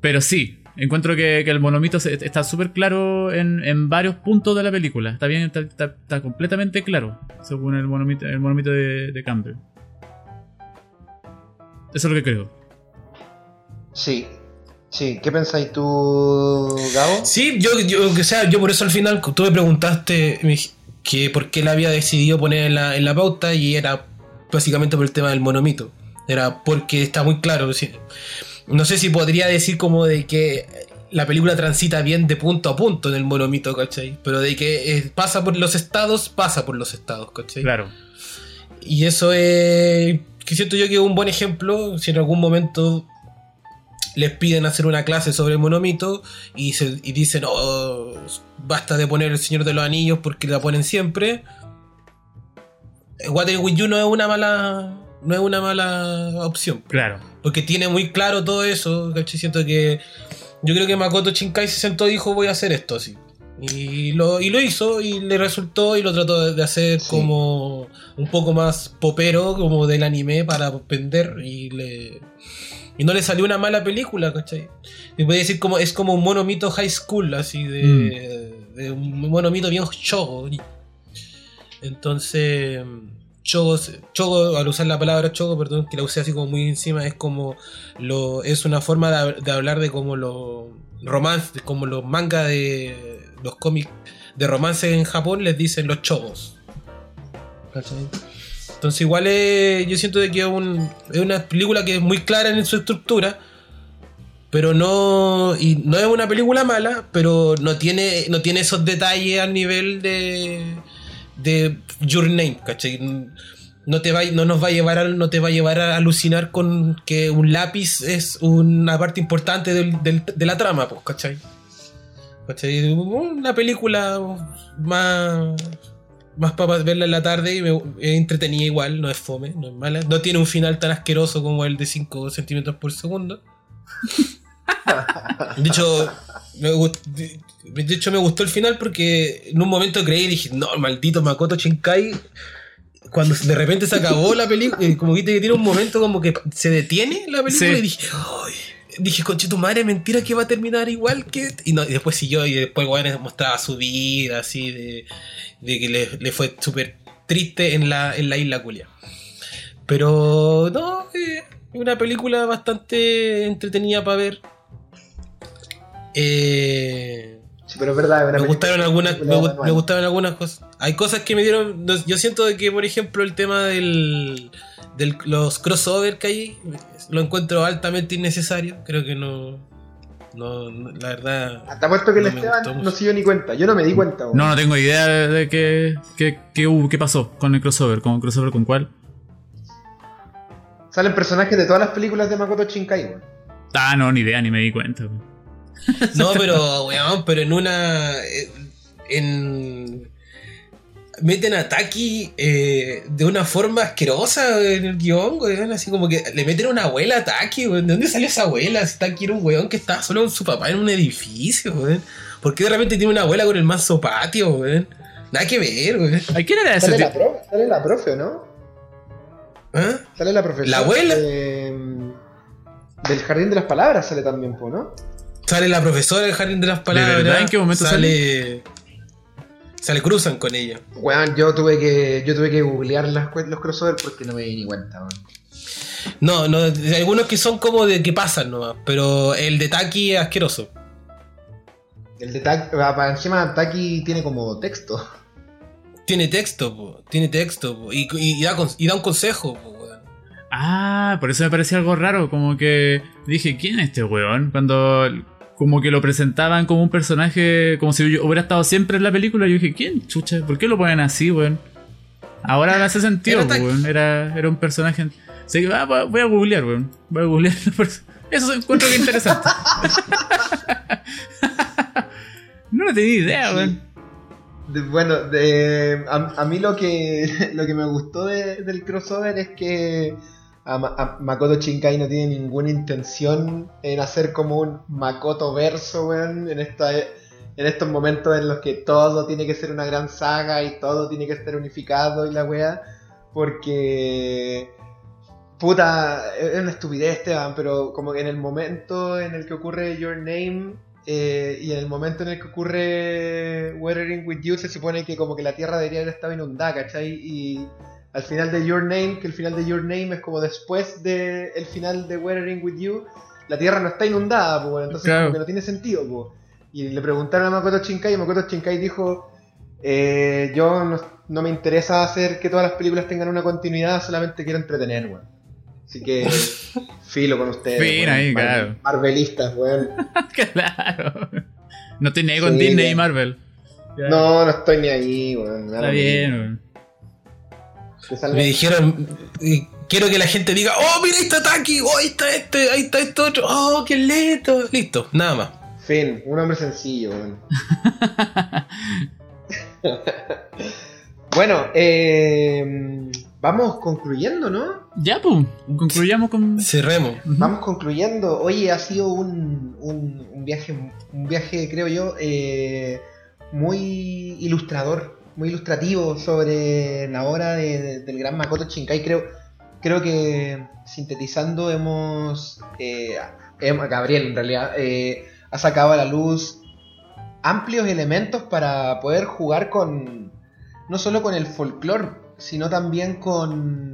Pero sí, encuentro que, el monomito está súper claro en, varios puntos de la película. Está bien, está, está- completamente claro, según el monomito, el monomito de Campbell. Eso es lo que creo. Sí, sí. ¿Qué pensáis tú, Gabo? Sí, yo, yo, o sea, yo por eso al final tú me preguntaste me que por qué la había decidido poner en la, en la pauta y era básicamente por el tema del monomito. Era porque está muy claro. No sé si podría decir como de que la película transita bien de punto a punto en el monomito, ¿cachai? Pero de que pasa por los estados, pasa por los estados, ¿cachai? Claro. Y eso es. Que siento yo que es un buen ejemplo. Si en algún momento les piden hacer una clase sobre el monomito y, se, y dicen, oh, basta de poner el Señor de los Anillos porque la ponen siempre. Water with You no es una mala. No es una mala opción. Claro. Porque tiene muy claro todo eso. ¿cachai? Siento que Yo creo que Makoto Shinkai se sentó y dijo voy a hacer esto así. Y lo, y lo hizo y le resultó y lo trató de- hacer Sí. como un poco más popero, como del anime para vender y le... Y no le salió una mala película, ¿cachai? Y voy a decir como es como un monomito high school, así de, de un monomito bien chogo. Entonces, chogo, chogo, al usar la palabra chogo, perdón, que la usé así como muy encima, es como lo es una forma de, hab- de hablar de como los romance, como los mangas de los cómics de romance en Japón les dicen los chogos. ¿Cachai? Entonces igual es- yo siento que es, un- es una película que es muy clara en su estructura, pero no y no es una película mala, pero no tiene no tiene esos detalles al nivel de de Your Name, ¿cachai? No te va, no nos va a llevar a, no te va a llevar a alucinar con que un lápiz es una parte importante de la trama, pues, ¿cachai? ¿Cachai? Una película más más para verla en la tarde y me, es entretenida igual, no es fome, no es mala. No tiene un final tan asqueroso como el de 5 centímetros por segundo. De hecho, me gust- de hecho, me gustó el final porque en un momento creí y dije, no, maldito Makoto Shinkai. Cuando de repente se acabó la película, eh, como viste que tiene un momento como que se detiene la película Sí. y dije, "Ay", dije, conche tu madre, mentira que va a terminar igual que. Y, no, y después siguió y después, bueno, mostraba su vida, así, de, de que le, le fue súper triste en la, en la isla Culia. Pero no, eh, es una película bastante entretenida para ver. Eh, Sí, pero es verdad. me gustaron algunas, me, me gustaron algunas cosas. Hay cosas que me dieron. Yo siento que, por ejemplo, el tema del, del los crossover que hay, lo encuentro altamente innecesario. Creo que no. no, no- la verdad. Te apuesto que el No me gustó Esteban no se dio ni cuenta. Yo no me di cuenta. weón. No, no tengo idea de, de qué, qué, qué pasó con el crossover. ¿Con el crossover con cuál? Salen personajes de todas las películas de Makoto Shinkai. weón. Ah, no, ni idea, ni me di cuenta. No, pero, weón, pero en una. eh, En. Meten a Taki eh, de una forma asquerosa en el guion, weón. Así como que le meten una abuela a Taki, weón. ¿De dónde salió esa abuela? Si Taki era un weón que estaba solo con su papá en un edificio, weón. ¿Por qué de repente tiene una abuela con el manso patio, weón? Nada que ver, weón. ¿A quién era ese Sale la, profe, sale la profe, ¿no? ¿Ah? Sale la profesora. ¿La abuela? de- del Jardín de las Palabras sale también, po, ¿no? Sale la profesora del jardín de las palabras. verdad? ¿En qué momento sale? Sale cruzan con ella. Weón, yo tuve que, yo tuve que googlear las, los crossovers porque no me di ni cuenta, weón. No, no, hay algunos que son como de que pasan nomás, pero el de Taki es asqueroso. El de Taki, para encima Taki tiene como texto. Tiene texto, po, tiene texto, po, y, y- y da, con- y da un consejo, po, weón. Ah, por eso me parecía algo raro. Como que dije, ¿quién es este weón? Cuando como que lo presentaban como un personaje, como si yo hubiera estado siempre en la película. Yo dije, ¿quién? Chucha, ¿por qué lo ponen así, weón? Ahora hace sentido, weón. Era, era un personaje. Así que ah, voy a googlear, weón. Voy a googlear. Eso se encuentro que es interesante. no tenía idea, weón. Bueno, de, a, a mí lo que, lo que me gustó de- del crossover es que a, Ma- a Makoto Shinkai no tiene ninguna intención en hacer como un Makoto verso, weón, en, esta, en estos momentos en los que todo tiene que ser una gran saga y todo tiene que estar unificado y la wea, porque... Puta, es una estupidez, Esteban, pero como que en el momento en el que ocurre Your Name eh, y en el momento en el que ocurre Weathering with You se supone que como que la Tierra debería haber estado inundada, ¿cachai? Y al final de Your Name, que el final de Your Name es como después del el final de Weathering with You, la Tierra no está inundada, pues, entonces Claro. como que no tiene sentido, pues. Y le preguntaron a Makoto Shinkai y Makoto Shinkai dijo, eh, yo no, no me interesa hacer que todas las películas tengan una continuidad, solamente quiero entretener, weón. Así que filo con ustedes. Fin weón. ahí, Mar- claro. Marvelistas, weón. claro. No estoy ni ahí con Sí, Disney y Marvel. No, no estoy ni ahí, weón. Está bien, weón. Me dijeron, eh, quiero que la gente diga, oh, mira, ahí está Taki, oh, ahí está este, ahí está este otro, oh, qué lento. Listo, nada más. Fin, un hombre sencillo, weón. bueno, eh, vamos concluyendo, ¿no? Ya, pues, concluyamos con. Cerremos. Vamos concluyendo. Oye, ha sido un, un- un viaje, un viaje, creo yo, eh, muy ilustrador, muy ilustrativo sobre la obra de- de- del gran Makoto Shinkai. Creo, creo que sintetizando hemos, eh, Gabriel en realidad, eh, ha sacado a la luz amplios elementos para poder jugar con, no solo con el folclore, sino también con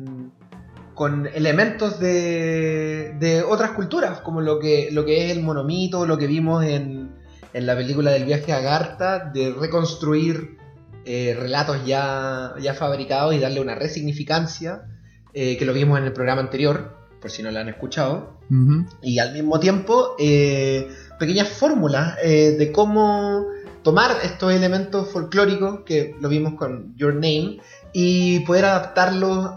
con elementos de, de otras culturas, como lo que, lo que es el monomito, lo que vimos en, en la película del viaje a Garta, de reconstruir eh, relatos ya, ya fabricados y darle una resignificancia, eh, que lo vimos en el programa anterior, por si no lo han escuchado, y al mismo tiempo eh, pequeñas fórmulas de cómo tomar estos elementos folclóricos que lo vimos con Your Name y poder adaptarlos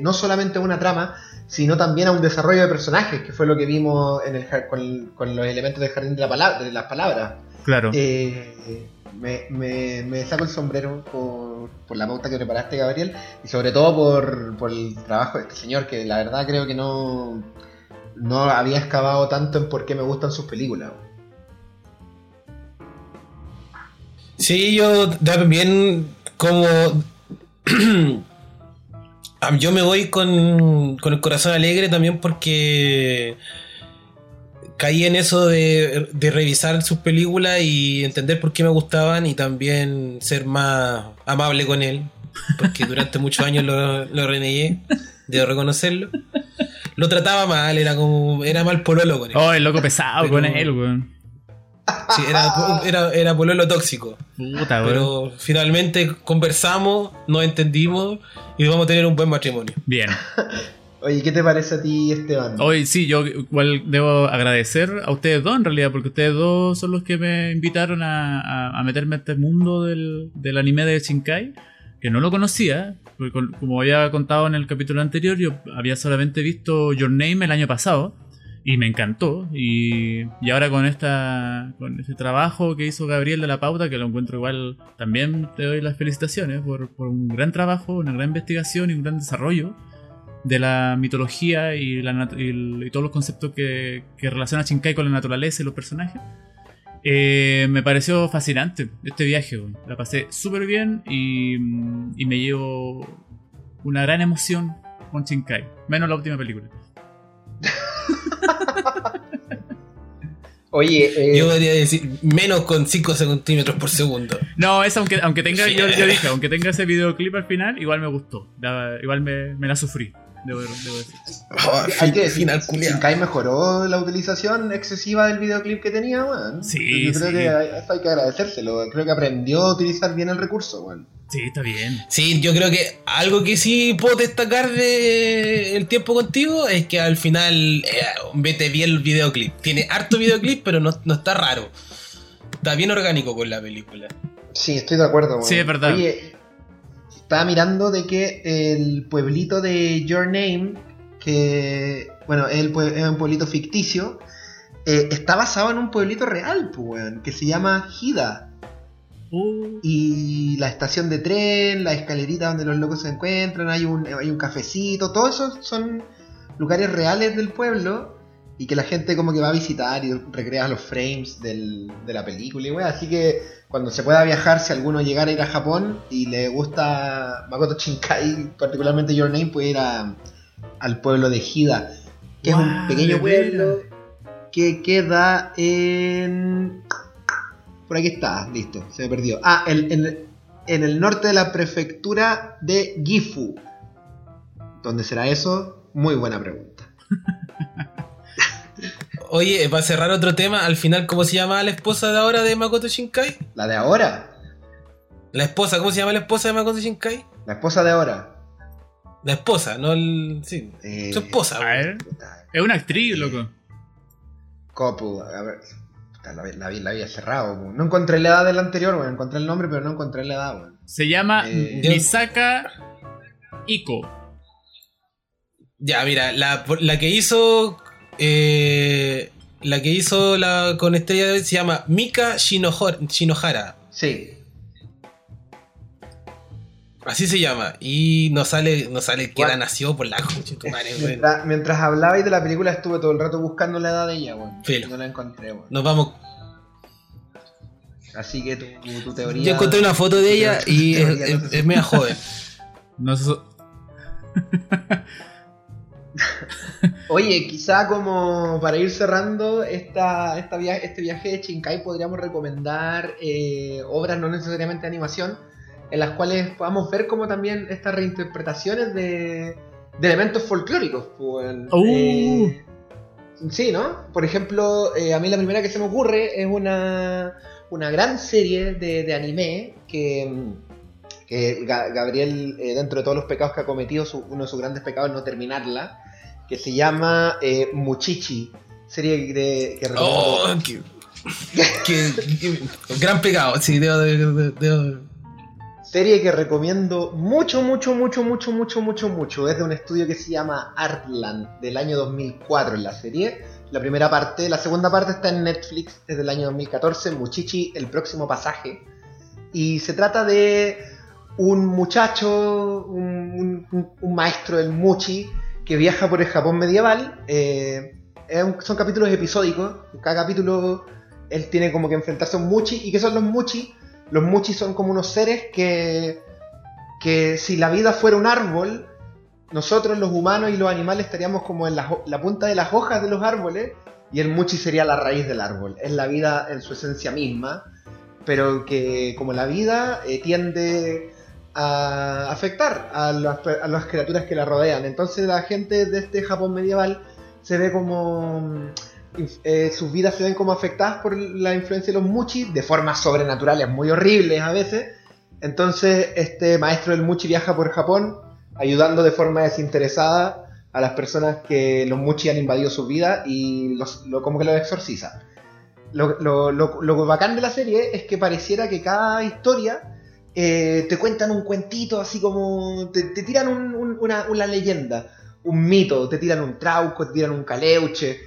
no solamente a una trama sino también a un desarrollo de personajes que fue lo que vimos en el, con, con los elementos del jardín de, la palabra, de las palabras. Claro. eh, me, me- saco el sombrero por, por la pauta que preparaste, Gabriel, y sobre todo por, por el trabajo de este señor, que la verdad creo que no, no había excavado tanto en por qué me gustan sus películas. Sí, yo también como... Yo me voy con, con el corazón alegre también porque caí en eso de, de revisar sus películas y entender por qué me gustaban y también ser más amable con él, porque durante muchos años lo, lo renegué, debo reconocerlo. Lo trataba mal, era como era mal pololo con él. Oh, el loco pesado Pero- con él, weón. Sí, era, era, era pololo tóxico. Puta, weón. Pero finalmente conversamos, nos entendimos y vamos a tener un buen matrimonio. Bien. Oye, ¿qué te parece a ti, Esteban? Hoy sí, yo igual debo agradecer a ustedes dos en realidad, porque ustedes dos son los que me invitaron a, meterme a este mundo del, anime de Shinkai, que no lo conocía, porque con- como había contado en el capítulo anterior, yo había solamente visto Your Name el año pasado y me encantó. Y, ahora con esta con este trabajo que hizo Gabriel de la Pauta, que lo encuentro igual, también te doy las felicitaciones por un gran trabajo, una gran investigación y un gran desarrollo de la mitología y, la nat- y el- y todos los conceptos que, que relaciona Shinkai con la naturaleza y los personajes. Eh, me pareció fascinante este viaje. La pasé súper bien y, y me llevo una gran emoción con Shinkai. Menos la última película. Oye, eh, Yo podría decir menos con 5 centímetros por segundo. No, es aunque, aunque tenga, yo, yo dije, aunque tenga ese videoclip al final, igual me gustó. Igual me, me la sufrí, debo, debo decir. hay que decir. Shinkai mejoró la utilización excesiva del videoclip que tenía, weón. Sí, Yo creo sí. que hay- eso hay que agradecérselo. Creo que aprendió a utilizar bien el recurso, weón. Sí, está bien. Sí, yo creo que algo que sí puedo destacar de el tiempo contigo es que al final eh, vete bien el videoclip. Tiene harto videoclip, pero no, no está raro. Está bien orgánico con la película. Sí, estoy de acuerdo. weón. Sí, es verdad. Oye, estaba mirando de que el pueblito de Your Name, que, bueno, es, el pue- es un pueblito ficticio, eh, está basado en un pueblito real, pues, que se llama Hida. Uh, Y la estación de tren, la escalerita donde los locos se encuentran, hay un, hay un cafecito, todo eso son lugares reales del pueblo y que la gente como que va a visitar y recrea los frames del- de la película y weá. Así que cuando se pueda viajar, si alguno llegara a ir a Japón y le gusta Makoto Shinkai, particularmente Your Name, puede ir a- al pueblo de Hida, que es un pequeño pueblo que queda en... Por aquí está, listo, se me perdió. Ah, en, en- en el norte de la prefectura de Gifu. ¿Dónde será eso? Muy buena pregunta. Oye, para cerrar otro tema, al final, ¿cómo se llama la esposa de ahora de Makoto Shinkai? ¿La de ahora? La esposa, ¿cómo se llama la esposa de Makoto Shinkai? La esposa de ahora. La esposa, no el. Sí, Eh, su esposa. a ver. Es una actriz, loco. Couple, a ver. puta, La, la, la había cerrado. weón. No encontré la edad del anterior, weón. Encontré el nombre, pero no encontré la edad, weón. Se llama Eh, Misaka Iko. Ya, mira, la, la que hizo. Eh, la que hizo la con Estrella de Hoy se llama Mika Shinohara. Sí. Así se llama. Y no sale, no sale que What? era nació por la concha tu madre. Mientras, mientras hablabais de la película estuve todo el rato buscando la edad de ella, weón. Filo. No la encontré, weón. Nos vamos. Así que tu, tu teoría. Yo encontré una foto de ella y es, no es, es media joven. No sé, so- Oye, quizá como para ir cerrando esta, esta via- este viaje de Shinkai podríamos recomendar eh, obras no necesariamente de animación en las cuales podamos ver como también estas reinterpretaciones de, de elementos folclóricos. pues, Uh. eh, sí, ¿no? Por ejemplo, eh, a mí la primera que se me ocurre es una, una gran serie de, de anime que... que Ga- Gabriel, eh, dentro de todos los pecados que ha cometido, su- uno de sus grandes pecados es no terminarla, que se llama eh, Muchichi, serie que recomiendo- Oh, qué- gran pecado. Sí, debo, debo- debo- serie que recomiendo mucho, mucho, mucho, mucho, mucho, mucho, mucho. Es de un estudio que se llama Artland, del año 2004 en la serie. La primera parte, la segunda parte está en Netflix, es del año 2014, Muchichi, el próximo pasaje. Y se trata de un muchacho, un, maestro del Muchi, que viaja por el Japón medieval. eh, son capítulos episódicos. Cada capítulo él tiene como que enfrentarse a un Muchi. ¿Y qué son los Muchi? Los Muchi son como unos seres que, que si la vida fuera un árbol, nosotros los humanos y los animales estaríamos como en la, la punta de las hojas de los árboles y el Muchi sería la raíz del árbol. Es la vida en su esencia misma, pero que como la vida eh, tiende a afectar a las, a las criaturas que la rodean. Entonces la gente de este Japón medieval se ve como... mm, eh, sus vidas se ven como afectadas por la influencia de los Muchi de formas sobrenaturales muy horribles a veces. Entonces este maestro del Muchi viaja por Japón ayudando de forma desinteresada a las personas que los Muchi han invadido su vida y los, lo, como que los exorciza. Lo- lo bacán de la serie es que pareciera que cada historia eh, te cuentan un cuentito, así como te, tiran un- un- una, leyenda, un mito, te tiran un trauco, te tiran un caleuche.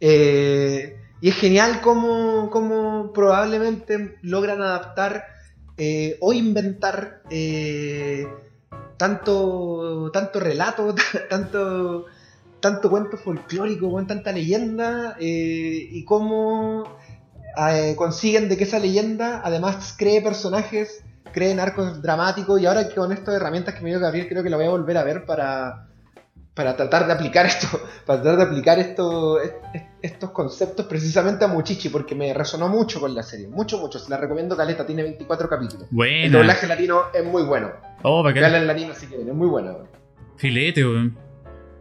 eh, y es genial cómo, probablemente logran adaptar eh, o inventar tanto, tanto relato, tanto, tanto cuento folclórico, weón, tanta leyenda, y cómo consiguen de que esa leyenda además cree personajes, creen arcos dramáticos, y ahora que con estas herramientas que me dio Gabriel creo que la voy a volver a ver para, para tratar de aplicar esto, para tratar de aplicar esto, est- est- estos conceptos precisamente a Muchichi, porque me resonó mucho con la serie, mucho, mucho, se la recomiendo Caleta, tiene 24 capítulos. El doblaje latino es muy bueno. Oh, bacán. en latino si quieren, es muy bueno. Filete, weón.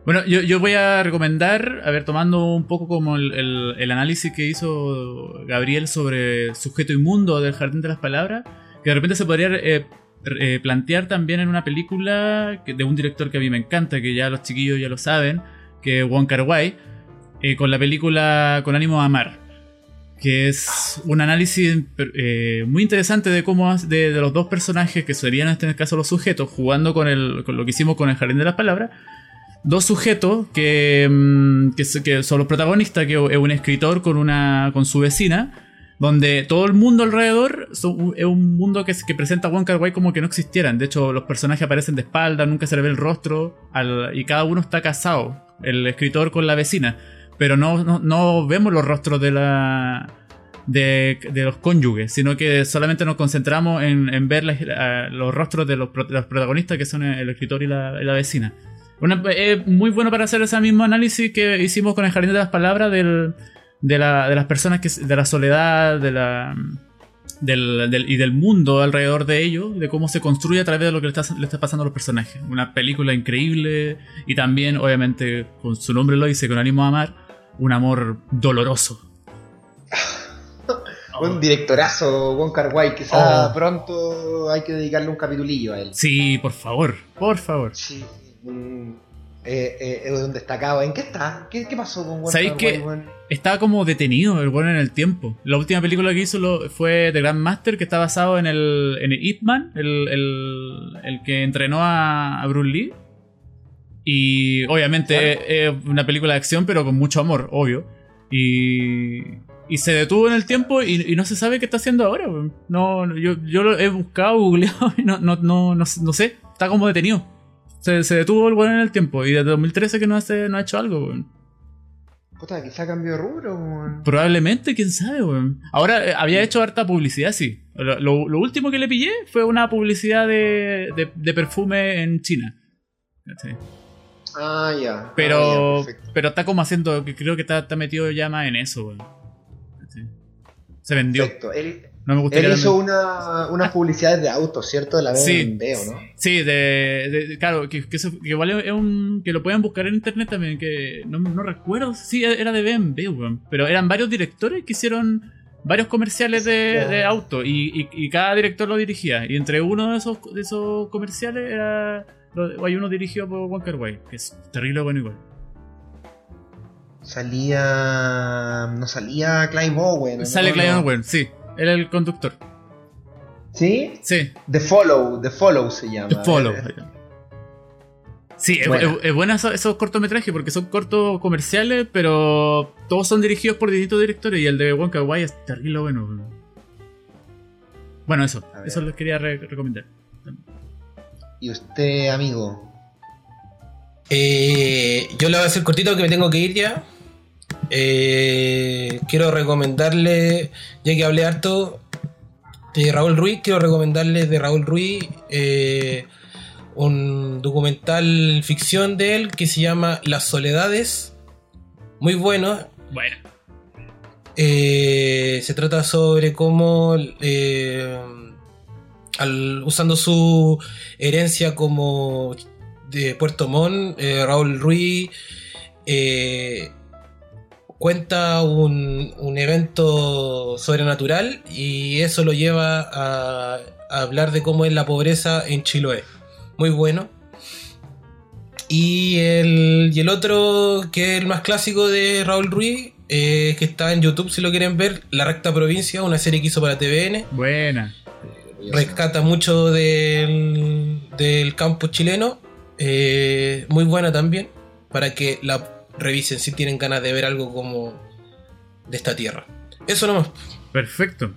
Bueno, yo, yo voy a recomendar, a ver, tomando un poco como el, el- el análisis que hizo Gabriel sobre Sujeto Inmundo del Jardín de las Palabras, que de repente se podría eh, eh, plantear también en una película de un director que a mí me encanta, que ya los chiquillos ya lo saben, que es Wong Kar eh, con la película Con ánimo de amar, que es un análisis muy interesante de cómo de, los dos personajes que serían en este caso los sujetos, jugando con, lo que hicimos con el Jardín de las Palabras, dos sujetos que, mm, que, que son los protagonistas, que es un escritor con, una, con su vecina, donde todo el mundo alrededor es un mundo que, que presenta a Wong Kar como que no existieran. De hecho, los personajes aparecen de espalda, nunca se le ve el rostro, y cada uno está casado, el escritor con la vecina. Pero no, no, vemos los rostros de la... De, de los cónyuges, sino que solamente nos concentramos en, ver los rostros de los, protagonistas que son el escritor y la, vecina. Es muy bueno para hacer ese mismo análisis que hicimos con el Jardín de las Palabras del, de, la- de las personas que de la soledad, de la del, del- y del mundo alrededor de ellos, de cómo se construye a través de lo que le está, le está pasando a los personajes. Una película increíble y también, obviamente, con su nombre lo dice, con ánimo a amar, un amor doloroso. Un directorazo, Wong Kar Wai, quizá Oh. pronto hay que dedicarle un capitulillo a él. Sí, por favor, por favor. Sí, un- eh, eh, es un destacado. ¿En qué está? ¿Qué, qué pasó con Wong ¿Sabéis weón? Está como detenido el bueno en el tiempo. La última película que hizo lo- fue The Grandmaster, que está basado en el, en el Ip Man, el, el- el que entrenó a, a Bruce Lee. Y obviamente Claro. es, es una película de acción, pero con mucho amor, obvio. Y, y se detuvo en el tiempo y, y no se sabe qué está haciendo ahora. No, no, yo, yo lo he buscado, googleado y no, no, no, no, no sé. Está como detenido. Se, se detuvo el weón en el tiempo y desde 2013 que no, hace, no ha hecho algo, weón. Puta, quizá cambió rubro, weón. Probablemente, quién sabe, weón. Ahora, eh, había hecho harta publicidad, sí. Lo, lo- lo último que le pillé fue una publicidad de, de, de perfume en China. Ah, ya. Pero, Ah, pero está como haciendo, que creo que está, está metido ya más en eso, weón. Se vendió. Perfecto. Él, No me gustaría él hizo una, unas publicidades de autos, ¿cierto? De la Sí. BMW, ¿no? Sí, de, claro, que, que, eso- que igual es un. que lo pueden buscar en internet también, que no, no recuerdo, sí, era de BMW, weón. Pero eran varios directores que hicieron varios comerciales de, de auto y, y- y cada director lo dirigía. Y entre uno de esos, de esos comerciales era. hay uno dirigido por Walker White, que es terrible bueno igual. Salía. No salía Clive Owen. Sale No. Clive Owen, sí, él es el conductor. ¿Sí? Sí, The Follow, The Follow se llama. The Follow. Eh, Sí, es, es- es buena esos, esos cortometrajes porque son cortos comerciales, pero todos son dirigidos por distintos directores y el de Wonka Wai es terrible bueno. Bueno, eso, eso les quería re- recomendar. Y usted, amigo. Eh, yo le voy a hacer cortito que me tengo que ir ya. Eh, quiero recomendarle, ya que hablé harto de Raúl Ruiz, quiero recomendarle de Raúl Ruiz eh, un documental ficción de él que se llama Las Soledades. Muy bueno, Bueno, eh, se trata sobre cómo, al- usando su herencia como de Puerto Montt, Raúl Ruiz cuenta un, un evento sobrenatural y eso lo lleva a, a hablar de cómo es la pobreza en Chiloé. Muy bueno. Y el, y el otro, que es el más clásico de Raúl Ruiz, eh, que está en YouTube si lo quieren ver, La Recta Provincia, una serie que hizo para TVN. buena. Rescata mucho del, del campo chileno. eh, muy buena también. Para que la revisen si tienen ganas de ver algo como de esta tierra. Eso nomás. Perfecto.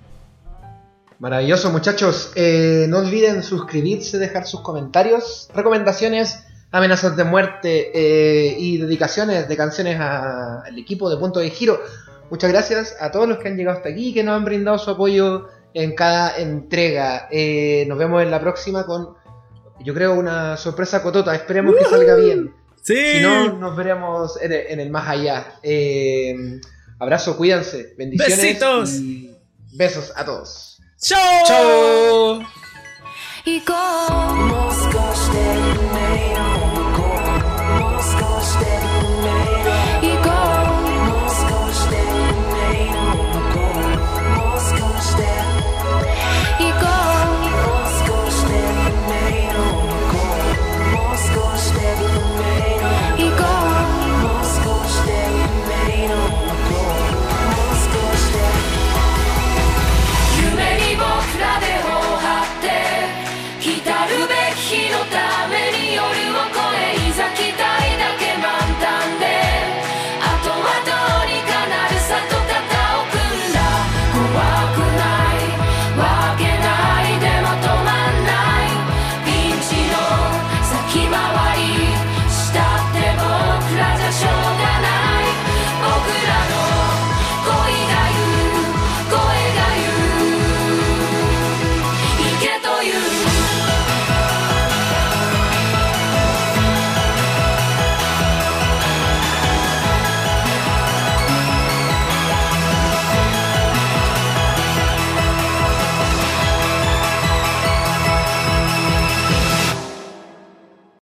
Maravilloso, muchachos. Eh, no olviden suscribirse, dejar sus comentarios, recomendaciones, amenazas de muerte eh, y dedicaciones de canciones al equipo de Punto de Giro. Muchas gracias a todos los que han llegado hasta aquí y que nos han brindado su apoyo en cada entrega. Eh, nos vemos en la próxima con, yo creo, una sorpresa cotota. Esperemos que salga bien. Sí. Si no, nos veremos en el, más allá. Em, abrazo, cuídense. Bendiciones. Besitos. Y besos a todos. Chao. Chao.